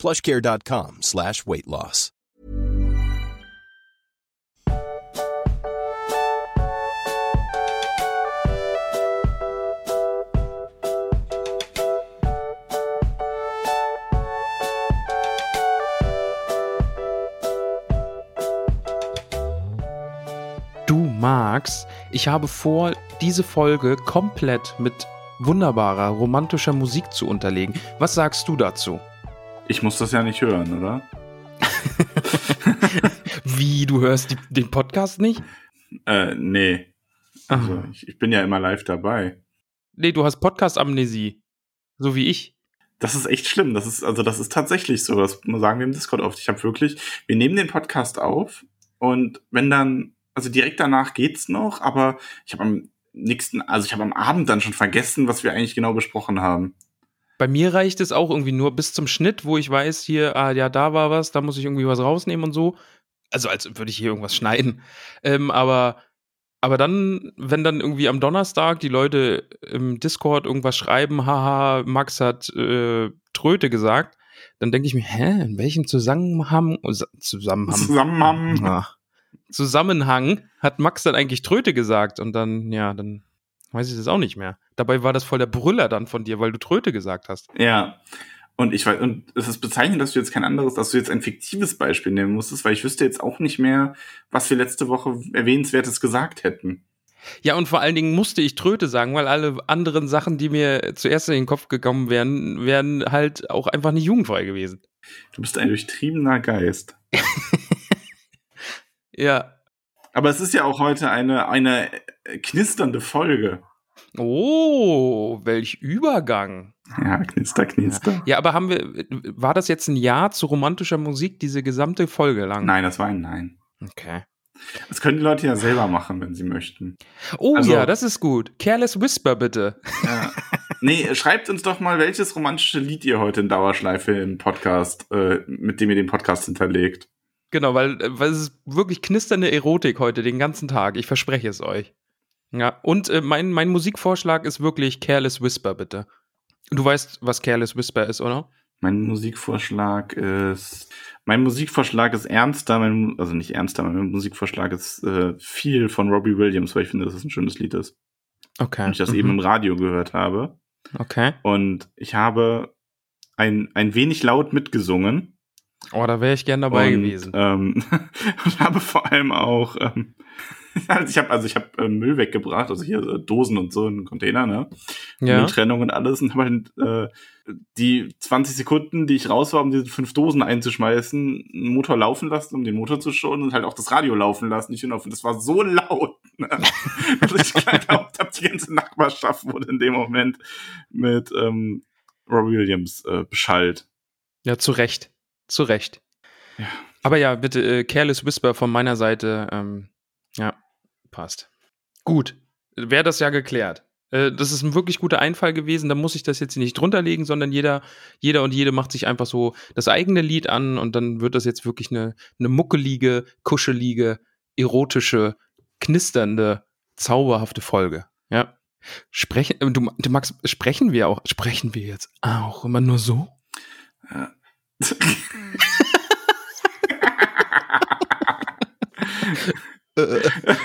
plushcare.com slash weight loss. Du Max, ich habe vor, diese Folge komplett mit wunderbarer romantischer Musik zu unterlegen. Was sagst du dazu? Ich muss das ja nicht hören, oder? Wie, du hörst die, den Podcast nicht? Äh, nee. Also, ich, ich bin ja immer live dabei. Nee, du hast Podcast-Amnesie. So wie ich. Das ist echt schlimm. Das ist, also, das ist tatsächlich so. Das sagen wir im Discord oft. Ich habe wirklich, wir nehmen den Podcast auf und wenn dann, also direkt danach geht's noch, aber ich habe am nächsten, also ich habe am Abend dann schon vergessen, was wir eigentlich genau besprochen haben. Bei mir reicht es auch irgendwie nur bis zum Schnitt, wo ich weiß, hier, ah, ja, da war was, da muss ich irgendwie was rausnehmen und so. Also, als würde ich hier irgendwas schneiden. Ähm, aber, aber dann, wenn dann irgendwie am Donnerstag die Leute im Discord irgendwas schreiben, haha, Max hat äh, Tröte gesagt, dann denke ich mir, hä, in welchem Zusammenhang, Zusammenhang, Zusammenhang. Ah, Zusammenhang hat Max dann eigentlich Tröte gesagt? Und dann, ja, dann weiß ich das auch nicht mehr. Dabei war das voll der Brüller dann von dir, weil du Tröte gesagt hast. Ja. Und ich weiß, und es ist bezeichnend, dass du jetzt kein anderes, dass du jetzt ein fiktives Beispiel nehmen musstest, weil ich wüsste jetzt auch nicht mehr, was wir letzte Woche erwähnenswertes gesagt hätten. Ja, und vor allen Dingen musste ich Tröte sagen, weil alle anderen Sachen, die mir zuerst in den Kopf gekommen wären, wären halt auch einfach nicht jugendfrei gewesen. Du bist ein durchtriebener Geist. Ja. Aber es ist ja auch heute eine, eine knisternde Folge. Oh, welch Übergang. Ja, knister, knister. Ja, aber haben wir, war das jetzt ein Ja zu romantischer Musik, diese gesamte Folge lang? Nein, das war ein Nein. Okay. Das können die Leute ja selber machen, wenn sie möchten. Oh Also- ja, das ist gut. Careless Whisper bitte. Ja. Nee, schreibt uns doch mal, welches romantische Lied ihr heute in Dauerschleife im Podcast, äh, mit dem ihr den Podcast hinterlegt. Genau, weil, äh, weil es ist wirklich knisternde Erotik heute den ganzen Tag. Ich verspreche es euch. Ja, und äh, mein, mein Musikvorschlag ist wirklich Careless Whisper, bitte. Du weißt, was Careless Whisper ist, oder? Mein Musikvorschlag ist, mein Musikvorschlag ist ernster, mein, also nicht ernster, mein Musikvorschlag ist äh, viel von Robbie Williams, weil ich finde, dass es ein schönes Lied ist. Okay. Und ich das Mhm. eben im Radio gehört habe. Okay. Und ich habe ein, ein wenig laut mitgesungen. Oh, da wäre ich gern dabei und, gewesen. Ähm, und habe vor allem auch, ähm, also ich habe also ich habe äh, Müll weggebracht, also hier äh, Dosen und so in den Container, ne? ja. Mülltrennung und alles und habe halt, äh, die 20 Sekunden, die ich raus war, um diese fünf Dosen einzuschmeißen, einen Motor laufen lassen, um den Motor zu schonen und halt auch das Radio laufen lassen. Ich finde, das war so laut, ne? dass ich geglaubt habe, die ganze Nachbarschaft wurde in dem Moment mit ähm, Robbie Williams äh, beschallt. Ja, zu Recht. Zu Recht. Ja. Aber ja, bitte, äh, Careless Whisper von meiner Seite. Ähm, ja, passt. Gut. Wäre das ja geklärt. Äh, das ist ein wirklich guter Einfall gewesen. Da muss ich das jetzt nicht drunter legen, sondern jeder, jeder und jede macht sich einfach so das eigene Lied an und dann wird das jetzt wirklich eine, eine muckelige, kuschelige, erotische, knisternde, zauberhafte Folge. Ja. Sprechen, äh, du, du Max, sprechen wir auch, sprechen wir jetzt auch immer nur so? Ja.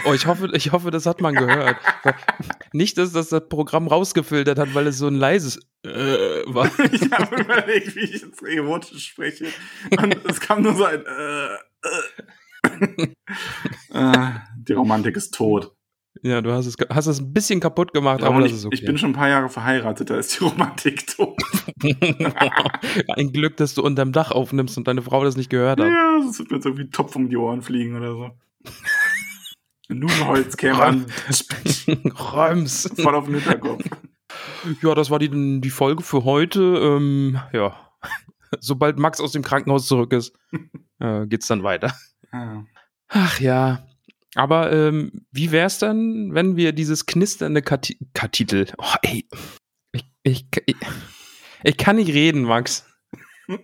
Oh, ich hoffe, ich hoffe, das hat man gehört. Nicht, dass das das Programm rausgefiltert hat, weil es so ein leises äh, war. ich habe überlegt, wie ich jetzt erotisch spreche. Und es kam nur so ein äh, äh. äh, Die Romantik ist tot. Ja, du hast es, hast es ein bisschen kaputt gemacht, Ja, aber das ich, ist okay. ich bin schon ein paar Jahre verheiratet, da ist die Romantik tot. ein Glück, dass du unterm Dach aufnimmst und deine Frau das nicht gehört hat. Ja, das wird mir jetzt irgendwie Topf um die Ohren fliegen oder so. Nudelholz käme an, Räums. voll auf den Hinterkopf. Ja, das war die, die Folge für heute. Ähm, ja. Sobald Max aus dem Krankenhaus zurück ist. äh, geht's dann weiter. Ja. Ach ja. Aber ähm, wie wär's dann, wenn wir dieses knisternde Kati Kapitel. Oh, ey. Ich, ich, ich, ich kann nicht reden, Max.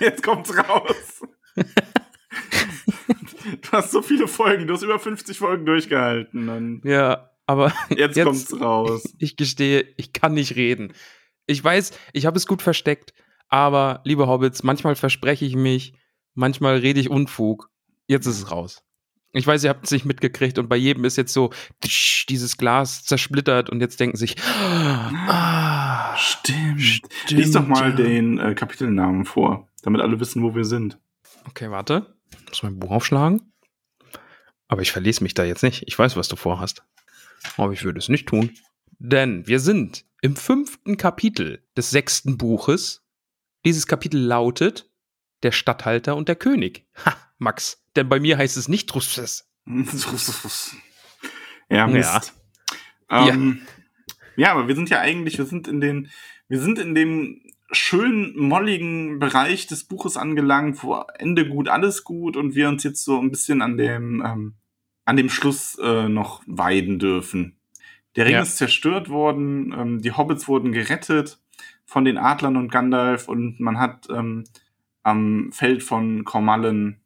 Jetzt kommt's raus. du hast so viele Folgen, du hast über 50 Folgen durchgehalten. Und Ja, aber jetzt, Jetzt- kommt's raus. ich gestehe, ich kann nicht reden. Ich weiß, ich habe es gut versteckt, aber liebe Hobbits, manchmal verspreche ich mich, manchmal rede ich Unfug. Jetzt ist es raus. Ich weiß, ihr habt es nicht mitgekriegt und bei jedem ist jetzt so tsch, dieses Glas zersplittert und jetzt denken sich, ah, Stimmt. stimmt, Lies doch mal ja. den äh, Kapitelnamen vor, damit alle wissen, wo wir sind. Okay, warte. Ich muss mein Buch aufschlagen. Aber ich verlese mich da jetzt nicht. Ich weiß, was du vorhast. Aber ich würde es nicht tun. Denn wir sind im fünften Kapitel des sechsten Buches. Dieses Kapitel lautet Der Statthalter und der König. Ha, Max. Denn bei mir heißt es nicht Trusses. ja, Mist. Ja. Ähm, ja. aber wir sind ja eigentlich, wir sind in den, wir sind in dem schön molligen Bereich des Buches angelangt, wo Ende gut, alles gut und wir uns jetzt so ein bisschen an dem, ähm, an dem Schluss äh, noch weiden dürfen. Der Ring Ja. ist zerstört worden, ähm, die Hobbits wurden gerettet von den Adlern und Gandalf und man hat ähm, am Feld von Kormallen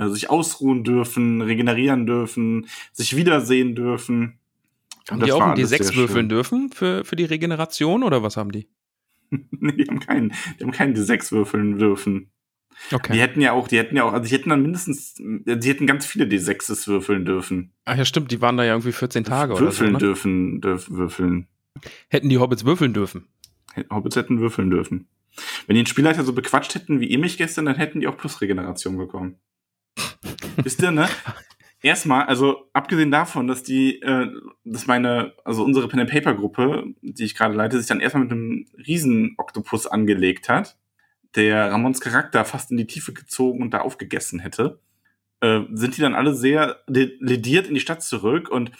äh, sich ausruhen dürfen, regenerieren dürfen, sich wiedersehen dürfen. Haben die auch ein alles sehr D6 würfeln dürfen für, für die Regeneration oder was haben die? nee, die haben keinen, die haben keinen D6 würfeln dürfen. Die Okay. hätten ja auch, die hätten ja auch, also die hätten dann mindestens, die hätten ganz viele D6s würfeln dürfen. Ach ja, stimmt, die waren da ja irgendwie 14 Tage oder würfeln so. Ne? dürfen, dürfen, würfeln. Hätten die Hobbits würfeln dürfen. Hobbits hätten würfeln dürfen. Wenn die den Spielleiter so bequatscht hätten wie ihr mich gestern, dann hätten die auch Plusregeneration bekommen. Wisst ihr, ne? Erstmal, also abgesehen davon, dass die, äh, dass meine, also unsere Pen and Paper Gruppe, die ich gerade leite, sich dann erstmal mit einem Riesen-Oktopus angelegt hat, der Ramons Charakter fast in die Tiefe gezogen und da aufgegessen hätte, äh, sind die dann alle sehr le- lediert in die Stadt zurück und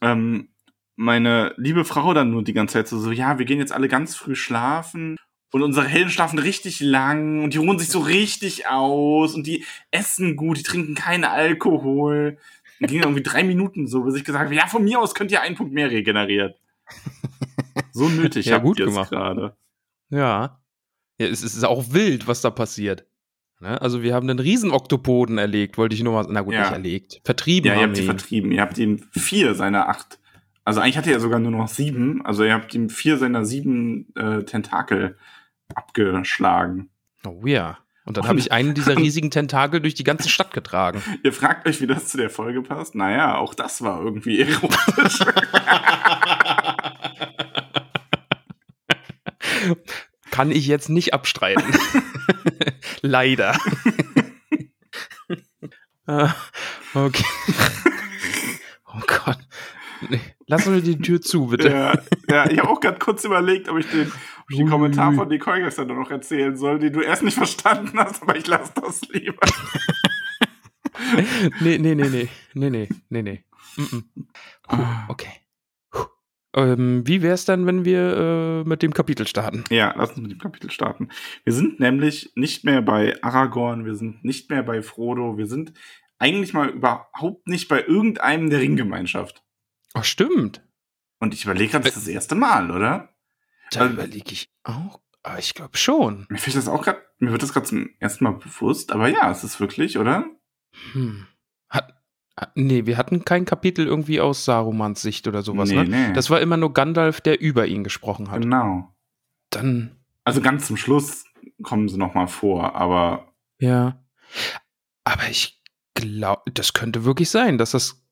ähm, meine liebe Frau dann nur die ganze Zeit so, so, ja, wir gehen jetzt alle ganz früh schlafen und unsere Helden schlafen richtig lang und die ruhen sich so richtig aus und die essen gut, die trinken keinen Alkohol. Und ging irgendwie drei Minuten so, bis ich gesagt habe, ja, von mir aus könnt ihr einen Punkt mehr regeneriert. So nötig Ja, habt gut gemacht. gerade. Ja. ja es, ist auch wild, was da passiert. Ne? Also wir haben einen Riesenoktopoden erlegt, wollte ich nur mal, na gut, Ja. nicht erlegt, vertrieben Ja, ihr habt ihn. vertrieben. Ihr habt ihm vier seiner acht. Also eigentlich hatte er sogar nur noch sieben. Also ihr habt ihm vier seiner sieben äh, Tentakel abgeschlagen. Oh ja. Und dann habe ich einen dieser riesigen Tentakel durch die ganze Stadt getragen. Ihr fragt euch, wie das zu der Folge passt? Naja, auch das war irgendwie erotisch. Kann ich jetzt nicht abstreiten. Leider. Ah, okay. Oh Gott. Nee. Lassen wir die Tür zu, bitte. ja, ja, ich habe auch gerade kurz überlegt, ob ich den, ob ich den Ui, Kommentar von Nicole gestern noch erzählen soll, den du erst nicht verstanden hast, aber ich lasse das lieber. Nee, nee, nee, nee. Nee, nee, nee, nee. Mm -mm. Puh, Ah. okay. Puh. Ähm, wie wär's dann, wenn wir äh, mit dem Kapitel starten? Ja, lass uns mit dem Kapitel starten. Wir sind nämlich nicht mehr bei Aragorn, wir sind nicht mehr bei Frodo, wir sind eigentlich mal überhaupt nicht bei irgendeinem der Ringgemeinschaft. Ach, stimmt. Und ich überlege gerade, das ist das erste Mal, oder? Da Also- überlege ich auch. Aber ich glaube schon. Mir fällt das auch gerade, mir wird das gerade zum ersten Mal bewusst, aber ja, es ist wirklich, oder? Hm. Hat, hat- nee, wir hatten kein Kapitel irgendwie aus Sarumans Sicht oder sowas, nee, ne? nee. Das war immer nur Gandalf, der über ihn gesprochen hat. genau. Dann, Also ganz zum Schluss kommen sie noch mal vor, aber ja. Aber ich glaube, das könnte wirklich sein, dass das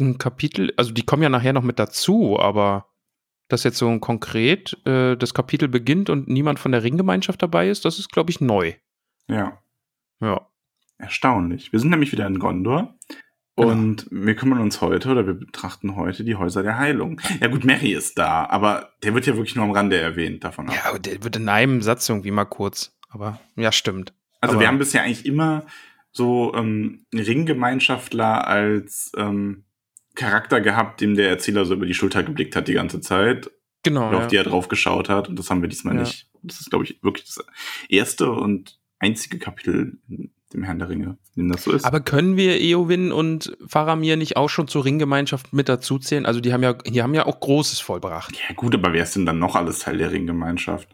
ein Kapitel, also die kommen ja nachher noch mit dazu, aber dass jetzt so ein konkret äh, das Kapitel beginnt und niemand von der Ringgemeinschaft dabei ist, das ist, glaube ich, neu. ja, Ja. erstaunlich. Wir sind nämlich wieder in Gondor. Genau. Und wir kümmern uns heute oder wir betrachten heute die Häuser der Heilung. Ja gut, Mary ist da, aber der wird ja wirklich nur am Rande erwähnt davon ab. Ja, aber der wird in einem Satz irgendwie mal kurz. Aber ja, stimmt. also aber- wir haben bisher eigentlich immer so ähm, Ringgemeinschaftler als ähm, Charakter gehabt, dem der Erzähler so über die Schulter geblickt hat die ganze Zeit, Genau. auf Ja. die er drauf geschaut hat. Und das haben wir diesmal Ja. nicht. Das ist, glaube ich, wirklich das erste und einzige Kapitel in dem Herrn der Ringe, dem das so ist. Aber können wir Eowyn und Faramir nicht auch schon zur Ringgemeinschaft mit dazuzählen? Also die haben ja, die haben ja auch Großes vollbracht. ja gut, aber wer ist denn dann noch alles Teil der Ringgemeinschaft?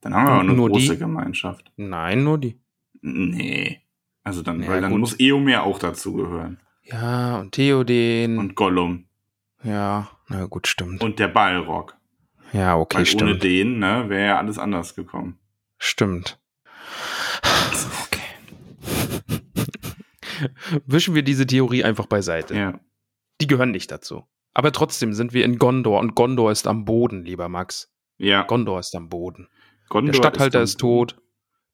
Dann haben wir aber eine Nur große die? Gemeinschaft. Nein, nur die. Nee. Also dann, Ja, weil dann gut. muss Eomer auch dazugehören. Ja, und Theoden. Und Gollum. ja, na gut, stimmt. Und der Balrog. ja, okay, Weil ohne stimmt. den, ne, wäre ja alles anders gekommen. Stimmt. Okay. Wischen wir diese Theorie einfach beiseite. Ja. Die gehören nicht dazu. Aber trotzdem sind wir in Gondor und Gondor ist am Boden, lieber Max. Ja. Gondor ist am Boden. Gondor Der Statthalter dann- ist, tot.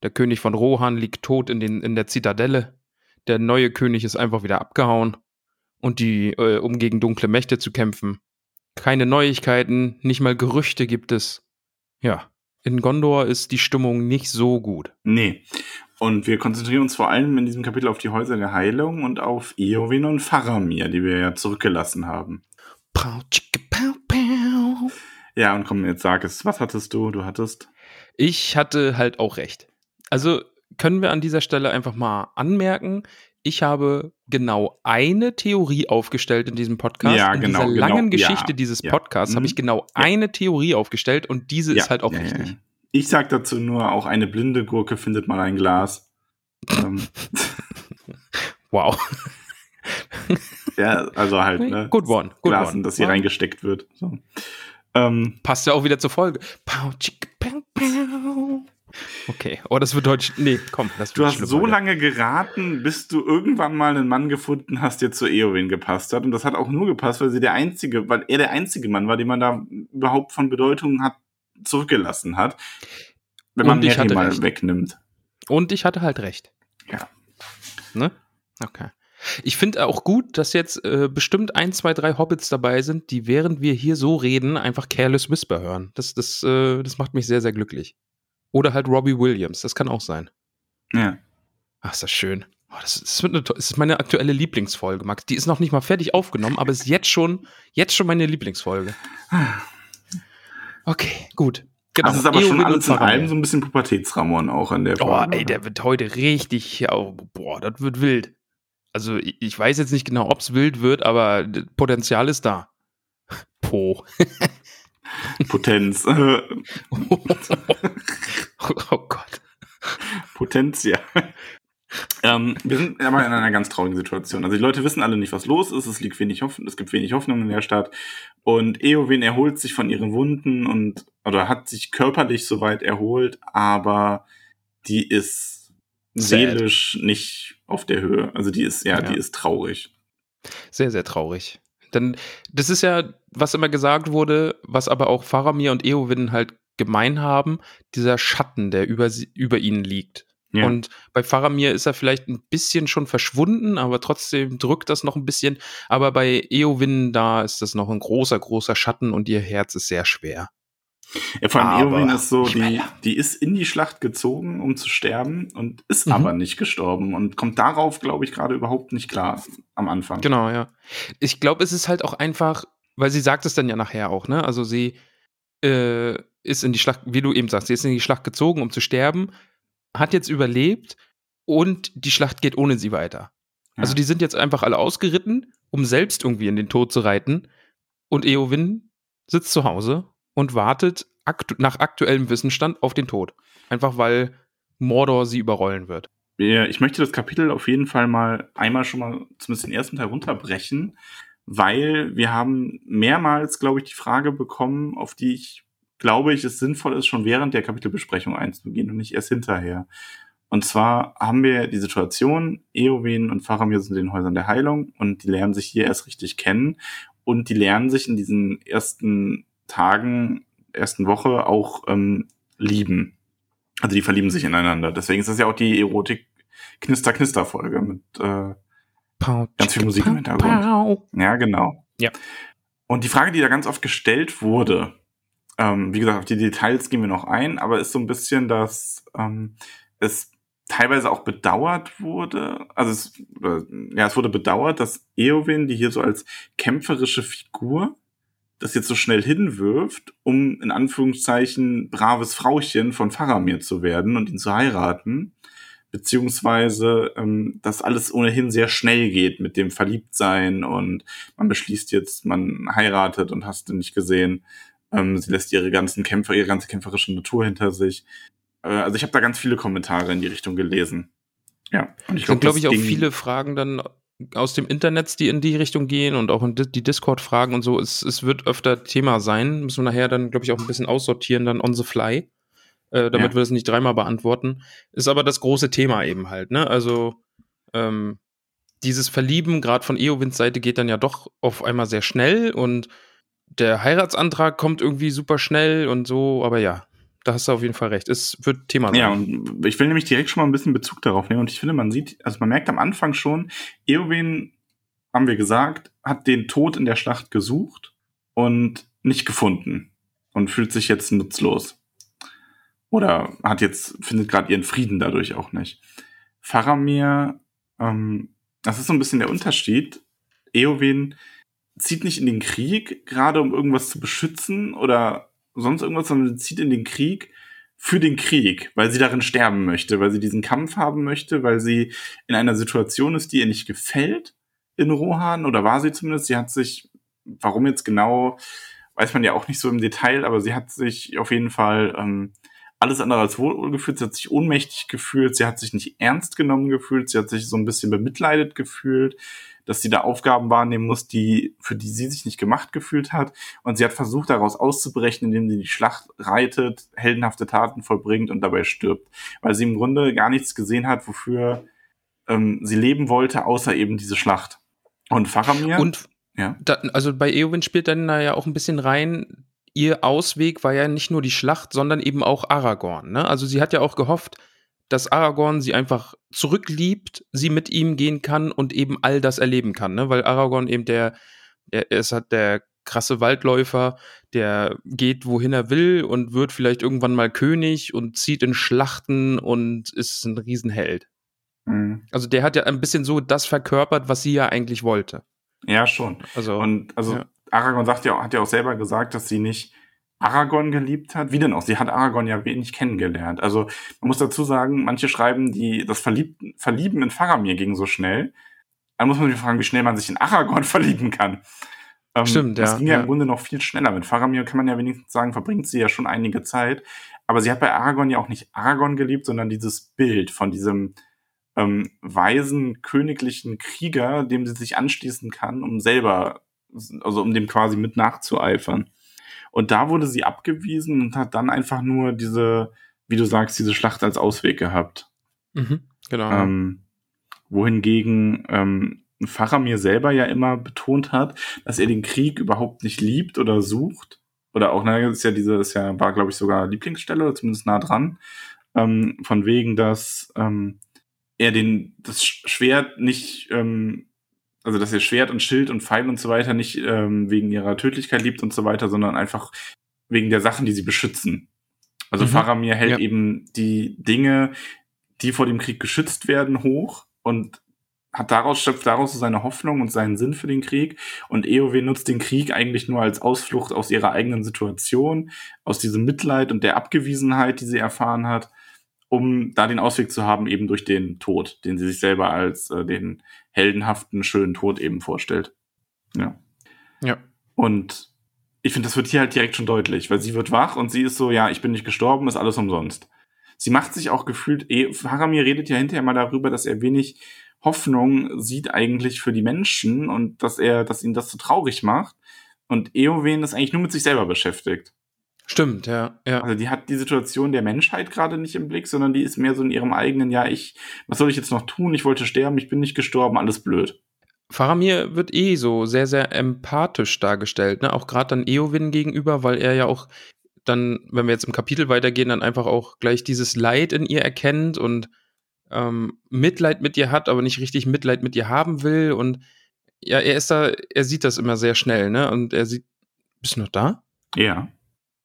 Der König von Rohan liegt tot in, den, in der Zitadelle. Der neue König ist einfach wieder abgehauen. Und die, äh, um gegen dunkle Mächte zu kämpfen. Keine Neuigkeiten, nicht mal Gerüchte gibt es. Ja, in Gondor ist die Stimmung nicht so gut. Nee. Und wir konzentrieren uns vor allem in diesem Kapitel auf die Häuser der Heilung und auf Eowyn und Faramir, die wir ja zurückgelassen haben. Pow, tschicke, pow, pow. Ja, und komm, jetzt sag es. Was hattest du? Du hattest. Ich hatte halt auch recht. Also können wir an dieser Stelle einfach mal anmerken, ich habe genau eine Theorie aufgestellt in diesem Podcast. Ja, in genau, dieser genau, langen ja, Geschichte dieses ja. Podcasts habe Mhm. ich genau Ja. eine Theorie aufgestellt und diese Ja, ist halt auch ja, ja, richtig. ja. Ich sag dazu nur, auch eine blinde Gurke findet mal ein Glas. ähm, Wow. ja, also halt, ne? Good one. Good Glas, one. in das hier Wow. reingesteckt wird. So. Ähm, Passt ja auch wieder zur Folge. Pow, tschicke, pow, pow. Okay. Oh, das wird heute. Nee, komm, das du hast so heute. lange geraten, bis du irgendwann mal einen Mann gefunden hast, der zu Eowyn gepasst hat. Und das hat auch nur gepasst, weil sie der einzige, weil er der einzige Mann war, den man da überhaupt von Bedeutung hat zurückgelassen hat. Wenn man ich mal recht. wegnimmt. Und ich hatte halt recht. Ja. Ne? Okay. Ich finde auch gut, dass jetzt äh, bestimmt ein, zwei, drei Hobbits dabei sind, die während wir hier so reden, einfach Careless Whisper hören. Das, das, äh, das macht mich sehr, sehr glücklich. Oder halt Robbie Williams, das kann auch sein. Ja. Ach, ist das schön. Oh, das, wird eine, das ist meine aktuelle Lieblingsfolge, Max. Die ist noch nicht mal fertig aufgenommen, aber ist jetzt schon, jetzt schon meine Lieblingsfolge. Okay, gut. Genau. Das ist aber schon Eowyn und alles in allem so ein bisschen Pubertätsramon auch an der Folge. ey, der wird heute richtig, oh, boah, das wird wild. Also ich, ich weiß jetzt nicht genau, ob es wild wird, aber das Potenzial ist da. Po. Potenz. oh Gott. Potentia. ähm, wir sind aber in einer ganz traurigen Situation. Also die Leute wissen alle nicht, was los ist. Es liegt wenig Hoffnung, es gibt wenig Hoffnung in der Stadt. Und Eowyn erholt sich von ihren Wunden und oder hat sich körperlich soweit erholt, aber die ist Sad. seelisch nicht auf der Höhe. Also die ist, ja, Ja. die ist traurig. Sehr, sehr traurig. Denn das ist ja, was immer gesagt wurde, was aber auch Faramir und Eowyn halt gemein haben, dieser Schatten, der über, sie, über ihnen liegt. Ja. Und bei Faramir ist er vielleicht ein bisschen schon verschwunden, aber trotzdem drückt das noch ein bisschen. Aber bei Eowyn, da ist das noch ein großer, großer Schatten und ihr Herz ist sehr schwer. Ja, vor allem Aber ist so, die, die ist in die Schlacht gezogen, um zu sterben und ist Mhm. aber nicht gestorben und kommt darauf, glaube ich, gerade überhaupt nicht klar am Anfang. Genau, ja. Ich glaube, es ist halt auch einfach, weil sie sagt es dann ja nachher auch, ne? Also sie äh, ist in die Schlacht, wie du eben sagst, sie ist in die Schlacht gezogen, um zu sterben, hat jetzt überlebt und die Schlacht geht ohne sie weiter. Ja. Also die sind jetzt einfach alle ausgeritten, um selbst irgendwie in den Tod zu reiten. Und Eowyn sitzt zu Hause und wartet aktu nach aktuellem Wissensstand auf den Tod. Einfach weil Mordor sie überrollen wird. Ja, Ich möchte das Kapitel auf jeden Fall mal einmal schon mal zumindest den ersten Teil runterbrechen, weil wir haben mehrmals, glaube ich, die Frage bekommen, auf die ich glaube ich, es sinnvoll ist, schon während der Kapitelbesprechung einzugehen und nicht erst hinterher. Und zwar haben wir die Situation, Eowyn und Faramir sind in den Häusern der Heilung und die lernen sich hier erst richtig kennen und die lernen sich in diesen ersten Tagen, ersten Woche auch ähm, lieben. Also die verlieben sich ineinander. Deswegen ist das ja auch die Erotik-Knister-Knister-Folge mit äh, Ganz viel Musik im Hintergrund. Ja, genau. Ja. Und die Frage, die da ganz oft gestellt wurde, ähm, wie gesagt, auf die Details gehen wir noch ein, aber ist so ein bisschen, dass ähm, es teilweise auch bedauert wurde, also es, äh, ja, es wurde bedauert, dass Eowyn, die hier so als kämpferische Figur das jetzt so schnell hinwirft, um in Anführungszeichen braves Frauchen von Faramir zu werden und ihn zu heiraten, beziehungsweise ähm, dass alles ohnehin sehr schnell geht mit dem Verliebtsein und man beschließt jetzt, man heiratet und hast du nicht gesehen. Ähm, sie lässt ihre ganzen Kämpfer, ihre ganze kämpferische Natur hinter sich. Äh, also ich habe da ganz viele Kommentare in die Richtung gelesen. Ja, und ich glaube, glaube ich, auch viele Fragen dann aus dem Internet, die in die Richtung gehen und auch in die Discord-Fragen und so. Es, es wird öfter Thema sein. Müssen wir nachher dann, glaube ich, auch ein bisschen aussortieren, dann on the fly, äh, damit ja. wir das nicht dreimal beantworten. Ist aber das große Thema eben halt, ne? Also, ähm, dieses Verlieben, gerade von Eowins Seite, geht dann ja doch auf einmal sehr schnell und der Heiratsantrag kommt irgendwie super schnell und so, aber ja, da hast du auf jeden Fall recht. Es wird Thema sein. Ja, und ich will nämlich direkt schon mal ein bisschen Bezug darauf nehmen. Und ich finde, man sieht, also man merkt am Anfang schon, Eowyn, haben wir gesagt, hat den Tod in der Schlacht gesucht und nicht gefunden. Und fühlt sich jetzt nutzlos. Oder hat jetzt, findet gerade ihren Frieden dadurch auch nicht. Faramir, ähm, das ist so ein bisschen der Unterschied. Eowyn zieht nicht in den Krieg, gerade um irgendwas zu beschützen oder sonst irgendwas, sondern sie zieht in den Krieg für den Krieg, weil sie darin sterben möchte, weil sie diesen Kampf haben möchte, weil sie in einer Situation ist, die ihr nicht gefällt in Rohan oder war sie zumindest. Sie hat sich, warum jetzt genau, weiß man ja auch nicht so im Detail, aber sie hat sich auf jeden Fall ähm, alles andere als wohl gefühlt. Sie hat sich ohnmächtig gefühlt, sie hat sich nicht ernst genommen gefühlt, sie hat sich so ein bisschen bemitleidet gefühlt dass sie da Aufgaben wahrnehmen muss, die, für die sie sich nicht gemacht gefühlt hat. Und sie hat versucht, daraus auszubrechen, indem sie die Schlacht reitet, heldenhafte Taten vollbringt und dabei stirbt. Weil sie im Grunde gar nichts gesehen hat, wofür ähm, sie leben wollte, außer eben diese Schlacht. Und Faramir. Und ja. Da, also bei Eowyn spielt dann da ja auch ein bisschen rein, ihr Ausweg war ja nicht nur die Schlacht, sondern eben auch Aragorn. Ne? Also sie hat ja auch gehofft, dass Aragorn sie einfach zurückliebt, sie mit ihm gehen kann und eben all das erleben kann, ne? Weil Aragorn eben der, er ist halt der krasse Waldläufer, der geht, wohin er will und wird vielleicht irgendwann mal König und zieht in Schlachten und ist ein Riesenheld. Mhm. Also der hat ja ein bisschen so das verkörpert, was sie ja eigentlich wollte. Ja, schon. Also, und also ja. Aragorn sagt ja, hat ja auch selber gesagt, dass sie nicht Aragorn geliebt hat. Wie denn auch? Sie hat Aragorn ja wenig kennengelernt. Also man muss dazu sagen, manche schreiben, die das Verlieb Verlieben in Faramir ging so schnell. Dann muss man sich fragen, wie schnell man sich in Aragorn verlieben kann. Ähm, Stimmt, ja. Das ging ja, ja im Grunde noch viel schneller. Mit Faramir kann man ja wenigstens sagen, verbringt sie ja schon einige Zeit. Aber sie hat bei Aragorn ja auch nicht Aragorn geliebt, sondern dieses Bild von diesem ähm, weisen königlichen Krieger, dem sie sich anschließen kann, um selber, also um dem quasi mit nachzueifern. Und da wurde sie abgewiesen und hat dann einfach nur diese, wie du sagst, diese Schlacht als Ausweg gehabt. Mhm, genau. Ähm, wohingegen ähm, Faramir selber ja immer betont hat, dass er den Krieg überhaupt nicht liebt oder sucht. Oder auch, naja, ist ja diese, ist ja, war, glaube ich, sogar Lieblingsstelle, oder zumindest nah dran. Ähm, von wegen, dass ähm, er den, das Schwert nicht ähm, also dass er Schwert und Schild und Pfeil und so weiter nicht ähm, wegen ihrer Tödlichkeit liebt und so weiter, sondern einfach wegen der Sachen, die sie beschützen. Also mhm. Faramir hält ja. eben die Dinge, die vor dem Krieg geschützt werden, hoch und hat daraus, schöpft daraus seine Hoffnung und seinen Sinn für den Krieg. Und EOW nutzt den Krieg eigentlich nur als Ausflucht aus ihrer eigenen Situation, aus diesem Mitleid und der Abgewiesenheit, die sie erfahren hat, um da den Ausweg zu haben, eben durch den Tod, den sie sich selber als äh, den heldenhaften, schönen Tod eben vorstellt. Ja. Ja. Und ich finde, das wird hier halt direkt schon deutlich, weil sie wird wach und sie ist so, ja, ich bin nicht gestorben, ist alles umsonst. Sie macht sich auch gefühlt, eh, Faramir redet ja hinterher mal darüber, dass er wenig Hoffnung sieht eigentlich für die Menschen und dass er, dass ihn das so traurig macht. Und Eowen ist eigentlich nur mit sich selber beschäftigt. Stimmt, ja, ja. Also die hat die Situation der Menschheit gerade nicht im Blick, sondern die ist mehr so in ihrem eigenen, ja, ich, was soll ich jetzt noch tun? Ich wollte sterben, ich bin nicht gestorben, alles blöd. Faramir wird eh so sehr, sehr empathisch dargestellt, ne? Auch gerade dann Eowyn gegenüber, weil er ja auch dann, wenn wir jetzt im Kapitel weitergehen, dann einfach auch gleich dieses Leid in ihr erkennt und ähm, Mitleid mit ihr hat, aber nicht richtig Mitleid mit ihr haben will. Und ja, er ist da, er sieht das immer sehr schnell, ne? Und er sieht, bist du noch da? Ja.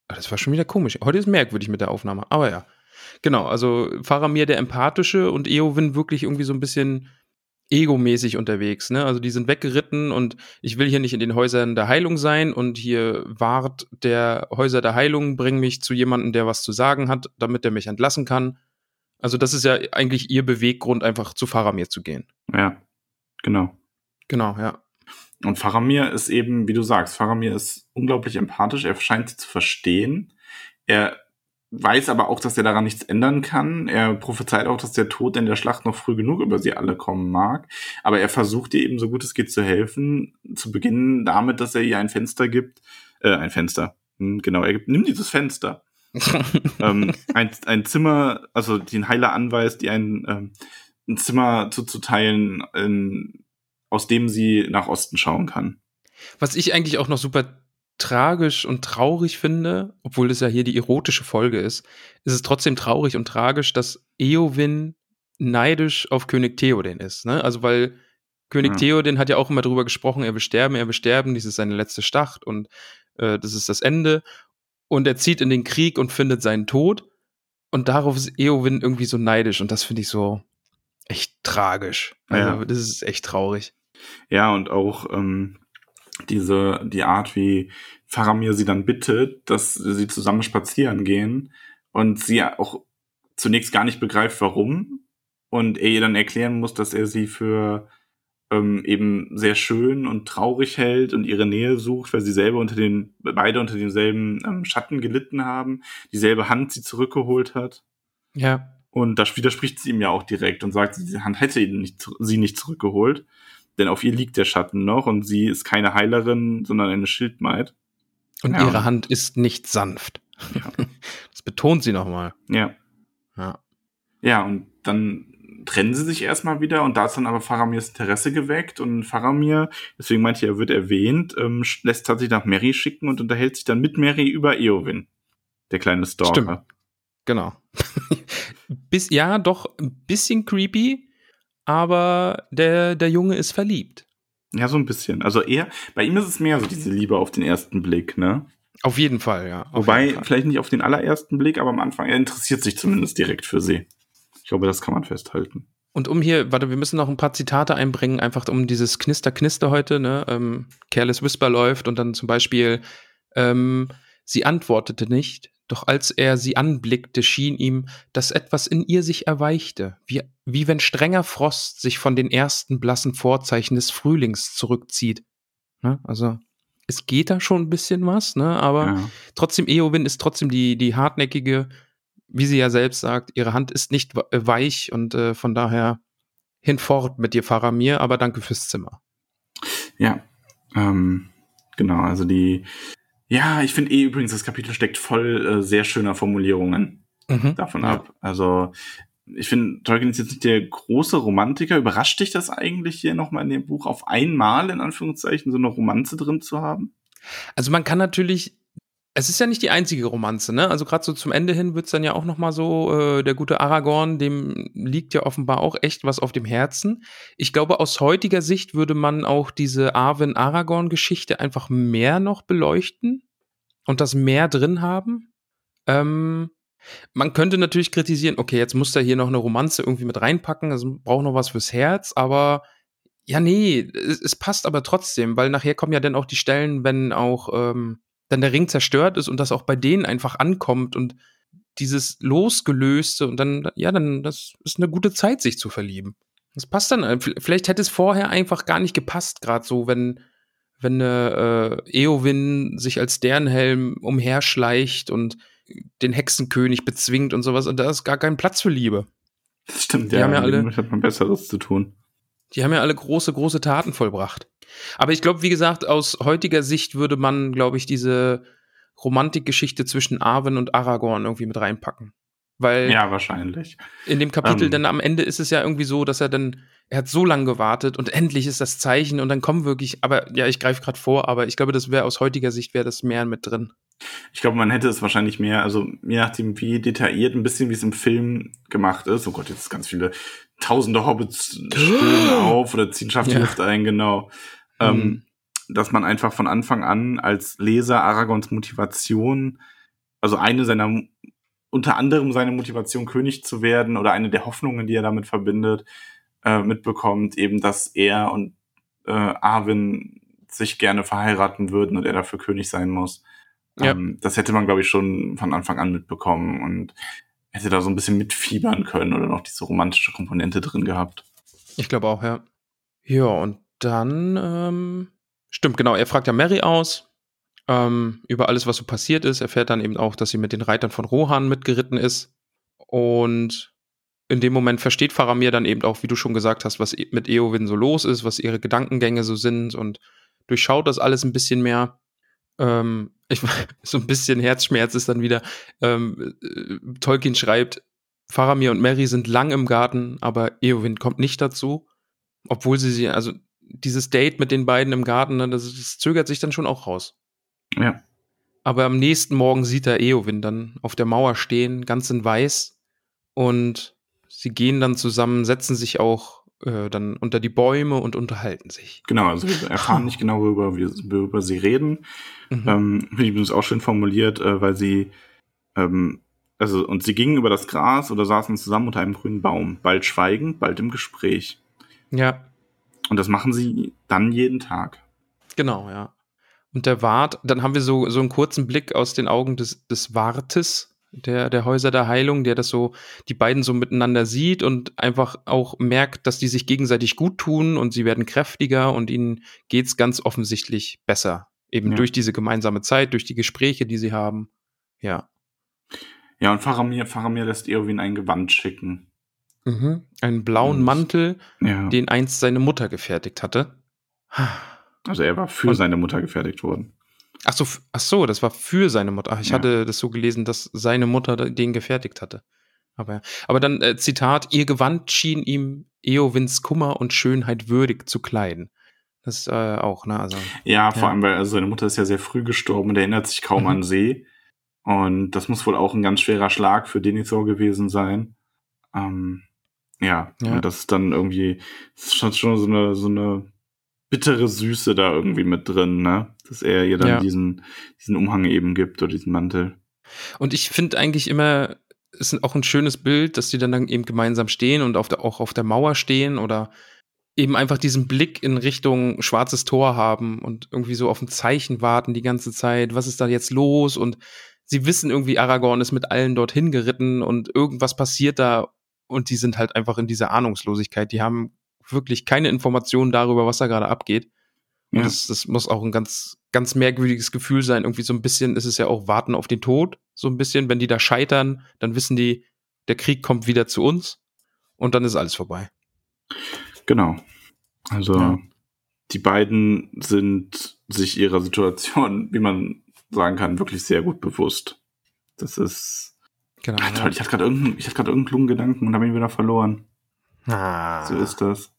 Ah, das war schon wieder komisch. Heute ist merkwürdig mit der Aufnahme, aber ja. Genau, also Faramir der Empathische und Eowyn wirklich irgendwie so ein bisschen egomäßig unterwegs, ne? Also die sind weggeritten und ich will hier nicht in den Häusern der Heilung sein und hier wart der Häuser der Heilung, bring mich zu jemandem, der was zu sagen hat, damit er mich entlassen kann. Also das ist ja eigentlich ihr Beweggrund, einfach zu Faramir zu gehen. Ja, genau. Genau, ja. Und Faramir ist eben, wie du sagst, Faramir ist unglaublich empathisch, er scheint sie zu verstehen. Er weiß aber auch, dass er daran nichts ändern kann. Er prophezeit auch, dass der Tod in der Schlacht noch früh genug über sie alle kommen mag. Aber er versucht ihr eben so gut es geht zu helfen. Zu beginnen damit, dass er ihr ein Fenster gibt. Äh, ein Fenster. Hm, genau, er gibt, nimm dieses Fenster. ähm, ein, ein Zimmer, also den Heiler anweist, die ein, ähm, ein Zimmer zuzuteilen, in, aus dem sie nach Osten schauen kann. Was ich eigentlich auch noch super tragisch und traurig finde, obwohl das ja hier die erotische Folge ist, ist es trotzdem traurig und tragisch, dass Eowyn neidisch auf König Theoden ist. Ne? Also weil König ja. Theoden hat ja auch immer darüber gesprochen, er will sterben, er will sterben, dies ist seine letzte Schlacht und äh, das ist das Ende. Und er zieht in den Krieg und findet seinen Tod. Und darauf ist Eowyn irgendwie so neidisch und das finde ich so echt tragisch. Also ja. das ist echt traurig. Ja, und auch ähm, diese, die Art, wie Faramir sie dann bittet, dass sie zusammen spazieren gehen und sie auch zunächst gar nicht begreift, warum und er ihr dann erklären muss, dass er sie für ähm, eben sehr schön und traurig hält und ihre Nähe sucht, weil sie selber unter den, beide unter demselben ähm, Schatten gelitten haben, dieselbe Hand sie zurückgeholt hat. Ja. Und das widerspricht sie ihm ja auch direkt und sagt, diese Hand hätte ihn nicht, sie nicht zurückgeholt denn auf ihr liegt der Schatten noch und sie ist keine Heilerin, sondern eine Schildmaid. Und ja, ihre Hand ist nicht sanft. Ja. Das betont sie nochmal. Ja. Ja. Ja, und dann trennen sie sich erstmal wieder und da ist dann aber Faramirs Interesse geweckt und Faramir, deswegen meinte ich, er wird erwähnt, ähm, lässt tatsächlich nach Mary schicken und unterhält sich dann mit Mary über Eowyn, der kleine Stalker. Stimmt. Genau. Bis, ja, doch ein bisschen creepy, aber der, der Junge ist verliebt. Ja, so ein bisschen. Also eher, bei ihm ist es mehr so diese Liebe auf den ersten Blick, ne? Auf jeden Fall, ja. Wobei, Fall. vielleicht nicht auf den allerersten Blick, aber am Anfang, er interessiert sich zumindest direkt für sie. Ich glaube, das kann man festhalten. Und um hier, warte, wir müssen noch ein paar Zitate einbringen, einfach um dieses Knister-Knister heute, ne? Ähm, Careless Whisper läuft und dann zum Beispiel, ähm, sie antwortete nicht, doch als er sie anblickte, schien ihm, dass etwas in ihr sich erweichte, wie, wie wenn strenger Frost sich von den ersten blassen Vorzeichen des Frühlings zurückzieht. Ne? Also es geht da schon ein bisschen was, ne? aber ja. trotzdem, Eowyn ist trotzdem die, die hartnäckige, wie sie ja selbst sagt, ihre Hand ist nicht weich und äh, von daher hinfort mit dir, Faramir, aber danke fürs Zimmer. Ja, ähm, genau, also die ja, ich finde eh übrigens, das Kapitel steckt voll äh, sehr schöner Formulierungen mhm. davon ja. ab. Also ich finde, Tolkien ist jetzt nicht der große Romantiker. Überrascht dich das eigentlich hier nochmal in dem Buch auf einmal, in Anführungszeichen, so eine Romanze drin zu haben? Also man kann natürlich es ist ja nicht die einzige Romanze, ne? Also gerade so zum Ende hin wird's dann ja auch noch mal so, äh, der gute Aragorn, dem liegt ja offenbar auch echt was auf dem Herzen. Ich glaube, aus heutiger Sicht würde man auch diese Arwen-Aragorn-Geschichte einfach mehr noch beleuchten und das mehr drin haben. Ähm, man könnte natürlich kritisieren, okay, jetzt muss er hier noch eine Romanze irgendwie mit reinpacken, also braucht noch was fürs Herz, aber ja, nee, es, es passt aber trotzdem, weil nachher kommen ja dann auch die Stellen, wenn auch ähm, dann der Ring zerstört ist und das auch bei denen einfach ankommt und dieses Losgelöste und dann, ja, dann, das ist eine gute Zeit, sich zu verlieben. Das passt dann, äh, vielleicht hätte es vorher einfach gar nicht gepasst, gerade so, wenn, wenn eine äh, Eowyn sich als Sternhelm umherschleicht und den Hexenkönig bezwingt und sowas und da ist gar kein Platz für Liebe. Das stimmt, die ja, haben ja alle, hat man Besseres zu tun. Die haben ja alle große, große Taten vollbracht. Aber ich glaube, wie gesagt, aus heutiger Sicht würde man, glaube ich, diese Romantikgeschichte zwischen Arwen und Aragorn irgendwie mit reinpacken. Weil ja, wahrscheinlich. In dem Kapitel, ähm, dann am Ende ist es ja irgendwie so, dass er dann, er hat so lange gewartet und endlich ist das Zeichen und dann kommen wirklich, aber ja, ich greife gerade vor, aber ich glaube, das wäre aus heutiger Sicht wäre das mehr mit drin. Ich glaube, man hätte es wahrscheinlich mehr, also je nachdem, wie detailliert, ein bisschen wie es im Film gemacht ist. Oh Gott, jetzt ganz viele tausende Hobbits stöhnen auf oder ziehen Schaftluft ja. ein, genau. Ähm, mhm. dass man einfach von Anfang an als Leser Aragons Motivation, also eine seiner, unter anderem seine Motivation, König zu werden oder eine der Hoffnungen, die er damit verbindet, äh, mitbekommt, eben, dass er und äh, Arwen sich gerne verheiraten würden und er dafür König sein muss. Ja. Ähm, das hätte man, glaube ich, schon von Anfang an mitbekommen. Und hätte da so ein bisschen mitfiebern können oder noch diese romantische Komponente drin gehabt. Ich glaube auch, ja. Ja, und dann, ähm, stimmt, genau, er fragt ja Mary aus ähm, über alles, was so passiert ist. Er erfährt dann eben auch, dass sie mit den Reitern von Rohan mitgeritten ist. Und in dem Moment versteht Faramir dann eben auch, wie du schon gesagt hast, was mit Eowyn so los ist, was ihre Gedankengänge so sind und durchschaut das alles ein bisschen mehr. Ähm, ich, so ein bisschen Herzschmerz ist dann wieder. Ähm, äh, Tolkien schreibt, Faramir und Mary sind lang im Garten, aber Eowyn kommt nicht dazu, obwohl sie sie, also dieses Date mit den beiden im Garten, ne, das, das zögert sich dann schon auch raus. Ja. Aber am nächsten Morgen sieht er Eowyn dann auf der Mauer stehen, ganz in weiß. Und sie gehen dann zusammen, setzen sich auch äh, dann unter die Bäume und unterhalten sich. Genau, also wir erfahren nicht genau, worüber, wir, worüber sie reden. Mhm. Ähm, ich bin es auch schön formuliert, äh, weil sie, ähm, also, und sie gingen über das Gras oder saßen zusammen unter einem grünen Baum. Bald schweigend, bald im Gespräch. Ja. Und das machen sie dann jeden Tag. Genau, ja. Und der Wart, dann haben wir so, so einen kurzen Blick aus den Augen des, des Wartes, der, der Häuser der Heilung, der das so, die beiden so miteinander sieht und einfach auch merkt, dass die sich gegenseitig gut tun und sie werden kräftiger und ihnen geht's ganz offensichtlich besser. Eben ja. durch diese gemeinsame Zeit, durch die Gespräche, die sie haben. Ja. Ja, und Faramir, Faramir lässt Eowyn ein Gewand schicken. Mhm. Einen blauen und, Mantel, ja. den einst seine Mutter gefertigt hatte. Also er war für und, seine Mutter gefertigt worden. Ach so, ach so, das war für seine Mutter. Ach, ich ja. hatte das so gelesen, dass seine Mutter den gefertigt hatte. Aber, aber dann äh, Zitat: Ihr Gewand schien ihm Eowins Kummer und Schönheit würdig zu kleiden. Das äh, auch, ne? Also, ja, vor ja. allem, weil also seine Mutter ist ja sehr früh gestorben und erinnert sich kaum mhm. an See. Und das muss wohl auch ein ganz schwerer Schlag für Denethor gewesen sein. Ähm, ja, ja, und das ist dann irgendwie, das ist schon, schon so eine, so eine bittere Süße da irgendwie mit drin, ne? Dass er ihr dann ja. diesen, diesen Umhang eben gibt oder diesen Mantel. Und ich finde eigentlich immer, es ist auch ein schönes Bild, dass die dann, dann eben gemeinsam stehen und auf der, auch auf der Mauer stehen oder eben einfach diesen Blick in Richtung schwarzes Tor haben und irgendwie so auf ein Zeichen warten die ganze Zeit. Was ist da jetzt los? Und sie wissen irgendwie, Aragorn ist mit allen dorthin geritten und irgendwas passiert da und die sind halt einfach in dieser Ahnungslosigkeit. Die haben wirklich keine Informationen darüber, was da gerade abgeht. Ja. das, das muss auch ein ganz, ganz merkwürdiges Gefühl sein. Irgendwie so ein bisschen ist es ja auch Warten auf den Tod. So ein bisschen, wenn die da scheitern, dann wissen die, der Krieg kommt wieder zu uns und dann ist alles vorbei. Genau. Also ja. die beiden sind sich ihrer Situation, wie man sagen kann, wirklich sehr gut bewusst. Das ist. Genau. Ach, toll, ja. ich hatte gerade irgendeinen, ich hatte gerade irgendeinen klugen Gedanken und habe ihn wieder verloren. Ah. So ist das.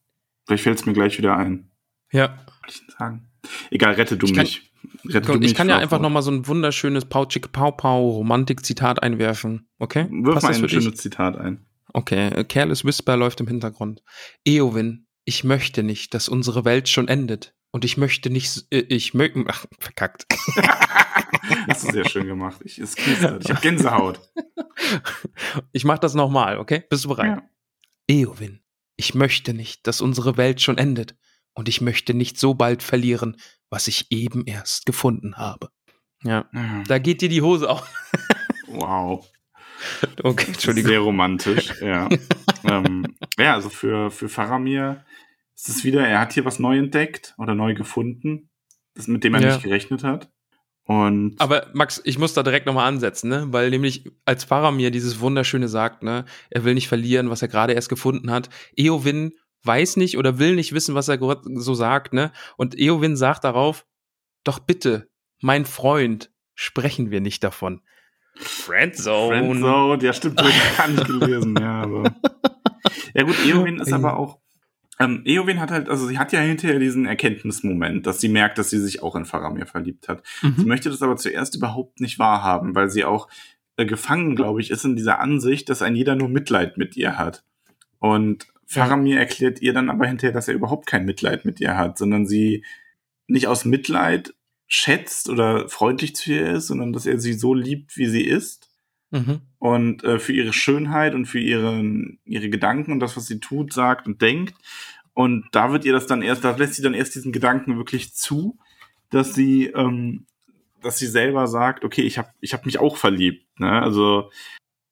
Vielleicht fällt es mir gleich wieder ein. Ja. Was ich sagen? Egal, rette du ich mich. Kann, rette du mich. Ich kann ja einfach nochmal so ein wunderschönes Pauchik Pau Pau Romantik-Zitat einwerfen. Okay? Wirf Passt mal ein schönes dich? Zitat ein. Okay, Careless Whisper läuft im Hintergrund. Eowyn, ich möchte nicht, dass unsere Welt schon endet. Und ich möchte nicht, äh, ich möchte, ach, verkackt. Hast du sehr schön gemacht. Ich, es knistert. ich habe Gänsehaut. Ich mach das nochmal, okay? Bist du bereit? Ja. Eowyn, ich möchte nicht, dass unsere Welt schon endet, und ich möchte nicht so bald verlieren, was ich eben erst gefunden habe. Ja, mhm. da geht dir die Hose auf. wow. Okay, Entschuldigung. Sehr romantisch, ja. ähm, ja, also für, für Faramir ist es wieder, er hat hier was neu entdeckt oder neu gefunden, das, mit dem er ja. nicht gerechnet hat. Und Aber Max, ich muss da direkt nochmal ansetzen, ne? Weil nämlich als Pfarrer mir dieses Wunderschöne sagt, ne, er will nicht verlieren, was er gerade erst gefunden hat. Eowyn weiß nicht oder will nicht wissen, was er so sagt, ne? Und Eowyn sagt darauf, doch bitte, mein Freund, sprechen wir nicht davon. Friendzone. Friendzone, ja stimmt, das kann ich gelesen, ja, aber. Ja gut, Eowyn ist aber auch ähm, Eowyn hat halt, also sie hat ja hinterher diesen Erkenntnismoment, dass sie merkt, dass sie sich auch in Faramir verliebt hat. Mhm. Sie möchte das aber zuerst überhaupt nicht wahrhaben, weil sie auch äh, gefangen, glaube ich, ist in dieser Ansicht, dass ein jeder nur Mitleid mit ihr hat. Und Faramir erklärt ihr dann aber hinterher, dass er überhaupt kein Mitleid mit ihr hat, sondern sie nicht aus Mitleid schätzt oder freundlich zu ihr ist, sondern dass er sie so liebt, wie sie ist. Mhm. Und äh, für ihre Schönheit und für ihren, ihre Gedanken und das, was sie tut, sagt und denkt. Und da wird ihr das dann erst, da lässt sie dann erst diesen Gedanken wirklich zu, dass sie, ähm, dass sie selber sagt, okay, ich habe ich hab mich auch verliebt. Ne? Also,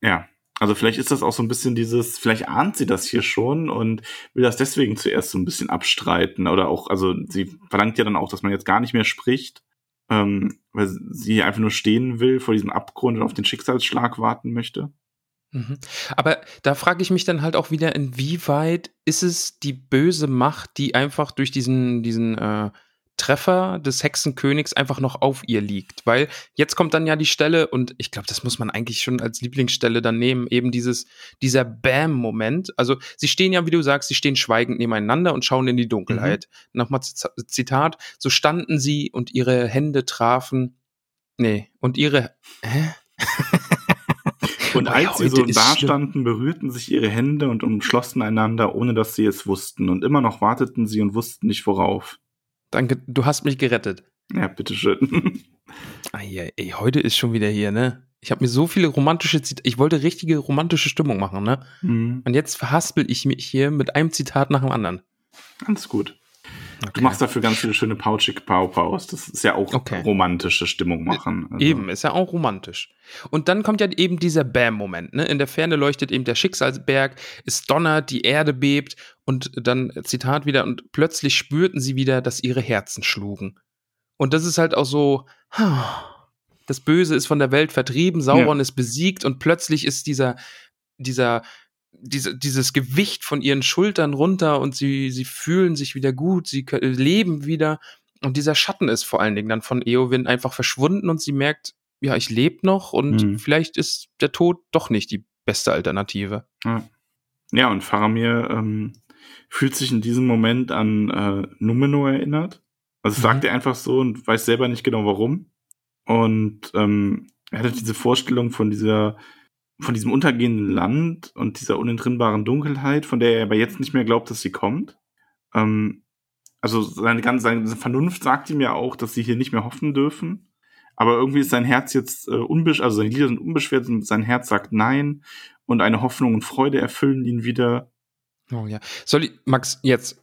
ja. Also vielleicht ist das auch so ein bisschen dieses, vielleicht ahnt sie das hier schon und will das deswegen zuerst so ein bisschen abstreiten. Oder auch, also sie verlangt ja dann auch, dass man jetzt gar nicht mehr spricht, ähm, weil sie einfach nur stehen will vor diesem Abgrund und auf den Schicksalsschlag warten möchte. Mhm. Aber da frage ich mich dann halt auch wieder, inwieweit ist es die böse Macht, die einfach durch diesen, diesen äh, Treffer des Hexenkönigs einfach noch auf ihr liegt. Weil jetzt kommt dann ja die Stelle, und ich glaube, das muss man eigentlich schon als Lieblingsstelle dann nehmen, eben dieses, dieser Bam-Moment. Also sie stehen ja, wie du sagst, sie stehen schweigend nebeneinander und schauen in die Dunkelheit. Mhm. Nochmal Zitat, so standen sie und ihre Hände trafen. Nee, und ihre. Hä? Und als sie so dastanden, berührten sich ihre Hände und umschlossen einander, ohne dass sie es wussten. Und immer noch warteten sie und wussten nicht worauf. Danke, du hast mich gerettet. Ja, bitteschön. ah, ey, heute ist schon wieder hier, ne? Ich habe mir so viele romantische Zitate, ich wollte richtige romantische Stimmung machen, ne? Mhm. Und jetzt verhaspel ich mich hier mit einem Zitat nach dem anderen. Ganz gut. Okay. Du machst dafür ganz viele schöne Pauschig Pau-Paus. Das ist ja auch okay. romantische Stimmung machen. Also. Eben, ist ja auch romantisch. Und dann kommt ja eben dieser Bam-Moment. Ne? In der Ferne leuchtet eben der Schicksalsberg, es donnert, die Erde bebt und dann, Zitat wieder, und plötzlich spürten sie wieder, dass ihre Herzen schlugen. Und das ist halt auch so, das Böse ist von der Welt vertrieben, Sauron ja. ist besiegt und plötzlich ist dieser, dieser diese, dieses Gewicht von ihren Schultern runter und sie, sie fühlen sich wieder gut, sie leben wieder. Und dieser Schatten ist vor allen Dingen dann von Eowyn einfach verschwunden und sie merkt, ja, ich lebe noch und mhm. vielleicht ist der Tod doch nicht die beste Alternative. Ja, ja und Faramir ähm, fühlt sich in diesem Moment an äh, Numenor erinnert. Also mhm. sagt er einfach so und weiß selber nicht genau warum. Und ähm, er hatte diese Vorstellung von dieser von diesem untergehenden Land und dieser unentrinnbaren Dunkelheit, von der er aber jetzt nicht mehr glaubt, dass sie kommt. Ähm, also seine ganze seine Vernunft sagt ihm ja auch, dass sie hier nicht mehr hoffen dürfen. Aber irgendwie ist sein Herz jetzt äh, unbeschwert, also seine Lieder sind unbeschwert und sein Herz sagt Nein und eine Hoffnung und Freude erfüllen ihn wieder. Oh ja. Soll ich, Max, jetzt,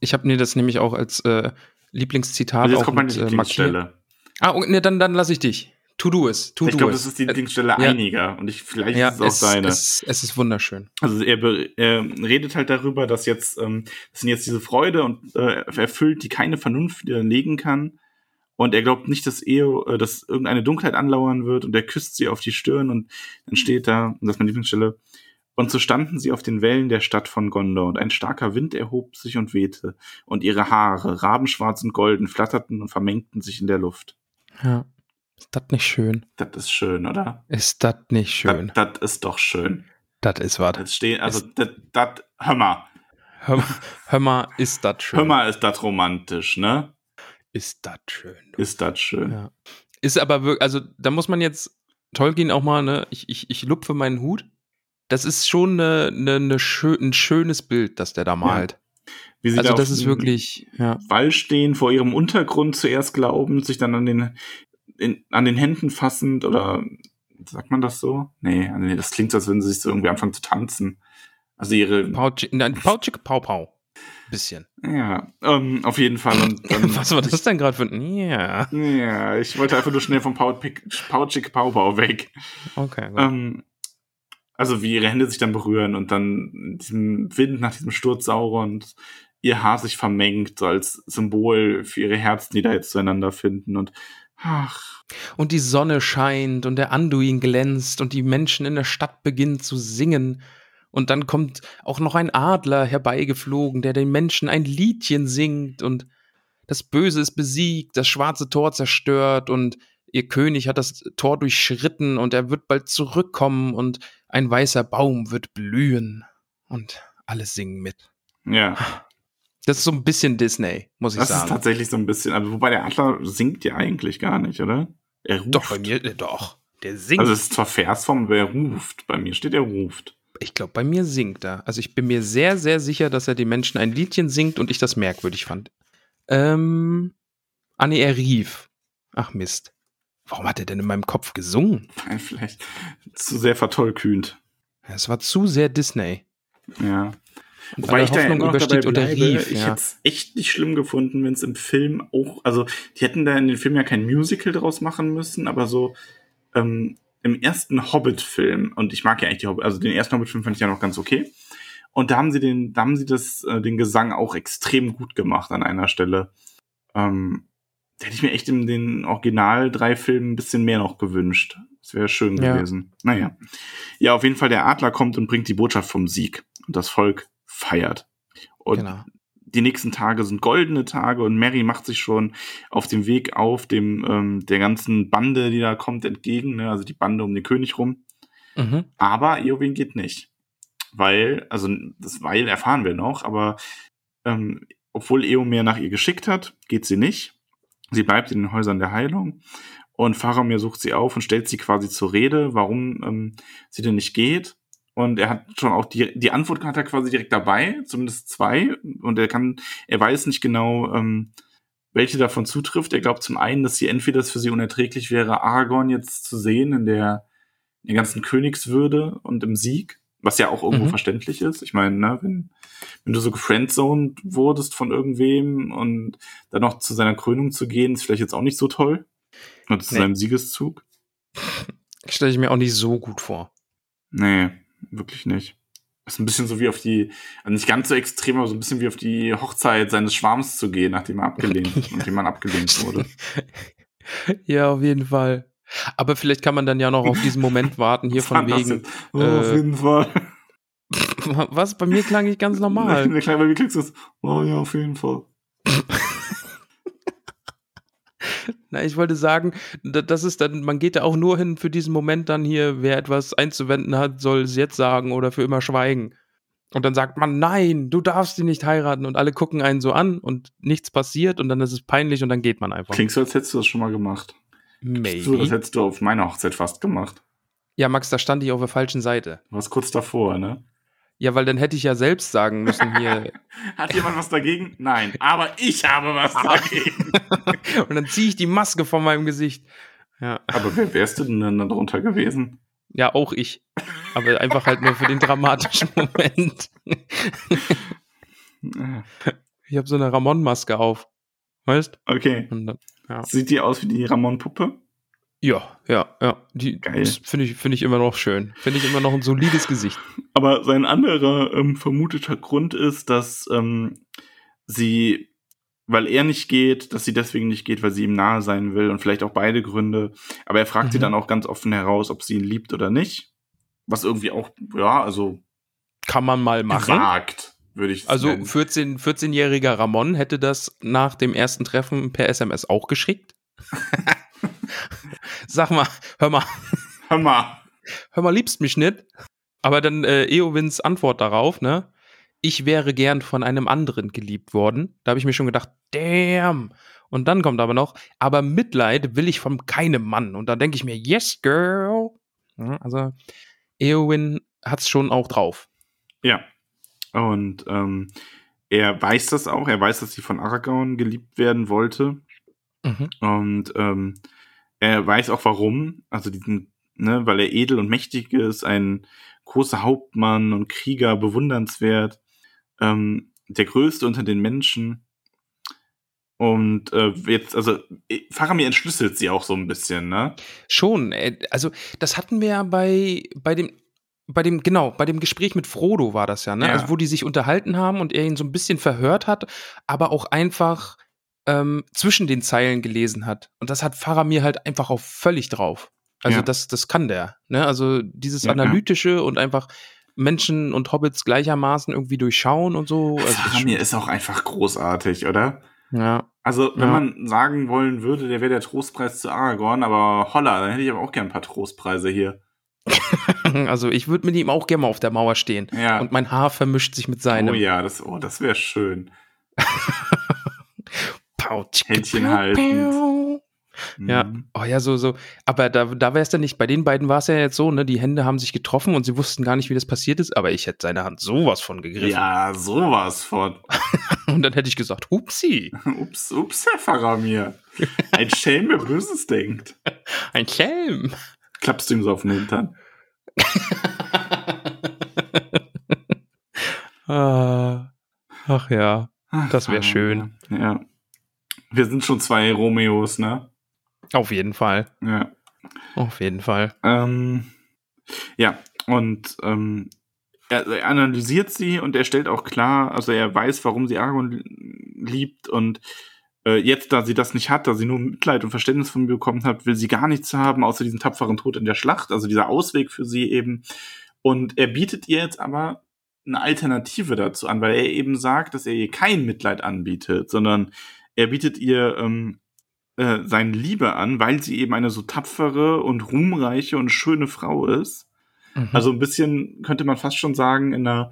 ich habe mir das nämlich auch als äh, Lieblingszitat also jetzt auch kommt meine mit, Lieblingsstelle. Ah, ne, dann, dann lasse ich dich. To do es. To ich glaube, das ist die Lieblingsstelle ja. einiger und ich vielleicht ja, ist es auch es, seine. Es, es, ist wunderschön. Also er, er redet halt darüber, dass jetzt ähm, das sind jetzt diese Freude und äh, erfüllt, die keine Vernunft widerlegen kann. Und er glaubt nicht, dass Eo, äh, dass irgendeine Dunkelheit anlauern wird und er küsst sie auf die Stirn und dann steht da, und das ist meine Lieblingsstelle, und so standen sie auf den Wellen der Stadt von Gondor, und ein starker Wind erhob sich und wehte, und ihre Haare, rabenschwarz und golden, flatterten und vermengten sich in der Luft. Ja. Ist das nicht schön? Das ist schön, oder? Ist das nicht schön? Das ist doch schön. Das ist was. Das steht, also, das, hör mal. Hör, hör mal, ist das schön. Hör mal, ist das romantisch, ne? Ist das schön. Du. Ist das schön. Ja. Ist aber wirklich, also, da muss man jetzt Tolkien auch mal, ne, ich, ich, ich lupfe meinen Hut. Das ist schon eine, eine, eine schön, ein schönes Bild, das der da malt. Ja. also da das ist wirklich ja. Wall stehen, vor ihrem Untergrund zuerst glauben, sich dann an den in, an den Händen fassend oder sagt man das so? Nee, das klingt so, als würden sie sich so irgendwie anfangen zu tanzen. Also ihre. Pautschik, nein, Pautschik, Pau, Pau. Bisschen. Ja, ähm, auf jeden Fall. Und, ähm, Was war das denn gerade für ein. Ja. Ja, ich wollte einfach nur schnell vom Pautschik Pau Pau weg. Okay. Ähm, also wie ihre Hände sich dann berühren und dann diesem Wind nach diesem Sturz und ihr Haar sich vermengt, so als Symbol für ihre Herzen, die da jetzt zueinander finden. Und Ach. Und die Sonne scheint und der Anduin glänzt und die Menschen in der Stadt beginnen zu singen. Und dann kommt auch noch ein Adler herbeigeflogen, der den Menschen ein Liedchen singt und das Böse ist besiegt, das schwarze Tor zerstört und ihr König hat das Tor durchschritten und er wird bald zurückkommen und ein weißer Baum wird blühen und alle singen mit. Ja. Das ist so ein bisschen Disney, muss ich das sagen. Das ist tatsächlich so ein bisschen, aber wobei der Adler singt ja eigentlich gar nicht, oder? Er ruft. Doch, bei mir, äh, doch. Der singt. Also es ist zwar Versform, aber er ruft. Bei mir steht er ruft. Ich glaube, bei mir singt er. Also ich bin mir sehr, sehr sicher, dass er den Menschen ein Liedchen singt und ich das merkwürdig fand. Ähm. Ah, nee, er rief. Ach Mist. Warum hat er denn in meinem Kopf gesungen? Vielleicht zu sehr vertollkühnt. Es war zu sehr Disney. Ja. Wobei ich Hoffnung da ja übersteht oder rief. Ich ja. hätte es echt nicht schlimm gefunden, wenn es im Film auch, also die hätten da in den Film ja kein Musical draus machen müssen, aber so, ähm, im ersten Hobbit-Film, und ich mag ja eigentlich die Hobbit, also den ersten Hobbit-Film fand ich ja noch ganz okay. Und da haben sie den, da haben sie das, äh, den Gesang auch extrem gut gemacht an einer Stelle. Ähm, da hätte ich mir echt in den Original drei Filmen ein bisschen mehr noch gewünscht. Das wäre schön Ja. gewesen. Naja. Ja, auf jeden Fall, der Adler kommt und bringt die Botschaft vom Sieg. Und das Volk feiert. Und genau. die nächsten Tage sind goldene Tage und Mary macht sich schon auf dem Weg auf dem ähm, der ganzen Bande, die da kommt, entgegen, ne? also die Bande um den König rum. Mhm. Aber Eowyn geht nicht. Weil, also das Weil erfahren wir noch, aber ähm, obwohl Eomer nach ihr geschickt hat, geht sie nicht. Sie bleibt in den Häusern der Heilung und Faramir sucht sie auf und stellt sie quasi zur Rede, warum ähm, sie denn nicht geht. Und er hat schon auch die, die Antwort hat er quasi direkt dabei, zumindest zwei. Und er kann, er weiß nicht genau, ähm, welche davon zutrifft. Er glaubt zum einen, dass sie entweder es für sie unerträglich wäre, Aragorn jetzt zu sehen in der, in der ganzen Königswürde und im Sieg, was ja auch irgendwo Mhm. verständlich ist. Ich meine, ne, wenn, wenn du so gefriendzoned wurdest von irgendwem und dann noch zu seiner Krönung zu gehen, ist vielleicht jetzt auch nicht so toll. Oder zu Nee. seinem Siegeszug. Stelle ich mir auch nicht so gut vor. Nee, wirklich nicht. Ist ein bisschen so wie auf die, also nicht ganz so extrem, aber so ein bisschen wie auf die Hochzeit seines Schwarms zu gehen, nachdem er abgelehnt, nachdem man abgelehnt wurde. ja, auf jeden Fall. Aber vielleicht kann man dann ja noch auf diesen Moment warten, hier von wegen. Oh, auf äh, jeden Fall. Was? Bei mir klang ich ganz normal. Wie klingst du das? Oh ja, auf jeden Fall. Na, ich wollte sagen, da- das ist dann, man geht da auch nur hin für diesen Moment dann hier, wer etwas einzuwenden hat, soll es jetzt sagen oder für immer schweigen. Und dann sagt man, nein, du darfst sie nicht heiraten und alle gucken einen so an und nichts passiert und dann ist es peinlich und dann geht man einfach. Klingst du, als hättest du das schon mal gemacht. So, das Maybe. hättest du auf meiner Hochzeit fast gemacht. Ja, Max, da stand ich auf der falschen Seite. Du warst kurz davor, ne? Ja, weil dann hätte ich ja selbst sagen müssen hier. Hat jemand was dagegen? Nein. Aber ich habe was dagegen. und dann ziehe ich die Maske von meinem Gesicht. Ja. Aber wer wärst du denn dann darunter gewesen? Ja, auch ich. Aber einfach halt nur für den dramatischen Moment. Ich habe so eine Ramon-Maske auf. Weißt? Okay. Dann, ja. Sieht die aus wie die Ramon-Puppe? Ja, ja, ja. Die Geil. das finde ich, finde ich immer noch schön. Finde ich immer noch ein solides Gesicht. Aber sein anderer ähm, vermuteter Grund ist, dass ähm, sie, weil er nicht geht, dass sie deswegen nicht geht, weil sie ihm nahe sein will und vielleicht auch beide Gründe. Aber er fragt sie Mhm. dann auch ganz offen heraus, ob sie ihn liebt oder nicht. Was irgendwie auch, ja, also Kann man mal machen. gewagt, würde ich Also nennen. 14, 14-jähriger Ramon hätte das nach dem ersten Treffen per SMS auch geschickt. Sag mal, hör mal, Hör mal. hör mal, liebst mich nicht. Aber dann äh, Eowins Antwort darauf, ne? Ich wäre gern von einem anderen geliebt worden. Da habe ich mir schon gedacht, damn. Und dann kommt aber noch, aber Mitleid will ich von keinem Mann. Und dann denke ich mir, yes, girl. Ja, also Eowyn hat's schon auch drauf. Ja. Und ähm, er weiß das auch. Er weiß, dass sie von Aragorn geliebt werden wollte. Mhm. Und ähm, er weiß auch warum. Also diesen, ne, weil er edel und mächtig ist, ein großer Hauptmann und Krieger, bewundernswert, ähm, der größte unter den Menschen. Und äh, jetzt, also äh, Faramir entschlüsselt sie auch so ein bisschen, ne? Schon, äh, also das hatten wir ja bei, bei dem, bei dem, genau, bei dem Gespräch mit Frodo war das ja, ne? Ja. Also wo die sich unterhalten haben und er ihn so ein bisschen verhört hat, aber auch einfach ähm, zwischen den Zeilen gelesen hat. Und das hat Faramir halt einfach auch völlig drauf. Also Ja. das, das kann der. Ne? Also dieses Ja, ja. Analytische und einfach Menschen und Hobbits gleichermaßen irgendwie durchschauen und so. Also Faramir ist auch einfach großartig, oder? ja. Also, wenn Ja. man sagen wollen würde, der wäre der Trostpreis zu Aragorn, aber holla, dann hätte ich aber auch gern ein paar Trostpreise hier. Also ich würde mit ihm auch gerne mal auf der Mauer stehen. Ja. Und mein Haar vermischt sich mit seinem. oh ja, das, oh, das wäre schön. Händchen piau. Ja, Mhm. oh ja, so, so. Aber da, da wäre es dann nicht. Bei den beiden war es ja jetzt so, ne? Die Hände haben sich getroffen und sie wussten gar nicht, wie das passiert ist, aber ich hätte seine Hand sowas von gegriffen. Ja, sowas von. Und dann hätte ich gesagt, hupsi, Ups, ups, Herr Faramir. Ein Schelm, wer Böses denkt. ein Schelm. Klappst du ihm so auf den Hintern? ah, ach ja, Das wär Faramir. schön. Ja. Wir sind schon zwei Romeos, ne? auf jeden Fall. Ja. Auf jeden Fall. Ähm, ja, und ähm, er, er analysiert sie und er stellt auch klar, also er weiß, warum sie Aragorn liebt und äh, jetzt, da sie das nicht hat, da sie nur Mitleid und Verständnis von mir bekommen hat, will sie gar nichts haben, außer diesen tapferen Tod in der Schlacht, also dieser Ausweg für sie eben. Und er bietet ihr jetzt aber eine Alternative dazu an, weil er eben sagt, dass er ihr kein Mitleid anbietet, sondern er bietet ihr ähm, äh, seine Liebe an, weil sie eben eine so tapfere und ruhmreiche und schöne Frau ist. Mhm. Also ein bisschen könnte man fast schon sagen, in einer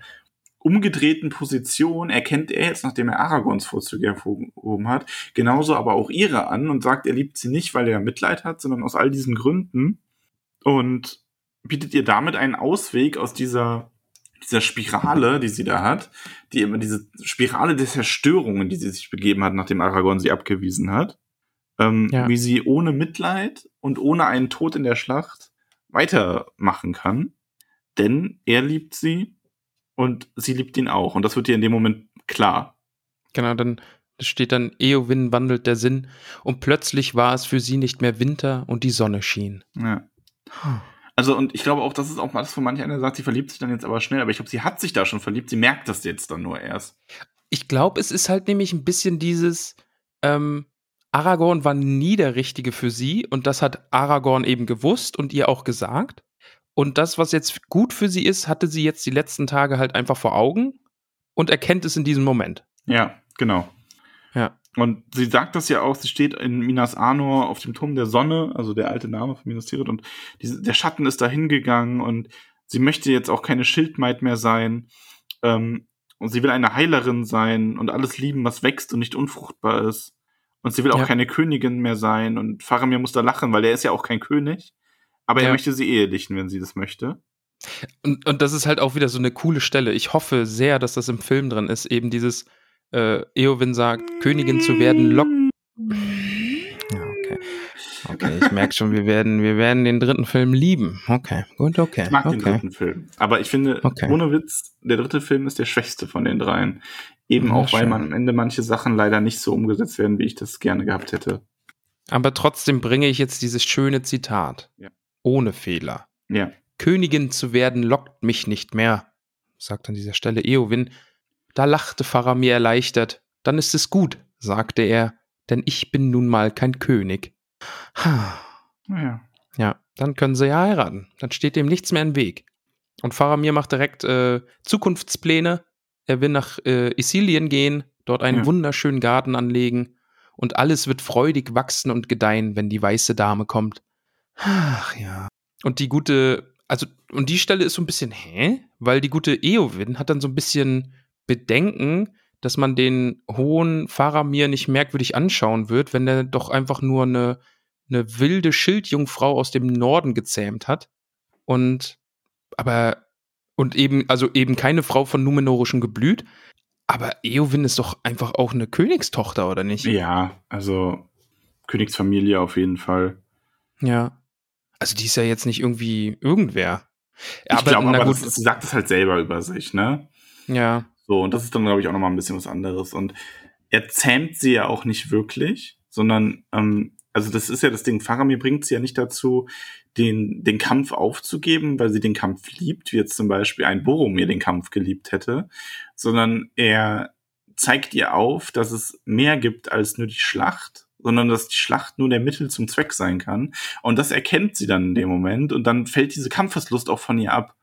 umgedrehten Position erkennt er jetzt, nachdem er Aragons Vorzüge hervorgehoben hat, genauso aber auch ihre an und sagt, er liebt sie nicht, weil er Mitleid hat, sondern aus all diesen Gründen und bietet ihr damit einen Ausweg aus dieser dieser Spirale, die sie da hat, die immer diese Spirale der Zerstörungen, die sie sich begeben hat, nachdem Aragorn sie abgewiesen hat, ähm, ja. wie sie ohne Mitleid und ohne einen Tod in der Schlacht weitermachen kann. Denn er liebt sie und sie liebt ihn auch. Und das wird ihr in dem Moment klar. Genau, dann steht dann, Eowyn wandelt der Sinn und plötzlich war es für sie nicht mehr Winter und die Sonne schien. Ja. Also, und ich glaube auch, das ist auch mal das, wo manch einer sagt, sie verliebt sich dann jetzt aber schnell, aber ich glaube, sie hat sich da schon verliebt, sie merkt das jetzt dann nur erst. Ich glaube, es ist halt nämlich ein bisschen dieses, ähm, Aragorn war nie der Richtige für sie und das hat Aragorn eben gewusst und ihr auch gesagt. Und das, was jetzt gut für sie ist, hatte sie jetzt die letzten Tage halt einfach vor Augen und erkennt es in diesem Moment. Ja, genau. Und sie sagt das ja auch, sie steht in Minas Anor auf dem Turm der Sonne, also der alte Name von Minas Tirith, und die, der Schatten ist da hingegangen und sie möchte jetzt auch keine Schildmaid mehr sein. Ähm, und sie will eine Heilerin sein und alles lieben, was wächst und nicht unfruchtbar ist. Und sie will auch ja. keine Königin mehr sein. Und Faramir muss da lachen, weil er ist ja auch kein König. Aber ja. er möchte sie ehelichen, wenn sie das möchte. Und, und das ist halt auch wieder so eine coole Stelle. Ich hoffe sehr, dass das im Film drin ist. Eben dieses, äh, Eowyn sagt, Königin zu werden, lock. Ja, okay. Okay, ich merke schon, wir werden, wir werden den dritten Film lieben. Okay, gut, okay. Ich mag okay. den dritten Film. Aber ich finde, okay. ohne Witz, der dritte Film ist der schwächste von den dreien. Eben ja, auch, weil man am Ende manche Sachen leider nicht so umgesetzt werden, wie ich das gerne gehabt hätte. Aber trotzdem bringe ich jetzt dieses schöne Zitat. Ja. Ohne Fehler. Ja. Königin zu werden lockt mich nicht mehr, sagt an dieser Stelle Eowyn, da lachte Faramir erleichtert. Dann ist es gut, sagte er, denn ich bin nun mal kein König. Ha. Ja. Ja, dann können sie ja heiraten. Dann steht dem nichts mehr im Weg. Und Faramir macht direkt äh, Zukunftspläne. Er will nach äh, Isilien gehen, dort einen ja. wunderschönen Garten anlegen und alles wird freudig wachsen und gedeihen, wenn die weiße Dame kommt. Ach ja. Und die gute, also, und die Stelle ist so ein bisschen, hä? Weil die gute Eowyn hat dann so ein bisschen bedenken, dass man den hohen Faramir nicht merkwürdig anschauen wird, wenn er doch einfach nur eine, eine wilde Schildjungfrau aus dem Norden gezähmt hat. Und aber und eben, also eben keine Frau von numenorischem Geblüt. Aber Eowyn ist doch einfach auch eine Königstochter, oder nicht? Ja, also Königsfamilie auf jeden Fall. Ja. Also die ist ja jetzt nicht irgendwie irgendwer. Ich aber, glaube, aber gut, das, sie sagt es halt selber über sich, ne? Ja. So, und das ist dann, glaube ich, auch nochmal ein bisschen was anderes. Und er zähmt sie ja auch nicht wirklich, sondern, ähm, also das ist ja das Ding, Faramir bringt sie ja nicht dazu, den, den Kampf aufzugeben, weil sie den Kampf liebt, wie jetzt zum Beispiel ein Boromir den Kampf geliebt hätte, sondern er zeigt ihr auf, dass es mehr gibt als nur die Schlacht, sondern dass die Schlacht nur der Mittel zum Zweck sein kann. Und das erkennt sie dann in dem Moment und dann fällt diese Kampfeslust auch von ihr ab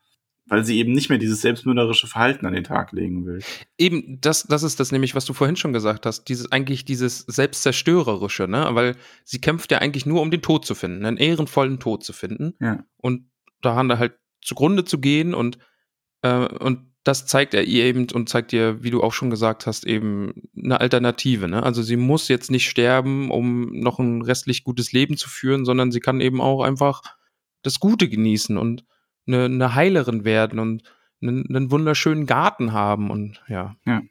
weil sie eben nicht mehr dieses selbstmörderische Verhalten an den Tag legen will. Eben, das, das ist das nämlich, was du vorhin schon gesagt hast, dieses eigentlich dieses selbstzerstörerische, ne? Weil sie kämpft ja eigentlich nur, um den Tod zu finden, einen ehrenvollen Tod zu finden. Ja. Und daran da halt zugrunde zu gehen und, äh, und das zeigt er ihr eben und zeigt ihr, wie du auch schon gesagt hast, eben eine Alternative. Ne? Also sie muss jetzt nicht sterben, um noch ein restlich gutes Leben zu führen, sondern sie kann eben auch einfach das Gute genießen und eine, eine Heilerin werden und einen, einen wunderschönen Garten haben und ja. ja.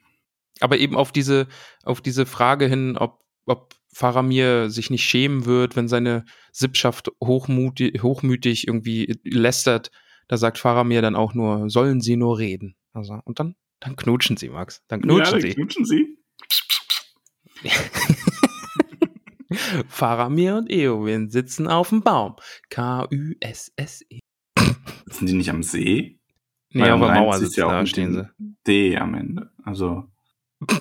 Aber eben auf diese, auf diese Frage hin, ob, ob Faramir sich nicht schämen wird, wenn seine Sippschaft hochmutig, hochmütig irgendwie lästert, da sagt Faramir dann auch nur, sollen sie nur reden. Also, und dann, dann knutschen sie, Max. Dann knutschen ja, sie. Knutschen sie. Faramir und Eowyn sitzen auf dem Baum. K-U-S-S-E. Sind die nicht am See? Nee, Weil auf der am Rhein Mauer sitzt ja auch da stehen sie. D am Ende. Also.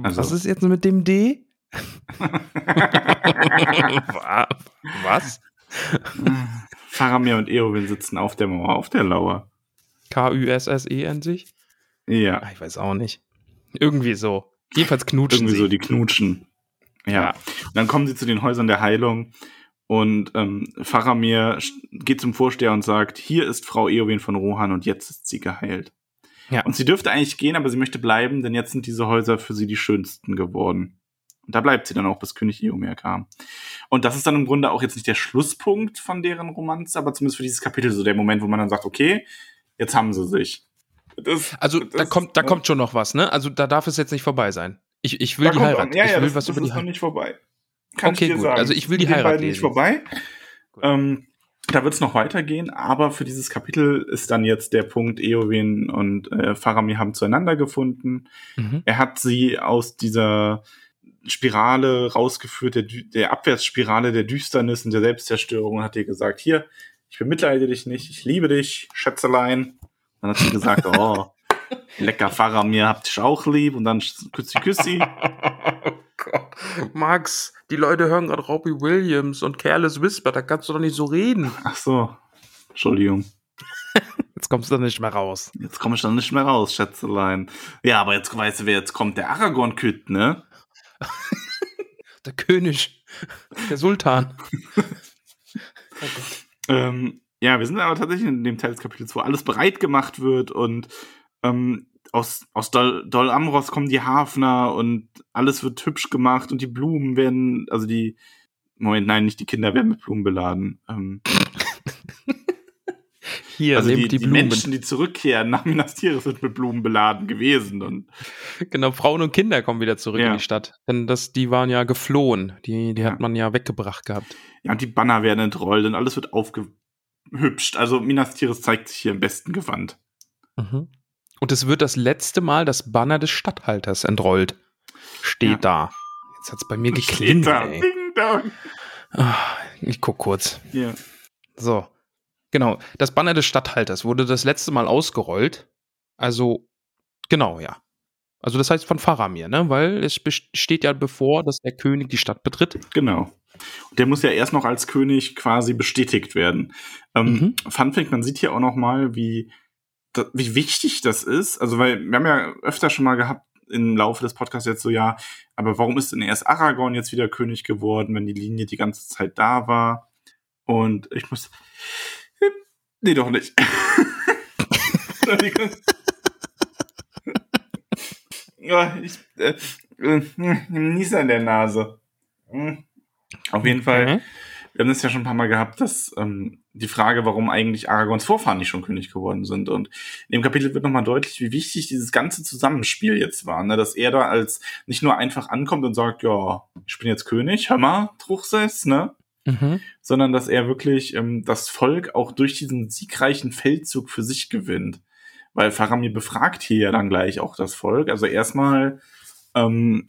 Also- Was ist jetzt mit dem D? Wa- Was? Faramir und Eowyn sitzen auf der Mauer, auf der Lauer. K-U-S-S-E an sich? Ja, Ah, ich weiß auch nicht. Irgendwie so. Jedenfalls knutschen irgendwie sie. so, die knutschen. Ja. Ja. Und dann kommen sie zu den Häusern der Heilung und ähm, Faramir geht zum Vorsteher und sagt, hier ist Frau Eowyn von Rohan und jetzt ist sie geheilt. Ja. Und sie dürfte eigentlich gehen, aber sie möchte bleiben, denn jetzt sind diese Häuser für sie die schönsten geworden. Und da bleibt sie dann auch, bis König Eomer kam. Und das ist dann im Grunde auch jetzt nicht der Schlusspunkt von deren Romanze, aber zumindest für dieses Kapitel so der Moment, wo man dann sagt, okay, jetzt haben sie sich. Das, Also da das- kommt, da kommt schon noch was, ne? Also da darf es jetzt nicht vorbei sein. Ich, ich will Da die kommt Heirat. auch- Ja, ich ja, will das, was über die ist noch nicht vorbei. Kann Okay, ich dir gut. sagen. Also ich will die Heirat beiden nicht lesen. vorbei. Ähm, da wird es noch weitergehen, aber für dieses Kapitel ist dann jetzt der Punkt, Eowyn und äh, Faramir haben zueinander gefunden. Mhm. Er hat sie aus dieser Spirale rausgeführt, der, der Abwärtsspirale der Düsternis und der Selbstzerstörung und hat ihr gesagt, hier, ich bemitleide dich nicht, ich liebe dich, Schätzelein. Dann hat sie gesagt, oh, lecker Faramir, habt dich auch lieb und dann küssi küssi. Max, die Leute hören gerade Robbie Williams und Careless Whisper, da kannst du doch nicht so reden. Ach so, Entschuldigung. Jetzt kommst du da nicht mehr raus. Jetzt komme ich dann nicht mehr raus, Schätzelein. Ja, aber jetzt weißt du, wer jetzt kommt. Der Aragorn-Küt, ne? Der König, der Sultan. Oh. Ähm, ja, wir sind aber tatsächlich in dem Teil des Kapitels, wo alles bereit gemacht wird und ähm, aus, aus Dol, Dol Amros kommen die Hafner und alles wird hübsch gemacht und die Blumen werden, also die, Moment, nein, nicht die Kinder werden mit Blumen beladen. Ähm, Hier, also die, die, die. Menschen, die zurückkehren nach Minas Tirith, sind mit Blumen beladen gewesen. Und Genau, Frauen und Kinder kommen wieder zurück Ja. in die Stadt. Denn das, die waren ja geflohen. Die, die Ja. hat man ja weggebracht gehabt. Ja, und die Banner werden entrollt und alles wird aufgehübscht. Also Minas Tirith zeigt sich hier im besten Gewand. Mhm. Und es wird das letzte Mal das Banner des Statthalters entrollt. Steht Ja. da. Jetzt hat es bei mir Steht geklingelt. da. Ding dong. Ah, Ich guck kurz. Ja. So. Genau. Das Banner des Statthalters wurde das letzte Mal ausgerollt. Also, genau, ja. Also, das heißt von Faramir, ne? Weil es steht ja bevor, dass der König die Stadt betritt. Genau. Der muss ja erst noch als König quasi bestätigt werden. Ähm, Mhm. Fun Fact, man sieht hier auch noch mal, wie, da, wie wichtig das ist. Also, weil wir haben ja öfter schon mal gehabt im Laufe des Podcasts jetzt so, ja, aber warum ist denn erst Aragorn jetzt wieder König geworden, wenn die Linie die ganze Zeit da war? Und ich muss. Nee, doch nicht. Ja, ich. Äh, äh, Nies an der Nase. Hm. Auf jeden Fall. Mhm. Wir haben das ja schon ein paar Mal gehabt, dass ähm, die Frage, warum eigentlich Aragons Vorfahren nicht schon König geworden sind. Und in dem Kapitel wird nochmal deutlich, wie wichtig dieses ganze Zusammenspiel jetzt war. Ne? Dass er da als nicht nur einfach ankommt und sagt, ja, ich bin jetzt König, hör mal, Truchsess, ne? Mhm. Sondern dass er wirklich ähm, das Volk auch durch diesen siegreichen Feldzug für sich gewinnt. Weil Faramir befragt hier ja dann gleich auch das Volk. Also erstmal, ähm,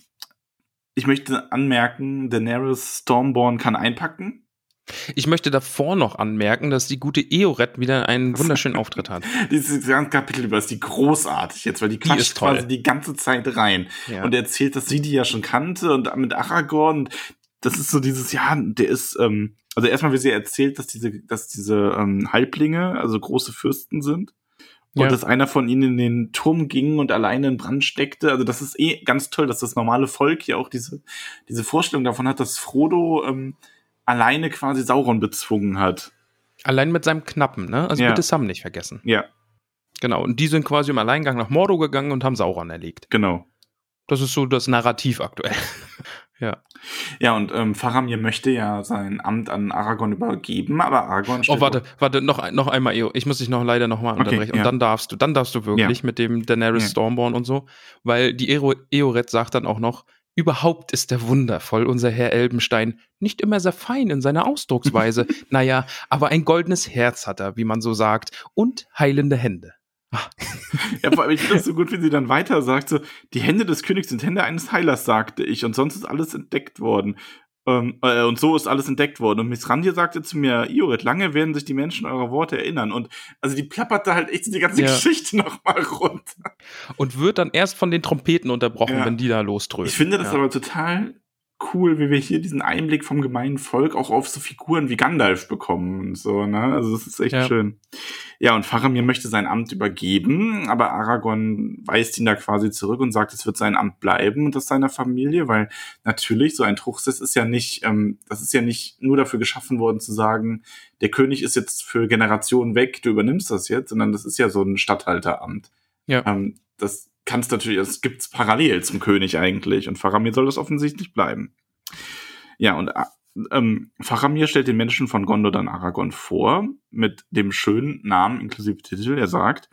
ich möchte anmerken, Daenerys Stormborn kann einpacken. Ich möchte davor noch anmerken, dass die gute Eoret wieder einen wunderschönen Auftritt hat. Dieses ganze Kapitel über ist die großartig jetzt, weil die quatscht toll. quasi die ganze Zeit rein Ja. und erzählt, dass sie die ja schon kannte und mit Aragorn. Und das ist so dieses, ja, der ist, ähm, also erstmal, wie sie erzählt, dass diese, dass diese ähm, Halblinge, also große Fürsten sind. Und Ja. dass einer von ihnen in den Turm ging und alleine in Brand steckte. Also das ist eh ganz toll, dass das normale Volk hier auch diese, diese Vorstellung davon hat, dass Frodo ähm, alleine quasi Sauron bezwungen hat. Allein mit seinem Knappen, ne? Also Ja. bitte Sam nicht vergessen. Ja, Genau. Und die sind quasi im Alleingang nach Mordor gegangen und haben Sauron erlegt. genau. Das ist so das Narrativ aktuell. ja. Ja, und ähm, Faramir möchte ja sein Amt an Aragorn übergeben, aber Aragorn Oh, warte, warte, noch, noch einmal, Eo. Ich muss dich noch leider noch mal Okay, unterbrechen. ja. Und dann darfst du, dann darfst du wirklich mit dem Daenerys Ja. Stormborn und so, weil die Eoret sagt dann auch noch, überhaupt ist er wundervoll, unser Herr Elbenstein. Nicht immer sehr fein in seiner Ausdrucksweise. naja, aber ein goldenes Herz hat er, wie man so sagt, und heilende Hände. Ja, vor allem, ich finde das so gut, wie sie dann weiter sagt, so, die Hände des Königs sind Hände eines Heilers, sagte ich, und sonst ist alles entdeckt worden. Ähm, äh, und so ist alles entdeckt worden. Und Mithrandir sagte zu mir, Iorit, lange werden sich die Menschen eure Worte erinnern. Und also die plapperte halt echt die ganze Ja. Geschichte nochmal runter. Und wird dann erst von den Trompeten unterbrochen, Ja. wenn die da losdröhnen. Ich finde das ja. aber total cool, wie wir hier diesen Einblick vom gemeinen Volk auch auf so Figuren wie Gandalf bekommen und so, ne? Also das ist echt Ja. schön. Ja, und Faramir möchte sein Amt übergeben, aber Aragorn weist ihn da quasi zurück und sagt, es wird sein Amt bleiben und das seiner Familie, weil natürlich so ein Truchsess ist ja nicht, ähm, das ist ja nicht nur dafür geschaffen worden zu sagen, der König ist jetzt für Generationen weg, du übernimmst das jetzt, sondern das ist ja so ein Statthalteramt. Ja. Ähm, das kannst natürlich, das gibt's parallel zum König eigentlich und Faramir soll das offensichtlich bleiben. Ja, und äh, ähm, Faramir stellt den Menschen von Gondor dann Aragorn vor, mit dem schönen Namen inklusive Titel. Er sagt,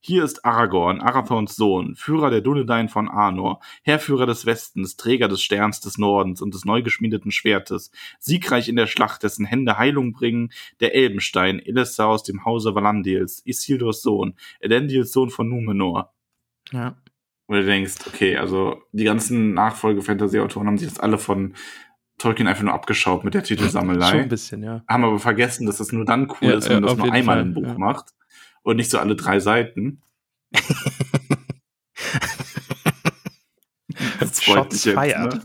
hier ist Aragorn, Arathorns Sohn, Führer der Dunedain von Arnor, Heerführer des Westens, Träger des Sterns des Nordens und des neu geschmiedeten Schwertes, siegreich in der Schlacht, dessen Hände Heilung bringen, der Elbenstein, Elessar aus dem Hause Valandils, Isildurs Sohn, Elendils Sohn von Numenor. Ja. Wo du denkst, okay, also die ganzen Nachfolge-Fantasy-Autoren haben sich das alle von Tolkien einfach nur abgeschaut mit der Schon Titelsammelei. ein bisschen, ja. haben aber vergessen, dass das nur dann cool Ja, ist, wenn man ja, das nur einmal Fall, im Buch ja. macht und nicht so alle drei Seiten. das freut mich jetzt, ne?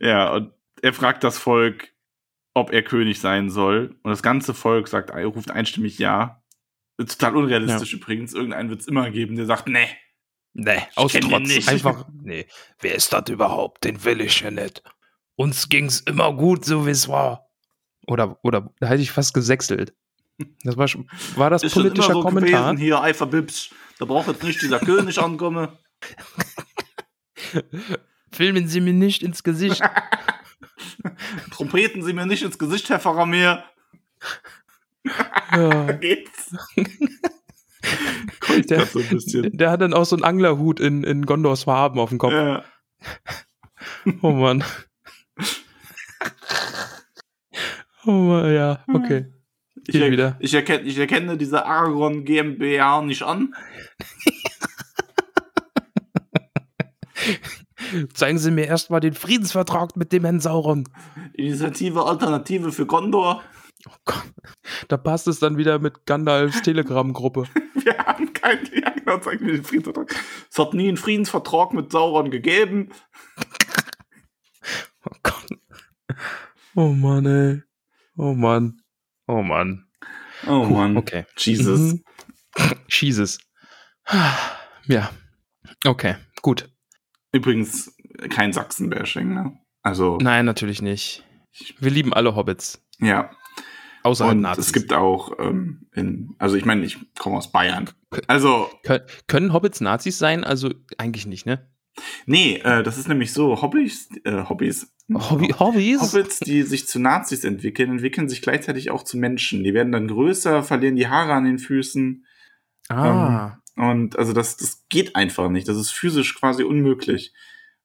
Ja, und er fragt das Volk, ob er König sein soll. Und das ganze Volk sagt, ruft einstimmig ja. Total unrealistisch übrigens. Irgendeinen wird es immer geben, der sagt, nee. Nee, aus Trotz. nicht. Einfach, nee. Wer ist das überhaupt? Den will ich ja nicht. Uns ging's immer gut, so wie es war. Oder, oder, da hätte ich fast gesächselt. Das war, schon- war das politischer Kommentar? hier, Eiferbips. Da braucht jetzt nicht dieser König ankommen. Filmen Sie mir nicht ins Gesicht. Trompeten Sie mir nicht ins Gesicht, Herr Faramir. Ja. Geht's? Der- so ein bisschen. Der hat dann auch so einen Anglerhut in, in Gondors Farben auf dem Kopf. Ja. Oh Mann. Oh Mann, ja, okay. Ich, er, wieder. ich, erkenne, ich erkenne diese Aragorn GmbH nicht an. Zeigen Sie mir erstmal den Friedensvertrag mit dem Herrn Sauron. Initiative Alternative für Gondor. Oh Gott. Da passt es dann wieder mit Gandalfs Telegram-Gruppe. Wir haben keinen, ja genau, zeig mir den Friedensvertrag. Es hat nie einen Friedensvertrag mit Sauron gegeben. Oh Gott. Oh Mann, ey. Oh Mann. Oh Mann. Oh Mann. Okay. Jesus. Mhm. Jesus. Ja. Okay, gut. Übrigens kein Sachsen-Bashing, ne? Also, Nein, natürlich nicht. Wir lieben alle Hobbits. ja. Außerhalb Und Nazis. es gibt auch ähm, in, also ich meine, ich komme aus Bayern. Also, Kön können Hobbits Nazis sein? Also eigentlich nicht, ne? nee, äh, das ist nämlich so, Hobbys, äh, Hobbys. Hobby Hobbys? Hobbits, die sich zu Nazis entwickeln, entwickeln sich gleichzeitig auch zu Menschen. Die werden dann größer, verlieren die Haare an den Füßen. Ah. Und also das, das geht einfach nicht. Das ist physisch quasi unmöglich.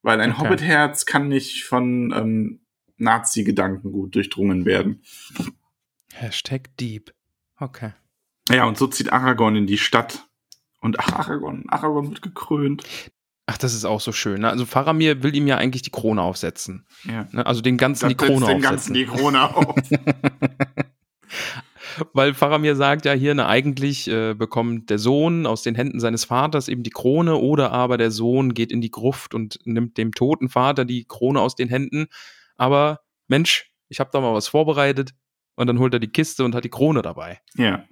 Weil ein Okay. Hobbit-Herz kann nicht von ähm, Nazi-Gedanken gut durchdrungen werden. Hashtag Deep. Okay. Ja, und so zieht Aragorn in die Stadt. Und ach, Aragorn, Aragorn wird gekrönt. Ach, das ist auch so schön. Ne? Also Faramir will ihm ja eigentlich die Krone aufsetzen. Ja. Ne? Also den ganzen die Das Krone dem Ganzen aufsetzen. die Krone auf. Weil Faramir sagt ja hier, ne, eigentlich äh, bekommt der Sohn aus den Händen seines Vaters eben die Krone oder aber der Sohn geht in die Gruft und nimmt dem toten Vater die Krone aus den Händen. Aber Mensch, ich habe da mal was vorbereitet und dann holt er die Kiste und hat die Krone dabei. ja.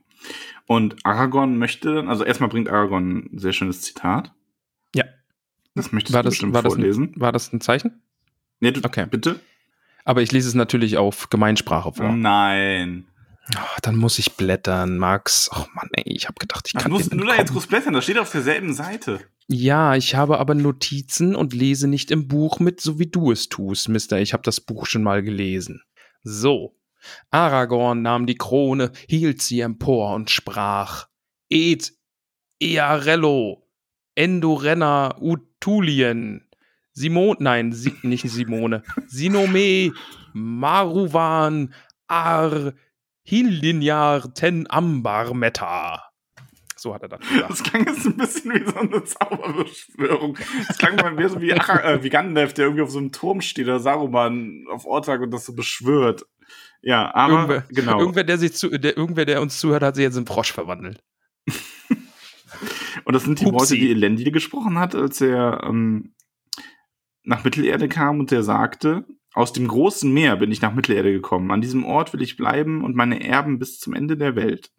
Und Aragorn möchte, also erstmal bringt Aragorn ein sehr schönes Zitat. Ja. Das möchtest War du das, bestimmt war, das vorlesen. ein, war das ein Zeichen? nee, du, Okay. bitte? Aber ich lese es natürlich auf Gemeinsprache vor. Nein. Ah, dann muss ich blättern, Max. Ach Mann, ey, ich habe gedacht, ich kann du musst nur da jetzt groß blättern, das steht auf derselben Seite. Ja, ich habe aber Notizen und lese nicht im Buch mit, so wie du es tust, Mister. Ich habe das Buch schon mal gelesen. So. Aragorn nahm die Krone, hielt sie empor und sprach: Et Earello, Endorenna Utulien, Simon, nein, si, nicht Simone, Sinome, Maruvan, Ar, Hilinjar ten Ambar Meta. So hat er das gesagt. Das klang jetzt ein bisschen wie so eine Zauberbeschwörung. Das klang mal mehr so wie, Ach äh, wie Gandalf, der irgendwie auf so einem Turm steht, oder Saruman auf Ortag und das so beschwört. Ja, aber irgendwer, genau. Irgendwer der, sich zu, der, irgendwer, der uns zuhört, hat sich jetzt in Frosch verwandelt. und das sind die Upsi. Worte, die Elendil gesprochen hat, als er ähm, nach Mittelerde kam und der sagte, aus dem großen Meer bin ich nach Mittelerde gekommen. An diesem Ort will ich bleiben und meine Erben bis zum Ende der Welt.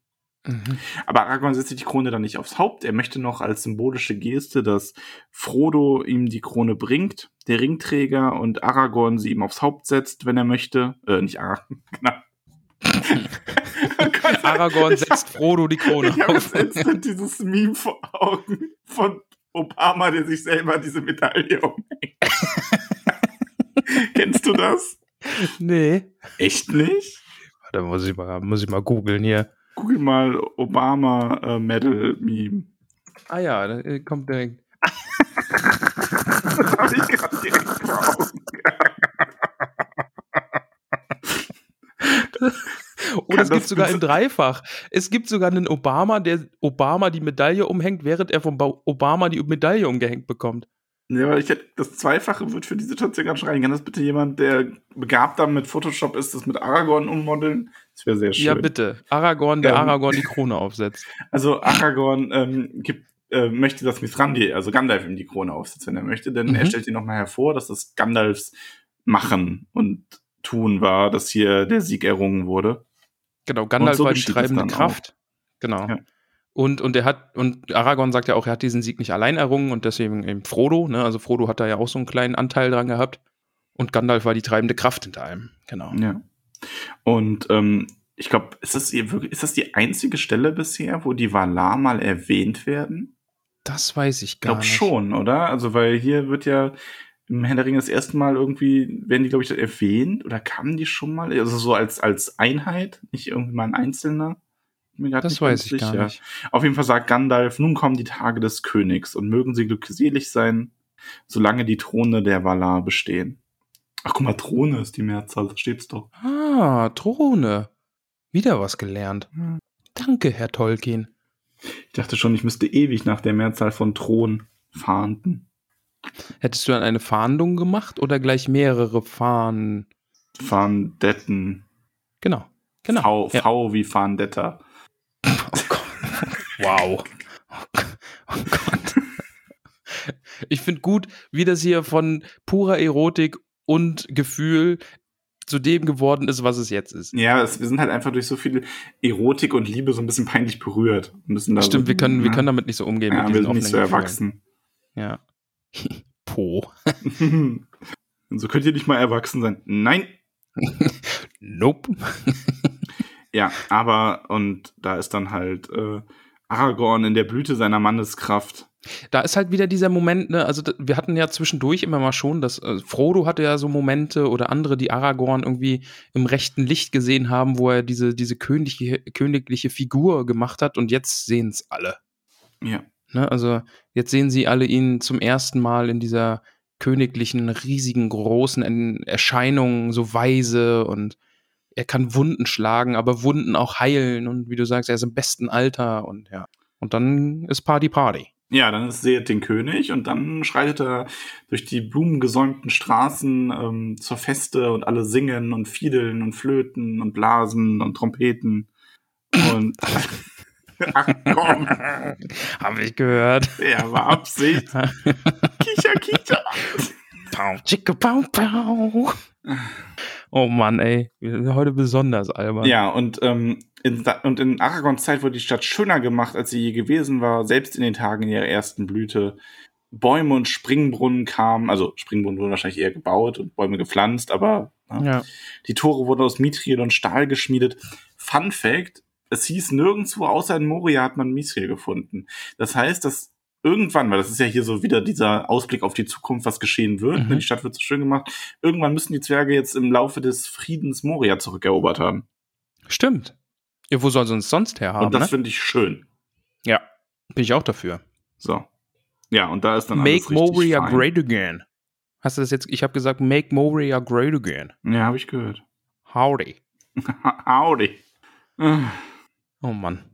Mhm. Aber Aragorn setzt sich die Krone dann nicht aufs Haupt. Er möchte noch als symbolische Geste, dass Frodo ihm die Krone bringt, der Ringträger, und Aragorn sie ihm aufs Haupt setzt, wenn er möchte. Äh, nicht Aragorn, genau. Oh Gott, Aragorn setzt Frodo die Krone ich habe auf. jetzt instant dieses Meme vor Augen von Obama, der sich selber diese Medaille umhängt. Kennst du das? Nee. Echt nicht? Warte, muss ich mal, muss ich mal googeln hier. Google mal Obama äh, Medal Meme. Ah ja, da äh, kommt direkt. Das habe ich gerade direkt vor Augen. Kann es gibt sogar bitte- in Dreifach. Es gibt sogar einen Obama, der Obama die Medaille umhängt, während er von Ba- Obama die Medaille umgehängt bekommt. Ja, aber ich hätte, das Zweifache wird für die Situation ganz schön rein. Kann das bitte jemand, der begabt damit mit Photoshop ist, das mit Aragorn ummodeln? Das wäre sehr schön. Ja, bitte. Aragorn, der Ähm. Aragorn die Krone aufsetzt. Also Aragorn ähm, gibt, äh, möchte, dass Mithrandi, also Gandalf, ihm die Krone aufsetzt, wenn er möchte, denn Mhm. er stellt ihn nochmal hervor, dass das Gandalfs Machen und Tun war, dass hier der Sieg errungen wurde. Genau, Gandalf so war die treibende Kraft. Genau. Ja. Und, und er hat, und Aragorn sagt ja auch, er hat diesen Sieg nicht allein errungen und deswegen eben Frodo, ne? Also Frodo hat da ja auch so einen kleinen Anteil dran gehabt. Und Gandalf war die treibende Kraft hinter allem. Genau. Ja. Und ähm, ich glaube, ist das, ist das die einzige Stelle bisher, wo die Valar mal erwähnt werden? Das weiß ich Ich gar glaube nicht. schon, oder? Also, weil hier wird ja im Herr der Ringe das erste Mal irgendwie, werden die, glaube ich, erwähnt oder kamen die schon mal? Also so als, als Einheit, nicht irgendwie mal ein Einzelner? Das weiß ich gar nicht. Auf jeden Fall sagt Gandalf, nun kommen die Tage des Königs und mögen sie glückselig sein, solange die Throne der Valar bestehen. Ach, guck mal, Throne ist die Mehrzahl, da steht's doch. Ah, Throne. Wieder was gelernt. Hm. Danke, Herr Tolkien. Ich dachte schon, ich müsste ewig nach der Mehrzahl von Thron fahnden. Hättest du dann eine Fahndung gemacht oder gleich mehrere Fahnen? Fahndetten. Genau. Genau. V, Ja. v wie Fahndetta. Oh Gott. Wow. Oh Gott. Ich finde gut, wie das hier von purer Erotik und Gefühl zu dem geworden ist, was es jetzt ist. Ja, es, wir sind halt einfach durch so viel Erotik und Liebe so ein bisschen peinlich berührt. Müssen da Stimmt, so, wir können, wir ja, können damit nicht so umgehen. ja, wir sind nicht so erwachsen. Gefühlen. Ja. po. So könnt ihr nicht mal erwachsen sein. Nein. Nope. Ja, aber, und da ist dann halt äh, Aragorn in der Blüte seiner Manneskraft. Da ist halt wieder dieser Moment, ne, also wir hatten ja zwischendurch immer mal schon, dass äh, Frodo hatte ja so Momente oder andere, die Aragorn irgendwie im rechten Licht gesehen haben, wo er diese, diese königliche, königliche Figur gemacht hat und jetzt sehen es alle. Ja. Ne? Also jetzt sehen sie alle ihn zum ersten Mal in dieser königlichen, riesigen, großen En- Erscheinung, so weise und er kann Wunden schlagen, aber Wunden auch heilen und wie du sagst, er ist im besten Alter und ja. Und dann ist Party Party. Ja, dann ist seht den König und dann schreitet er durch die blumengesäumten Straßen ähm, zur Feste und alle singen und fiedeln und flöten und blasen und Trompeten. Und ach komm, Hab ich gehört. der war Absicht. Kicher, kicher. Pau, chicka, pau, pau. Oh Mann, ey. Wir sind heute besonders albern. Ja, und, ähm, in, und in Aragons Zeit wurde die Stadt schöner gemacht, als sie je gewesen war, selbst in den Tagen ihrer ersten Blüte. Bäume und Springbrunnen kamen, also Springbrunnen wurden wahrscheinlich eher gebaut und Bäume gepflanzt, aber ne, Ja. die Tore wurden aus Mithril und Stahl geschmiedet. Fun Fact, es hieß nirgendwo außer in Moria hat man Mithril gefunden. Das heißt, dass irgendwann, weil das ist ja hier so wieder dieser Ausblick auf die Zukunft, was geschehen wird, Mhm. ne, die Stadt wird so schön gemacht, irgendwann müssen die Zwerge jetzt im Laufe des Friedens Moria zurückerobert haben. Stimmt. Ja, wo soll sie uns sonst herhaben? und das Ne? finde ich schön. Ja. Bin ich auch dafür. So. Ja, und da ist dann alles Make Moria fein. great again. Hast du das jetzt? Ich habe gesagt, make Moria great again. Ja, habe ich gehört. Howdy. Howdy. Oh Mann.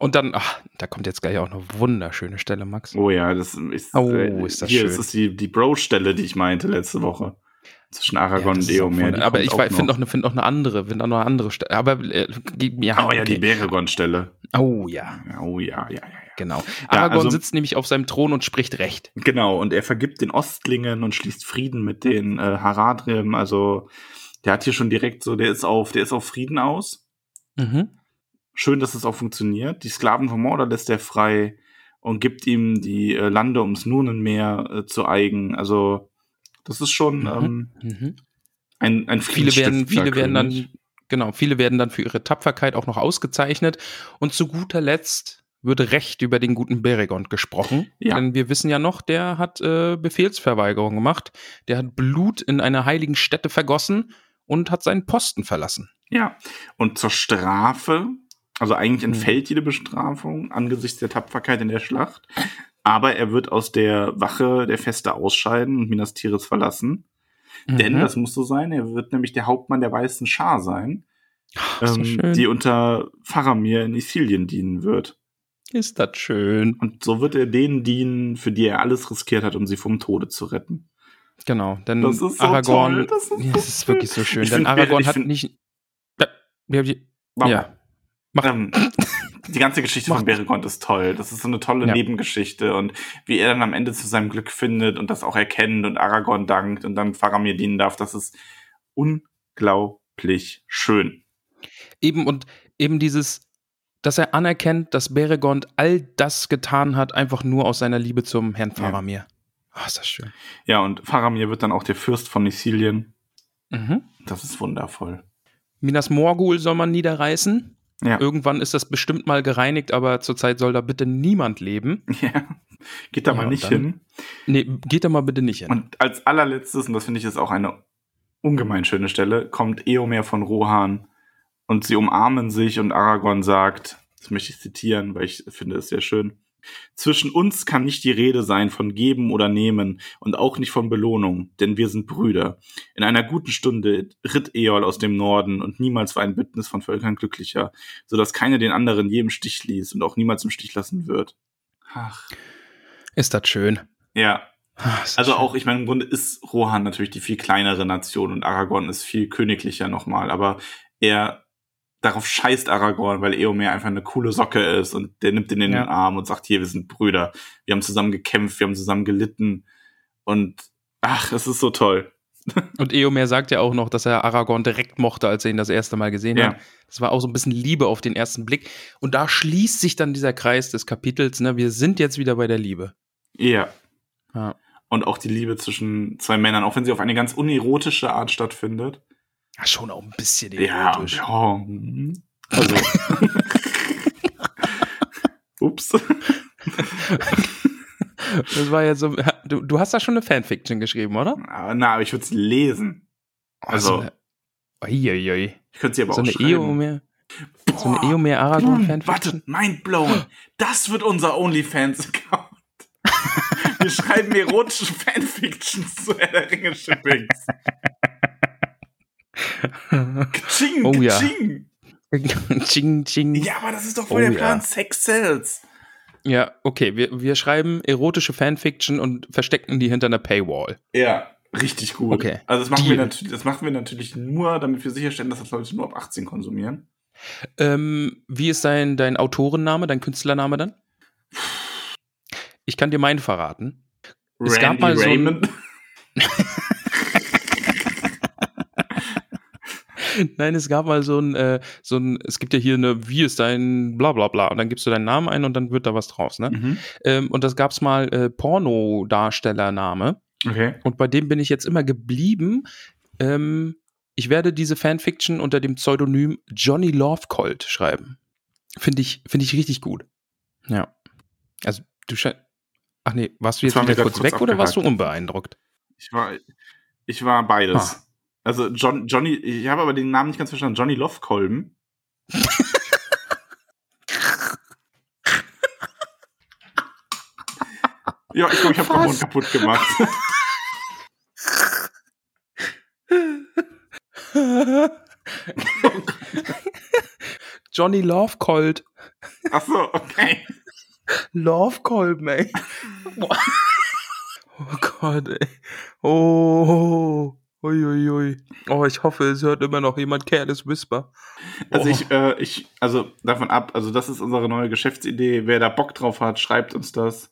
Und dann, ach, da kommt jetzt gleich auch eine wunderschöne Stelle, Max. Oh ja, das ist, Oh, ist das hier, schön. ist die, die Bro-Stelle, die ich meinte letzte Woche. Zwischen Aragorn das und Eomer. von- die aber ich finde noch, eine- find noch eine andere, finde auch noch eine andere Stelle. Aber äh, ja, Oh ja, die okay. Beregon-Stelle. Oh ja, Oh ja, ja, ja, ja. genau. Aragorn also- sitzt nämlich auf seinem Thron und spricht Recht. Genau, und er vergibt den Ostlingen und schließt Frieden mit den äh, Haradrim. Also, der hat hier schon direkt so, der ist auf, der ist auf Frieden aus. Mhm. Schön, dass es auch funktioniert. Die Sklaven vom Mordor lässt er frei und gibt ihm die äh, Lande ums Nunenmeer äh, zu eigen. Also, das ist schon Mhm. ähm, Mhm. ein, ein Viele werden, viele werden dann, genau, viele werden dann für ihre Tapferkeit auch noch ausgezeichnet. Und zu guter Letzt wird Recht über den guten Beregond gesprochen. Ja. Denn wir wissen ja noch, der hat äh, Befehlsverweigerung gemacht. Der hat Blut in einer heiligen Stätte vergossen und hat seinen Posten verlassen. Ja, und zur Strafe, also eigentlich Hm. entfällt jede Bestrafung angesichts der Tapferkeit in der Schlacht, aber er wird aus der Wache der Feste ausscheiden und Minas Tirith verlassen. Denn, Mhm. das muss so sein, er wird nämlich der Hauptmann der weißen Schar sein, Ach, ähm, das die unter Faramir in Ithilien dienen wird. ist das schön. Und so wird er denen dienen, für die er alles riskiert hat, um sie vom Tode zu retten. Genau, denn Das ist so Aragorn, toll, das ist ja, es ist wirklich so schön. Ich denn find, Aragorn ich hat find- nicht. Ja, ja. Mach. Ähm, die ganze Geschichte Mach. von Beregond ist toll. Das ist so eine tolle Ja. Nebengeschichte und wie er dann am Ende zu seinem Glück findet und das auch erkennt und Aragorn dankt und dann Faramir dienen darf, das ist unglaublich schön. Eben und eben dieses, dass er anerkennt, dass Beregond all das getan hat, einfach nur aus seiner Liebe zum Herrn Ja. Faramir. Ah, ist das schön. Ja, und Faramir wird dann auch der Fürst von Ithilien. Mhm. Das ist wundervoll. Minas Morgul soll man niederreißen. Ja. Irgendwann ist das bestimmt mal gereinigt, aber zurzeit soll da bitte niemand leben. ja. Geht da Ja, mal nicht dann- hin. Nee, geht da mal bitte nicht hin. Und als allerletztes, und das finde ich ist auch eine ungemein schöne Stelle, kommt Eomer von Rohan und sie umarmen sich und Aragorn sagt, das möchte ich zitieren, weil ich finde es sehr schön. Zwischen uns kann nicht die Rede sein von geben oder nehmen und auch nicht von Belohnung, denn wir sind Brüder. In einer guten Stunde ritt Eol aus dem Norden und niemals war ein Bündnis von Völkern glücklicher, so dass keiner den anderen je im Stich ließ und auch niemals im Stich lassen wird. Ach. Ist das schön. Ja, das also schön. auch, ich meine, im Grunde ist Rohan natürlich die viel kleinere Nation und Aragorn ist viel königlicher nochmal, aber er, darauf scheißt Aragorn, weil Eomer einfach eine coole Socke ist und der nimmt ihn in Ja. den Arm und sagt, hier, wir sind Brüder, wir haben zusammen gekämpft, wir haben zusammen gelitten und ach, es ist so toll. Und Eomer sagt ja auch noch, dass er Aragorn direkt mochte, als er ihn das erste Mal gesehen Ja. hat. Das war auch so ein bisschen Liebe auf den ersten Blick. Und da schließt sich dann dieser Kreis des Kapitels. Ne? Wir sind jetzt wieder bei der Liebe. Ja. Ja. Und auch die Liebe zwischen zwei Männern, auch wenn sie auf eine ganz unerotische Art stattfindet. Ja, schon auch ein bisschen Ja, erotisch. ja. mhm. Also. Ups. Das war jetzt so. Du, du hast da schon eine Fanfiction geschrieben, oder? Ah, Na, aber ich würde es lesen. Also- Uiuiui. Ich könnte sie aber So auch eine schreiben. Eomer. So eine Eomer Aragorn Warte, Fanfiction. mind blown. Das wird unser OnlyFans-Account. Wir schreiben erotische Fanfictions zu Herr der Ringe Shippings. Ching, Oh ja. ching. ching, ching. Ja, Ja, aber das ist doch voll Oh der ja. Plan. Sex sells. okay. Wir, wir schreiben erotische Fanfiction und verstecken die hinter einer Paywall. Ja, richtig gut. Okay. Also das machen, wir natürlich, das machen wir natürlich nur, damit wir sicherstellen, dass das Leute nur ab 18 konsumieren. Ähm, wie ist dein, dein Autorenname, dein Künstlername dann? Ich kann dir meinen verraten. Es gab Randy mal so ein- Raymond. Nein, es gab mal so ein, äh, so ein, es gibt ja hier eine, wie ist dein bla bla bla und dann gibst du deinen Namen ein und dann wird da was draus, ne? Mhm. Ähm, und das gab's mal äh, Pornodarstellername Okay. und bei dem bin ich jetzt immer geblieben. Ähm, ich werde diese Fanfiction unter dem Pseudonym Johnny Lovecolt schreiben. Finde ich, finde ich richtig gut. Ja. Also, du scheinst. Ach nee, warst du Jetzt wieder kurz kurz weg oder warst du abgehakt. unbeeindruckt? Ich war, ich war beides. Ah. Also John, Johnny, ich habe aber den Namen nicht ganz verstanden. Johnny Lovekolben. ja, ich glaube, ich habe Was? Ramon kaputt gemacht. Johnny Lovecolt. Ach so, okay. Love Kolben, ey. Oh Gott, ey. Oh. Uiuiui. Ui. Oh, ich hoffe, es hört immer noch jemand Careless Whisper. Also oh. ich, äh, ich, also davon ab, also das ist unsere neue Geschäftsidee. Wer da Bock drauf hat, schreibt uns das.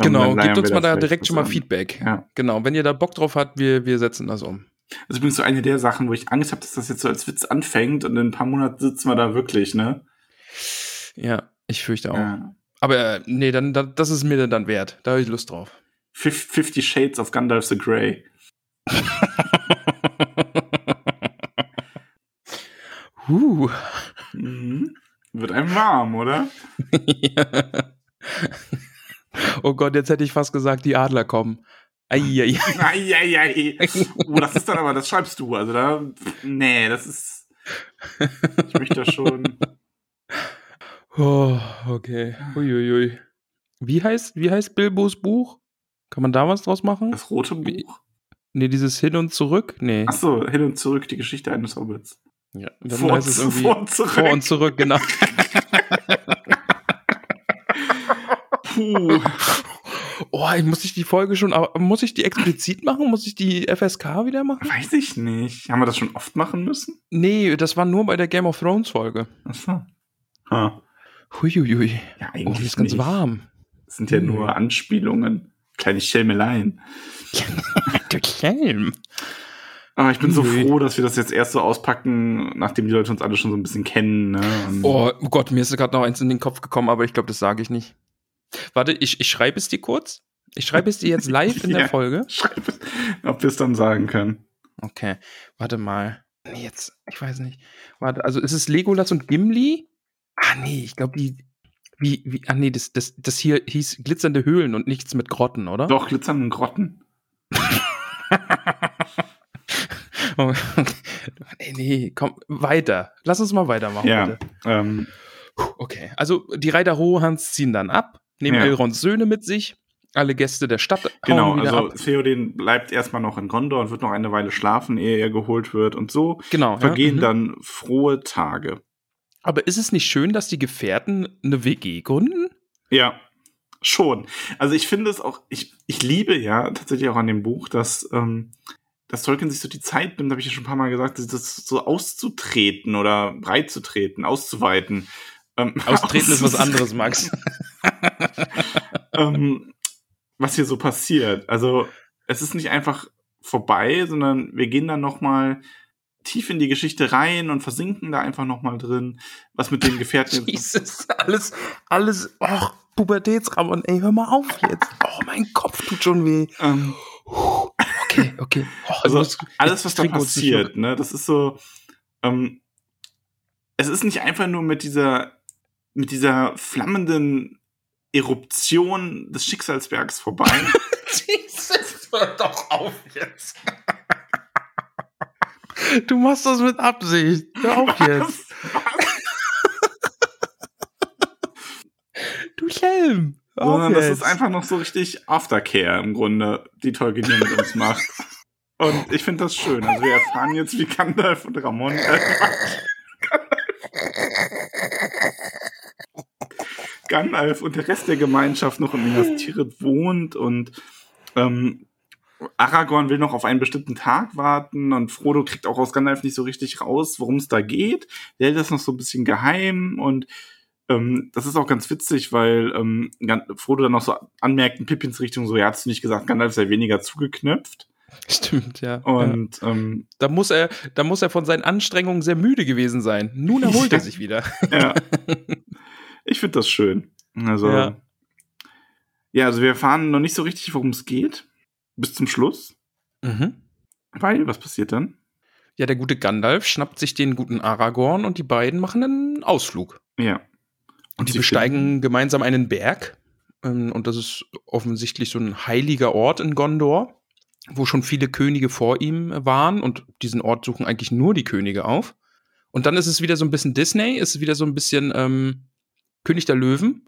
Genau, gebt uns mal da direkt schon mal Feedback. Ja. Genau, wenn ihr da Bock drauf habt, wir, wir setzen das um. Das ist übrigens so eine der Sachen, wo ich Angst habe, dass das jetzt so als Witz anfängt und in ein paar Monaten sitzen wir da wirklich, ne? Ja, ich fürchte auch. Ja. Aber äh, nee, dann, das ist mir dann wert. Da habe ich Lust drauf. Fifty Shades of Gandalf the Grey. Uh. Mhm. Wird einem warm, oder? ja. Oh Gott, jetzt hätte ich fast gesagt, die Adler kommen. Eieiei. Eieiei. Oh, das ist dann aber, das schreibst du. Also da, nee, das ist. Ich möchte das schon. Oh, okay. Uiuiui. Wie heißt, wie heißt Bilbos Buch? Kann man da was draus machen? Das rote Buch? Nee, dieses Hin und Zurück? Nee. Ach so, Hin und Zurück, die Geschichte eines Hobbits. Ja, dann vor, heißt es irgendwie vor und zurück. Vor und zurück, genau. Puh. Oh, muss ich die Folge schon, muss ich die explizit machen? Muss ich die FSK wieder machen? Weiß ich nicht. Haben wir das schon oft machen müssen? Nee, das war nur bei der Game of Thrones Folge. Achso. Ah. Huiuiui. Ja, eigentlich oh, ist ganz nicht. warm. Das sind ja hm. nur Anspielungen. Kleine Schelmeleien. du Schelm. Aber ich bin so froh, dass wir das jetzt erst so auspacken, nachdem die Leute uns alle schon so ein bisschen kennen. Ne? Oh, oh Gott, mir ist gerade noch eins in den Kopf gekommen, aber ich glaube, das sage ich nicht. Warte, ich, ich schreibe es dir kurz. Ich schreibe es dir jetzt live in der Folge. Schreib es, ob wir es dann sagen können. Okay, warte mal. Nee, jetzt, ich weiß nicht. Warte, also ist es Legolas und Gimli? Ah, nee, ich glaube, die. Wie, wie, ah, nee, das, das, das hier hieß glitzernde Höhlen und nichts mit Grotten, oder? Doch, glitzernde Grotten. oh, nee, nee, komm, weiter. Lass uns mal weitermachen, ja, bitte. Ähm, okay, also die Reiter Rohans ziehen dann ab nehmen ja. Elrons Söhne mit sich. Alle Gäste der Stadt. Genau, also ab. Theoden bleibt erstmal noch in Gondor und wird noch eine Weile schlafen, ehe er geholt wird. Und so genau, vergehen ja. mhm. dann frohe Tage. Aber ist es nicht schön, dass die Gefährten eine WG gründen? Ja, schon. Also ich finde es auch, ich, ich liebe ja tatsächlich auch an dem Buch, dass, ähm, dass Tolkien sich so die Zeit nimmt, habe ich ja schon ein paar Mal gesagt, das so auszutreten oder breit zu treten, auszuweiten. Ähm, Austreten ist was anderes, Max. ähm, was hier so passiert. Also es ist nicht einfach vorbei, sondern wir gehen dann noch mal tief in die Geschichte rein und versinken da einfach noch mal drin, was mit den Gefährten Jesus, alles, alles, och, Pubertätsramon, ey, hör mal auf jetzt. Oh, mein Kopf tut schon weh. Ähm, okay, okay. Oh, also alles, was da passiert, ne, das ist so, ähm, es ist nicht einfach nur mit dieser mit dieser flammenden Eruption des Schicksalsbergs vorbei. Jesus, hör doch auf jetzt. Du machst das mit Absicht. Hör auf jetzt. du Schelm. Sondern das ist einfach noch so richtig Aftercare im Grunde, die Tolkien hier mit uns macht. Und ich finde das schön. Also wir erfahren jetzt, wie Gandalf und Ramon äh, Gandalf und der Rest der Gemeinschaft noch in Minas Tirith wohnt und ähm, Aragorn will noch auf einen bestimmten Tag warten und Frodo kriegt auch aus Gandalf nicht so richtig raus, worum es da geht. Der hält das noch so ein bisschen geheim und ähm, das ist auch ganz witzig, weil ähm, Frodo dann noch so anmerkt in Pippins Richtung so, ja, hast du nicht gesagt, Gandalf sei weniger zugeknöpft. Stimmt, ja. Und ja. Ähm, da muss er, da muss er von seinen Anstrengungen sehr müde gewesen sein. Nun erholt er sich wieder. Ja. Ich finde das schön. Also, ja. ja, also wir erfahren noch nicht so richtig, worum es geht. Bis zum Schluss. Mhm. Weil, was passiert dann? Ja, der gute Gandalf schnappt sich den guten Aragorn und die beiden machen einen Ausflug. Ja. Und, und die besteigen finden? gemeinsam einen Berg. Ähm, und das ist offensichtlich so ein heiliger Ort in Gondor, wo schon viele Könige vor ihm waren. Und diesen Ort suchen eigentlich nur die Könige auf. Und dann ist es wieder so ein bisschen Disney, ist wieder so ein bisschen ähm, König der Löwen.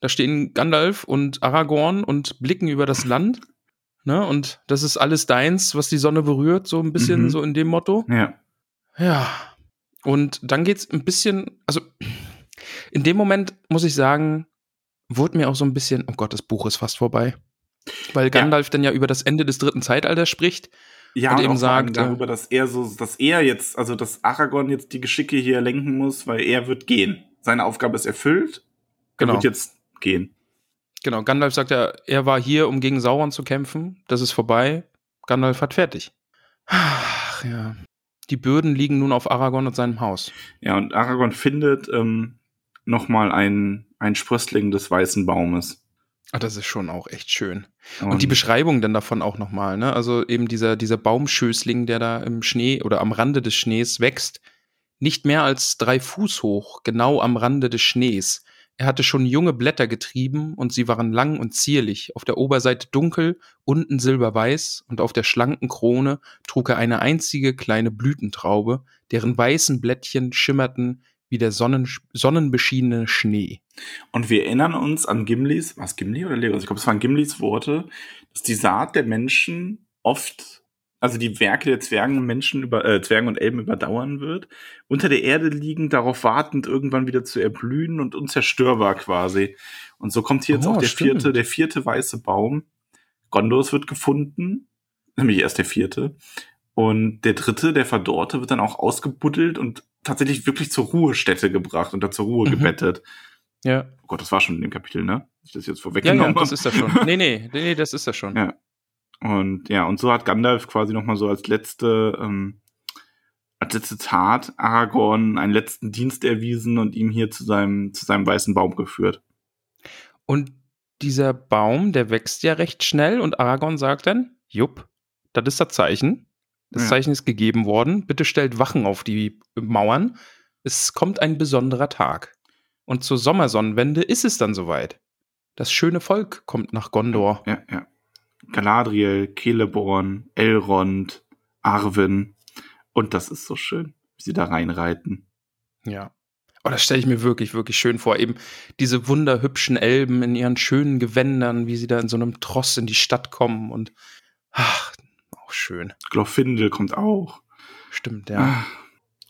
Da stehen Gandalf und Aragorn und blicken über das Land. Ne? Und das ist alles deins, was die Sonne berührt, so ein bisschen mhm. so in dem Motto. Ja. Ja. Und dann geht's ein bisschen, also In dem Moment muss ich sagen, wurde mir auch so ein bisschen, oh Gott, das Buch ist fast vorbei. Weil Gandalf ja. dann ja über das Ende des dritten Zeitalters spricht. Ja, und, und eben sagt äh, darüber, dass er so, dass er jetzt, also dass Aragorn jetzt die Geschicke hier lenken muss, weil er wird gehen. Seine Aufgabe ist erfüllt. Er genau. wird jetzt gehen. Genau, Gandalf sagt ja, er war hier, um gegen Sauron zu kämpfen. Das ist vorbei. Gandalf hat fertig. Ach ja. Die Bürden liegen nun auf Aragorn und seinem Haus. Ja, und Aragorn findet ähm, nochmal ein, ein Sprössling des weißen Baumes. Ah, das ist schon auch echt schön. Und, und die Beschreibung dann davon auch nochmal, ne? Also eben dieser, dieser Baumschößling, der da im Schnee oder am Rande des Schnees wächst, nicht mehr als drei Fuß hoch, genau am Rande des Schnees. Er hatte schon junge Blätter getrieben und sie waren lang und zierlich, auf der Oberseite dunkel, unten silberweiß und auf der schlanken Krone trug er eine einzige kleine Blütentraube, deren weißen Blättchen schimmerten wie der sonnen sonnenbeschienene Schnee. Und wir erinnern uns an Gimlis, was Gimli oder Legolas? Ich glaube, es waren Gimlis Worte, dass die Saat der Menschen oft also die Werke der Zwergen und Menschen über, äh, Zwergen und Elben überdauern wird, unter der Erde liegend, darauf wartend, irgendwann wieder zu erblühen und unzerstörbar quasi. Und so kommt hier jetzt oh, auch der stimmt. vierte, der vierte weiße Baum. Gondors wird gefunden, nämlich erst der vierte. Und der dritte, der Verdorrte, wird dann auch ausgebuddelt und tatsächlich wirklich zur Ruhestätte gebracht und da zur Ruhe mhm. gebettet. Ja. Oh Gott, das war schon in dem Kapitel, ne? Ich das jetzt vorweggenommen ja, ja, das ist das schon. Nee, nee, nee, das ist das schon. Ja. Und ja, und so hat Gandalf quasi nochmal so als letzte, ähm, als letzte Tat Aragorn einen letzten Dienst erwiesen und ihm hier zu seinem, zu seinem weißen Baum geführt. Und dieser Baum, der wächst ja recht schnell und Aragorn sagt dann, jupp, das ist das Zeichen. Das ja. Zeichen ist gegeben worden. Bitte stellt Wachen auf die Mauern. Es kommt ein besonderer Tag. Und zur Sommersonnenwende ist es dann soweit. Das schöne Volk kommt nach Gondor. Ja, ja. Galadriel, Celeborn, Elrond, Arwen. Und das ist so schön, wie sie da reinreiten. Ja. Oh, das stelle ich mir wirklich, wirklich schön vor. Eben diese wunderhübschen Elben in ihren schönen Gewändern, wie sie da in so einem Tross in die Stadt kommen und ach, auch schön. Glorfindel kommt auch. Stimmt, ja. Ah.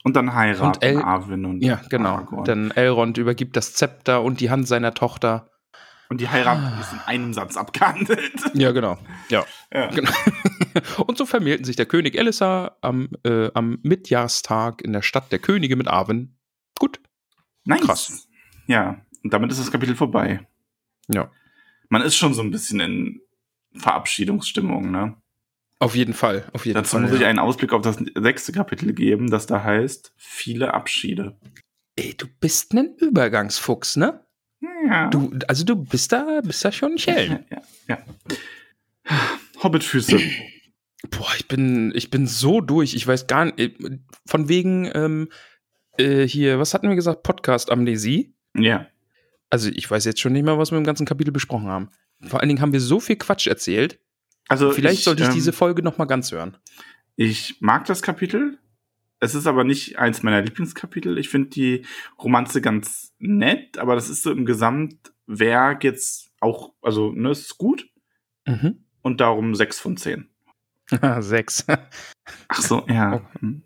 Und dann heiraten und El Arwen und Ja, genau. Aragorn. Denn Elrond übergibt das Zepter und die Hand seiner Tochter und die Heirat ah. ist in einem Satz abgehandelt. Ja, genau. Ja. ja. Genau. Und so vermählten sich der König Elissa am, äh, am Mitjahrstag in der Stadt der Könige mit Arwen. Gut. Nice. Krass. Ja, und damit ist das Kapitel vorbei. Ja. Man ist schon so ein bisschen in Verabschiedungsstimmung, ne? Auf jeden Fall, auf jeden Dazu Fall. Dazu muss ich einen Ausblick auf das sechste Kapitel geben, das da heißt viele Abschiede. Ey, du bist ein Übergangsfuchs, ne? Ja. Du, also du bist da, bist da schon Schellen. Ja, ja. Hobbitfüße. Boah, ich bin, ich bin so durch. Ich weiß gar nicht. Äh, von wegen ähm, äh, hier, was hatten wir gesagt? Podcast-Amnesie. Ja. Also ich weiß jetzt schon nicht mehr, was wir im ganzen Kapitel besprochen haben. Vor allen Dingen haben wir so viel Quatsch erzählt. Also vielleicht ich, sollte ich ähm, diese Folge noch mal ganz hören. Ich mag das Kapitel. Es ist aber nicht eins meiner Lieblingskapitel. Ich finde die Romanze ganz nett, aber das ist so im Gesamtwerk jetzt auch, also, ne, es ist gut. Mhm. Und darum sechs von zehn. sechs. Ach so, ja. Oh. Hm.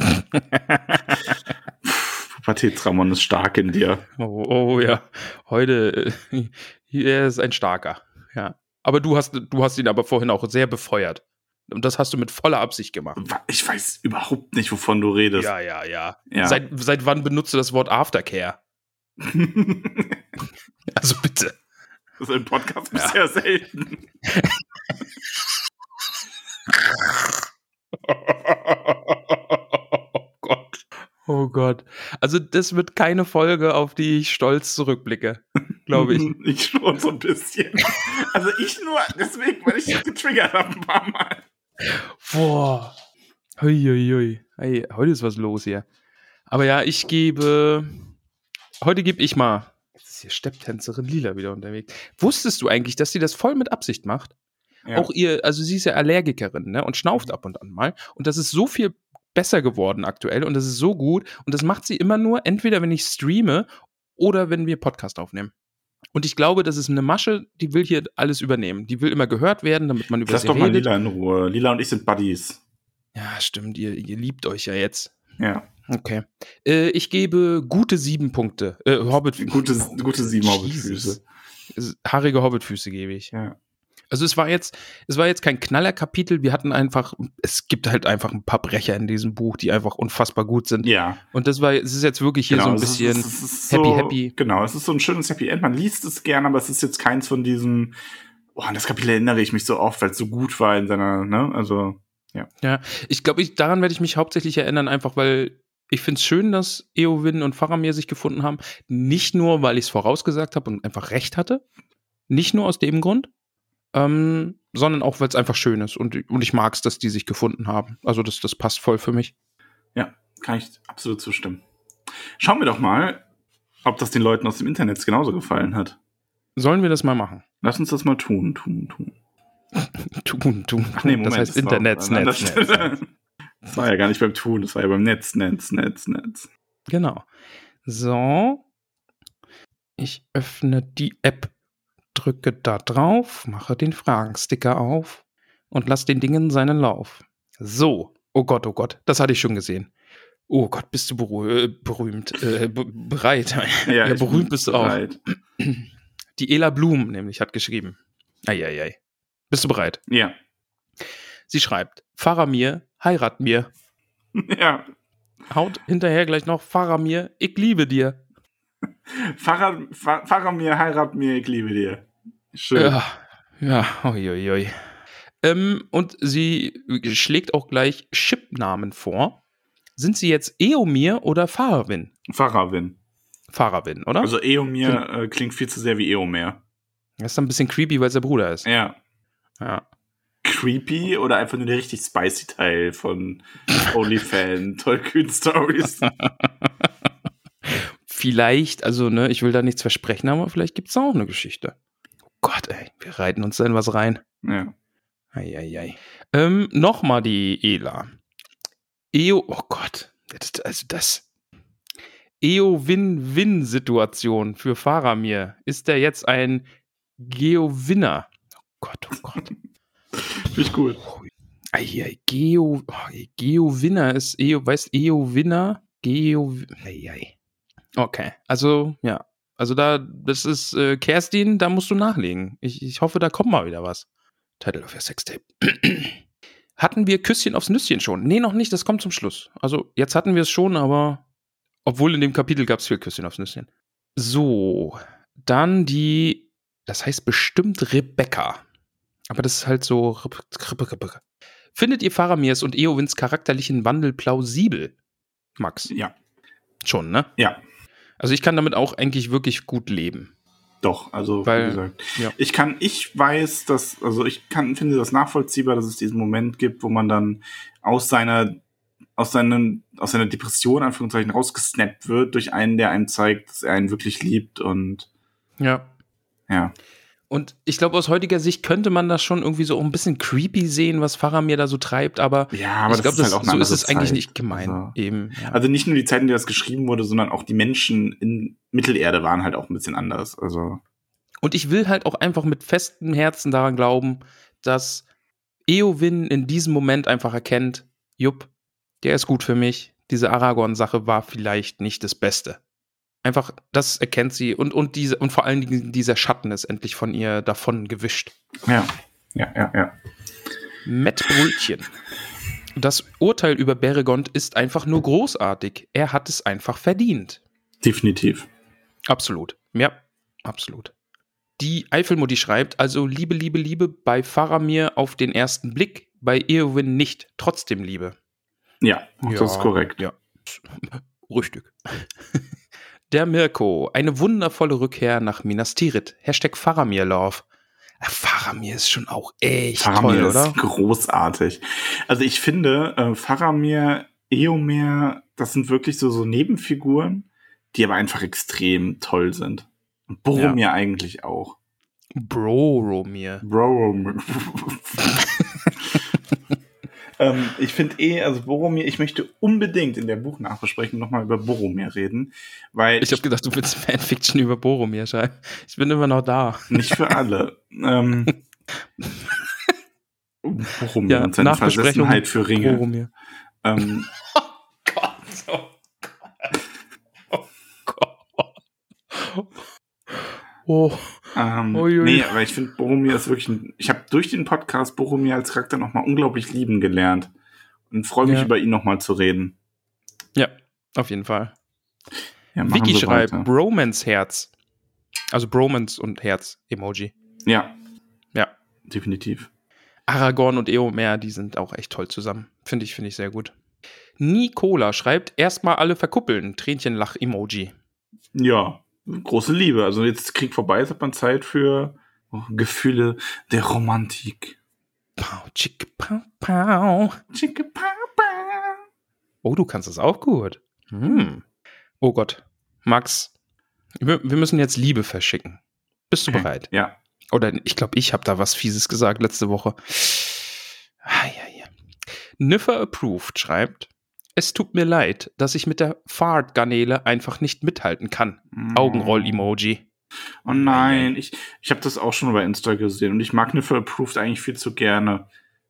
Pubertätsramon ist stark in dir. Oh, oh ja. Heute, äh, er ist ein starker. Ja. Aber du hast, du hast ihn aber vorhin auch sehr befeuert. Und das hast du mit voller Absicht gemacht. Ich weiß überhaupt nicht, wovon du redest. Ja, ja, ja. ja. Seit, seit wann benutzt du das Wort Aftercare? also bitte. Das ist ein Podcast ja. sehr selten. oh Gott. Oh Gott. Also das wird keine Folge, auf die ich stolz zurückblicke, glaube ich. ich schon so ein bisschen. Also ich nur, deswegen, weil ich getriggert habe ein paar Mal. Boah. Huiuiui. Hey, heute ist was los hier. Aber ja, ich gebe. Heute gebe ich mal. Jetzt ist hier Stepptänzerin Lila wieder unterwegs. Wusstest du eigentlich, dass sie das voll mit Absicht macht? Ja. Auch ihr, also sie ist ja Allergikerin, ne? Und schnauft ab und an mal. Und das ist so viel besser geworden aktuell und das ist so gut. Und das macht sie immer nur, entweder wenn ich streame oder wenn wir Podcast aufnehmen. Und ich glaube, das ist eine Masche, die will hier alles übernehmen. Die will immer gehört werden, damit man über Lass sie doch redet. mal Lila in Ruhe. Lila und ich sind Buddies. Ja, stimmt. Ihr, ihr liebt euch ja jetzt. Ja. Okay. Äh, ich gebe gute sieben Punkte. Äh, Hobbit Gute, gute sieben Jesus. Hobbitfüße. Haarige Hobbitfüße gebe ich. Ja. Also es war jetzt, es war jetzt kein Knallerkapitel. Wir hatten einfach, es gibt halt einfach ein paar Brecher in diesem Buch, die einfach unfassbar gut sind. Ja. Und das war, es ist jetzt wirklich hier so ein es ist- bisschen es ist happy, so, happy. Genau, es ist so ein schönes Happy End. Man liest es gerne, aber es ist jetzt keins von diesen, oh, an das Kapitel erinnere ich mich so oft, weil es so gut war in seiner, ne, also, Ja, ich glaube, ich, daran werde ich mich hauptsächlich erinnern, einfach weil ich finde es schön, dass Eowyn und Faramir sich gefunden haben. Nicht nur, weil ich es vorausgesagt habe und einfach recht hatte. Nicht nur aus dem Grund, ähm, sondern auch, weil es einfach schön ist. Und, und ich mag es, dass die sich gefunden haben. Also das, das passt voll für mich. ja, kann ich absolut zustimmen. Schauen wir doch mal, ob das den Leuten aus dem Internet genauso gefallen hat. Sollen wir das mal machen? Lass uns das mal tun, tun, tun. Tun, tun. Ach nee, Moment. das heißt Internet, Netz, Netz. Das war ja gar nicht beim Tun, das war ja beim Netz, Netz, Netz, Netz. Genau. So. Ich öffne die App, drücke da drauf, mache den Fragensticker auf und lasse den Dingen seinen Lauf. So. Oh Gott, oh Gott, das hatte ich schon gesehen. Oh Gott, bist du äh, berühmt, äh, be bereit? Ja, ich berühmt bist du auch. Die Ela Blum nämlich hat geschrieben. Eieiei. Bist du bereit? Ja. Sie schreibt, Faramir, heirat mir. Ja. Haut hinterher gleich noch, Faramir, ich liebe dir. Fahrer, Fahr- Fahrer mir, heirat mir, ich liebe dir. Schön. Ja, ja, uiuiui. Ähm, und sie schlägt auch gleich Chipnamen vor. Sind sie jetzt Eomir oder Farawin? Farawin. Farawin, oder? Also Eomir äh, klingt viel zu sehr wie Eomer. das ist ein bisschen creepy, weil es der Bruder ist. Ja. Ja. Creepy oder einfach nur der richtig spicy Teil von OnlyFan, Tollkühn Stories. Vielleicht, also, ne, ich will da nichts versprechen, aber vielleicht gibt es auch eine Geschichte. Oh Gott, ey, wir reiten uns da in was rein. ja. Eieiei. Ähm, Nochmal die Ela. Eo, oh Gott, das, also das. Eo-Win-Win-Situation für Faramir. Ist der jetzt ein Geo-Winner? Oh Gott, oh Gott. Finde ich gut. Eieiei, Geo, oh, Geo-Winner ist Eo, weißt Eo-Winner? Geo, eieiei. Okay, also, ja. Also da, das ist äh, Kerstin, da musst du nachlegen. Ich, ich hoffe, da kommt mal wieder was. Title of your Sextape. hatten wir Küsschen aufs Nüsschen schon? Nee, noch nicht, das kommt zum Schluss. Also, jetzt hatten wir es schon, aber obwohl in dem Kapitel gab es viel Küsschen aufs Nüsschen. So, dann die, das heißt bestimmt Rebecca. Aber das ist halt so. Findet ihr Faramirs und Eowins charakterlichen Wandel plausibel? Max? Ja. Schon, ne? Ja. Also ich kann damit auch eigentlich wirklich gut leben. Doch, also Weil- wie gesagt. ja. Ich kann, ich weiß, dass, also ich kann, finde das nachvollziehbar, dass es diesen Moment gibt, wo man dann aus seiner, aus seinen, aus seiner Depression, Anführungszeichen, rausgesnappt wird durch einen, der einem zeigt, dass er einen wirklich liebt und Ja. ja. Und ich glaube, aus heutiger Sicht könnte man das schon irgendwie so ein bisschen creepy sehen, was Faramir da so treibt, aber, Ja, aber ich glaube, halt so ist es eigentlich nicht gemeint. Also- Eben. Ja. Also nicht nur die Zeit, in der das geschrieben wurde, sondern auch die Menschen in Mittelerde waren halt auch ein bisschen anders. Also Und ich will halt auch einfach mit festem Herzen daran glauben, dass Eowyn in diesem Moment einfach erkennt, jupp, der ist gut für mich. Diese Aragorn-Sache war vielleicht nicht das Beste. Einfach, das erkennt sie und, und, diese, und vor allen Dingen dieser Schatten ist endlich von ihr davon gewischt. ja, ja, ja, ja. Matt Brötchen. Das Urteil über Beregond ist einfach nur großartig. Er hat es einfach verdient. Definitiv. Absolut. Ja, absolut. Die Eifelmutti schreibt, also Liebe, Liebe, Liebe bei Faramir auf den ersten Blick, bei Eowyn nicht, trotzdem Liebe. Ja, das ist korrekt. Ja. Richtig. Der Mirko, eine wundervolle Rückkehr nach Minas Tirith. Hashtag Faramir Love. Ach, Faramir ist schon auch echt Faramir toll, ist oder? großartig. Also ich finde, äh, Faramir, Eomer, das sind wirklich so, so Nebenfiguren, die aber einfach extrem toll sind. Und Boromir eigentlich auch. Boromir. Boromir. ähm, ich finde eh, also Boromir, ich möchte unbedingt in der Buchnachbesprechung nochmal über Boromir reden, weil Ich habe gedacht, du willst Fanfiction über Boromir schreiben. Ich bin immer noch da. nicht für alle. ähm, Boromir Ja, und seine Versessenheit für Ringe. Boromir. Ähm, Gott, Oh Gott. Oh Gott. Oh. Ähm, Uiui. nee, aber ich finde Boromir ist wirklich ein, ich habe durch den Podcast Boromir als Charakter nochmal unglaublich lieben gelernt und freue mich Ja. über ihn nochmal zu reden. Ja, auf jeden Fall. Ja, Vicky schreibt weiter. Bromance Herz. Also Bromance und Herz Emoji. Ja, Ja. definitiv. Aragorn und Eomer, die sind auch echt toll zusammen. Finde ich, finde ich sehr gut. Nicola schreibt erstmal alle verkuppeln. Tränchen-Lach-Emoji. Ja, große Liebe. Also jetzt Krieg vorbei ist, hat man Zeit für oh, Gefühle der Romantik. Pau, tschicke, pau, pau. Chicke Papa. Oh, du kannst das auch gut. Hm. Oh Gott. Max, wir, wir müssen jetzt Liebe verschicken. Bist du bereit? Ja. Oder ich glaube, ich habe da was Fieses gesagt letzte Woche. Ah, ja, ja. Niffer Approved schreibt, es tut mir leid, dass ich mit der Fart-Garnele einfach nicht mithalten kann. Augenroll-Emoji. Oh nein, ich, ich habe das auch schon bei Insta gesehen und ich mag Niffle Approved eigentlich viel zu gerne.